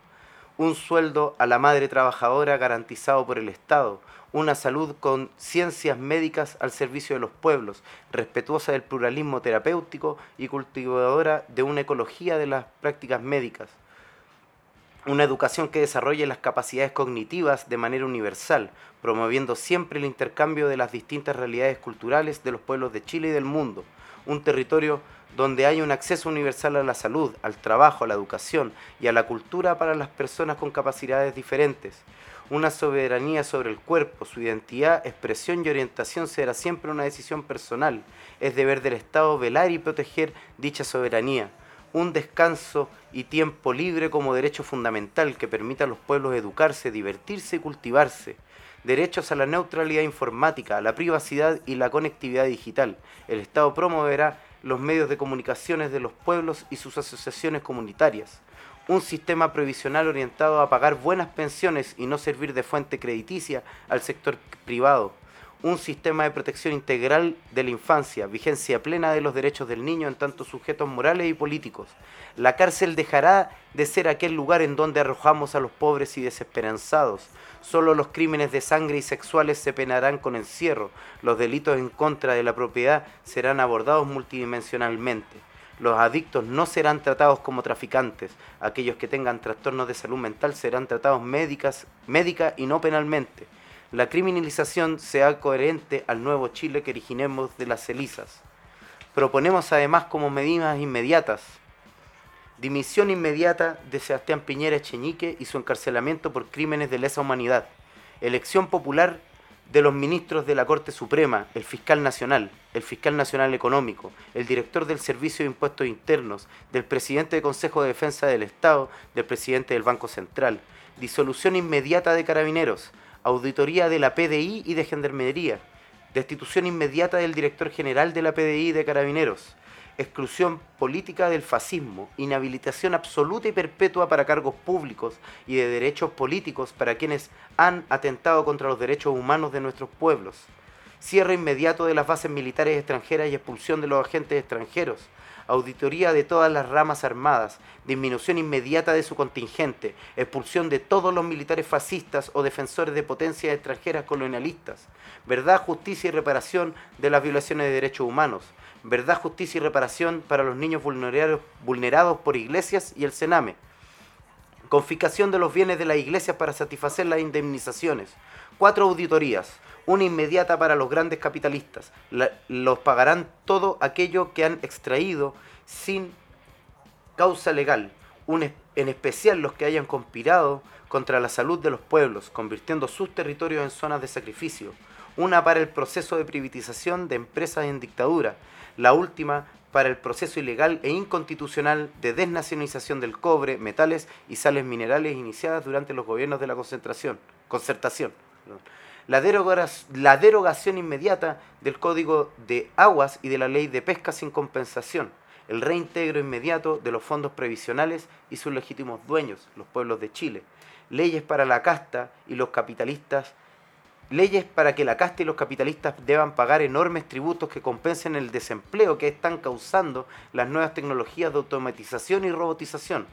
Un sueldo a la madre trabajadora garantizado por el Estado, una salud con ciencias médicas al servicio de los pueblos, respetuosa del pluralismo terapéutico y cultivadora de una ecología de las prácticas médicas. Una educación que desarrolle las capacidades cognitivas de manera universal, promoviendo siempre el intercambio de las distintas realidades culturales de los pueblos de Chile y del mundo. Un territorio donde haya un acceso universal a la salud, al trabajo, a la educación y a la cultura para las personas con capacidades diferentes una soberanía sobre el cuerpo, su identidad, expresión y orientación será siempre una decisión personal. Es deber del Estado velar y proteger dicha soberanía. Un descanso y tiempo libre como derecho fundamental que permita a los pueblos educarse, divertirse y cultivarse. Derechos a la neutralidad informática, la privacidad y la conectividad digital. El Estado promoverá los medios de comunicaciones de los pueblos y sus asociaciones comunitarias un sistema previsional orientado a pagar buenas pensiones y no servir de fuente crediticia al sector privado, un sistema de protección integral de la infancia, vigencia plena de los derechos del niño en tanto sujetos morales y políticos. La cárcel dejará de ser aquel lugar en donde arrojamos a los pobres y desesperanzados. Solo los crímenes de sangre y sexuales se penarán con encierro. Los delitos en contra de la propiedad serán abordados multidimensionalmente. Los adictos no serán tratados como traficantes. Aquellos que tengan trastornos de salud mental serán tratados médicas, médica y no penalmente. La criminalización sea coherente al nuevo Chile que originemos de las celizas. Proponemos además como medidas inmediatas dimisión inmediata de Sebastián Piñera Echeñique y su encarcelamiento por crímenes de lesa humanidad, elección popular de los ministros de la Corte Suprema, el fiscal nacional, el fiscal nacional económico, el director del Servicio de Impuestos Internos, del presidente del Consejo de Defensa del Estado, del presidente del Banco Central, disolución inmediata de carabineros, auditoría de la PDI y de Gendarmería, destitución inmediata del director general de la PDI y de Carabineros, exclusión política del fascismo, inhabilitación absoluta y perpetua para cargos públicos y de derechos políticos para quienes han atentado contra los derechos humanos de nuestros pueblos, cierre inmediato de las bases militares extranjeras y expulsión de los agentes extranjeros, auditoría de todas las ramas armadas, disminución inmediata de su contingente, expulsión de todos los militares fascistas o defensores de potencias extranjeras colonialistas, verdad, justicia y reparación de las violaciones de derechos humanos, verdad, justicia y reparación para los niños vulnerados, por iglesias y el Sename, confiscación de los bienes de las iglesias para satisfacer las indemnizaciones, cuatro auditorías, una inmediata para los grandes capitalistas, los pagarán todo aquello que han extraído sin causa legal, en especial los que hayan conspirado contra la salud de los pueblos, convirtiendo sus territorios en zonas de sacrificio, una para el proceso de privatización de empresas en dictadura, la última para el proceso ilegal e inconstitucional de desnacionalización del cobre, metales y sales minerales iniciadas durante los gobiernos de la concentración, concertación. La, la derogación inmediata del Código de Aguas y de la Ley de Pesca sin compensación, el reintegro inmediato de los fondos previsionales y sus legítimos dueños, los pueblos de Chile, leyes para la casta y los capitalistas leyes para que la casta y los capitalistas deban pagar enormes tributos que compensen el desempleo que están causando las nuevas tecnologías de automatización y robotización,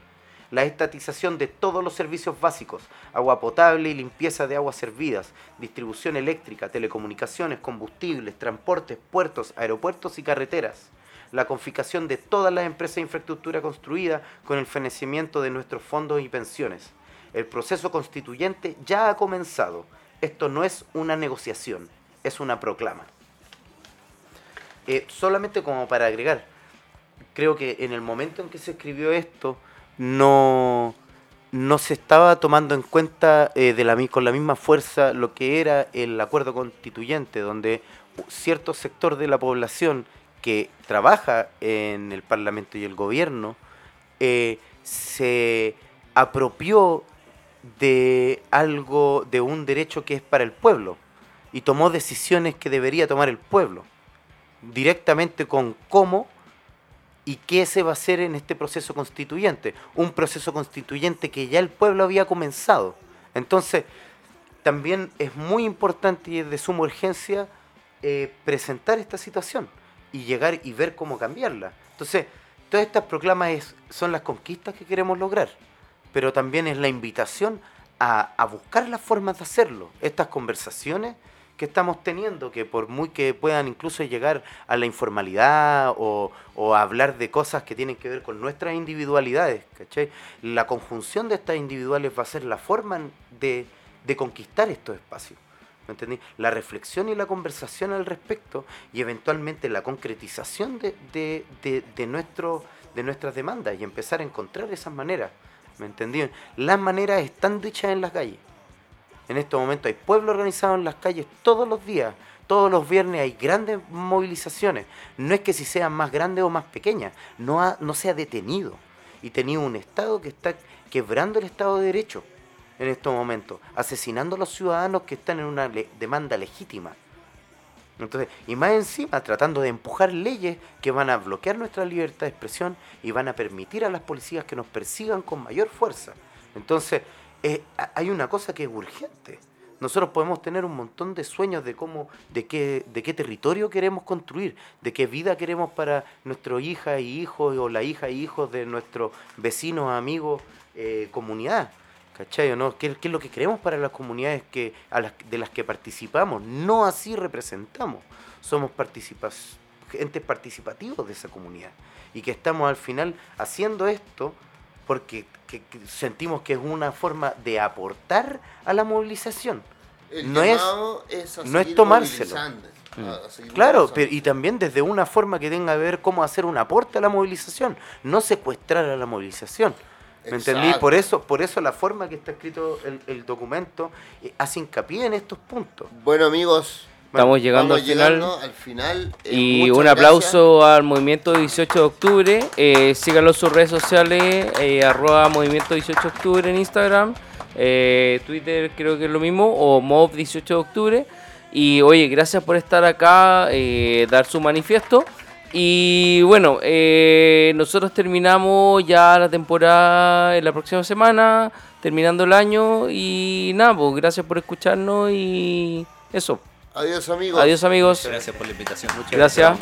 la estatización de todos los servicios básicos, agua potable y limpieza de aguas servidas, distribución eléctrica, telecomunicaciones, combustibles, transportes, puertos, aeropuertos y carreteras, la confiscación de todas las empresas de infraestructura construida con el financiamiento de nuestros fondos y pensiones. El proceso constituyente ya ha comenzado. Esto no es una negociación, es una proclama. Eh, solamente como para agregar, creo que en el momento en que se escribió esto, no, no se estaba tomando en cuenta eh, de la, con la misma fuerza lo que era el acuerdo constituyente, donde cierto sector de la población que trabaja en el Parlamento y el gobierno eh, se apropió de algo, de un derecho que es para el pueblo y tomó decisiones que debería tomar el pueblo, directamente con cómo y qué se va a hacer en este proceso constituyente, un proceso constituyente que ya el pueblo había comenzado. Entonces, también es muy importante y es de suma urgencia eh, presentar esta situación y llegar y ver cómo cambiarla. Entonces, todas estas proclamas son las conquistas que queremos lograr, pero también es la invitación a, buscar las formas de hacerlo. Estas conversaciones que estamos teniendo, que por muy que puedan incluso llegar a la informalidad o, a hablar de cosas que tienen que ver con nuestras individualidades, ¿cachai? La conjunción de estas individuales va a ser la forma de, conquistar estos espacios. ¿Me entendí? La reflexión y la conversación al respecto y eventualmente la concretización de, de, de, de nuestras demandas y empezar a encontrar esas maneras. ¿Me entendí? Las maneras están dichas en las calles. En este momento hay pueblo organizado en las calles todos los días. Todos los viernes hay grandes movilizaciones. No es que si sean más grandes o más pequeñas, no, ha- no se ha detenido. Y tenido un Estado que está quebrando el Estado de Derecho en estos momentos, asesinando a los ciudadanos que están en una demanda legítima. Entonces, y más encima, tratando de empujar leyes que van a bloquear nuestra libertad de expresión y van a permitir a las policías que nos persigan con mayor fuerza. Entonces, eh, ha- hay una cosa que es urgente. Nosotros podemos tener un montón de sueños de cómo, de qué, de qué territorio queremos construir, de qué vida queremos para nuestros hijas y hijos o la hija y hijos de nuestros vecinos, amigos, eh, comunidad. ¿Cachai o no? ¿Qué, qué es lo que queremos para las comunidades que, a las, de las que participamos? No así representamos. Somos participas, entes participativos de esa comunidad. Y que estamos al final haciendo esto porque que- que sentimos que es una forma de aportar a la movilización. El No es- es a no es tomárselo. seguir Claro, pero, y también desde una forma que tenga que ver cómo hacer un aporte a la movilización, no secuestrar a la movilización. ¿Me entendí? Exacto. Por eso, por eso la forma que está escrito el, el documento eh, hace hincapié en estos puntos. Bueno, amigos, Estamos llegando vamos al final. llegando al final. Eh, Y un aplauso al movimiento 18 de octubre. Eh, síganlo en sus redes sociales, eh, arroba movimiento 18 de octubre en Instagram. eh, Twitter creo que es lo mismo, o mob 18 de octubre. Y oye, gracias por estar acá, eh, dar su manifiesto. Y bueno, eh, nosotros terminamos ya la temporada en la próxima semana, terminando el año. Y nada, pues gracias por escucharnos y eso. gracias. Adiós, amigos. Adiós amigos. Gracias por la invitación. Gracias.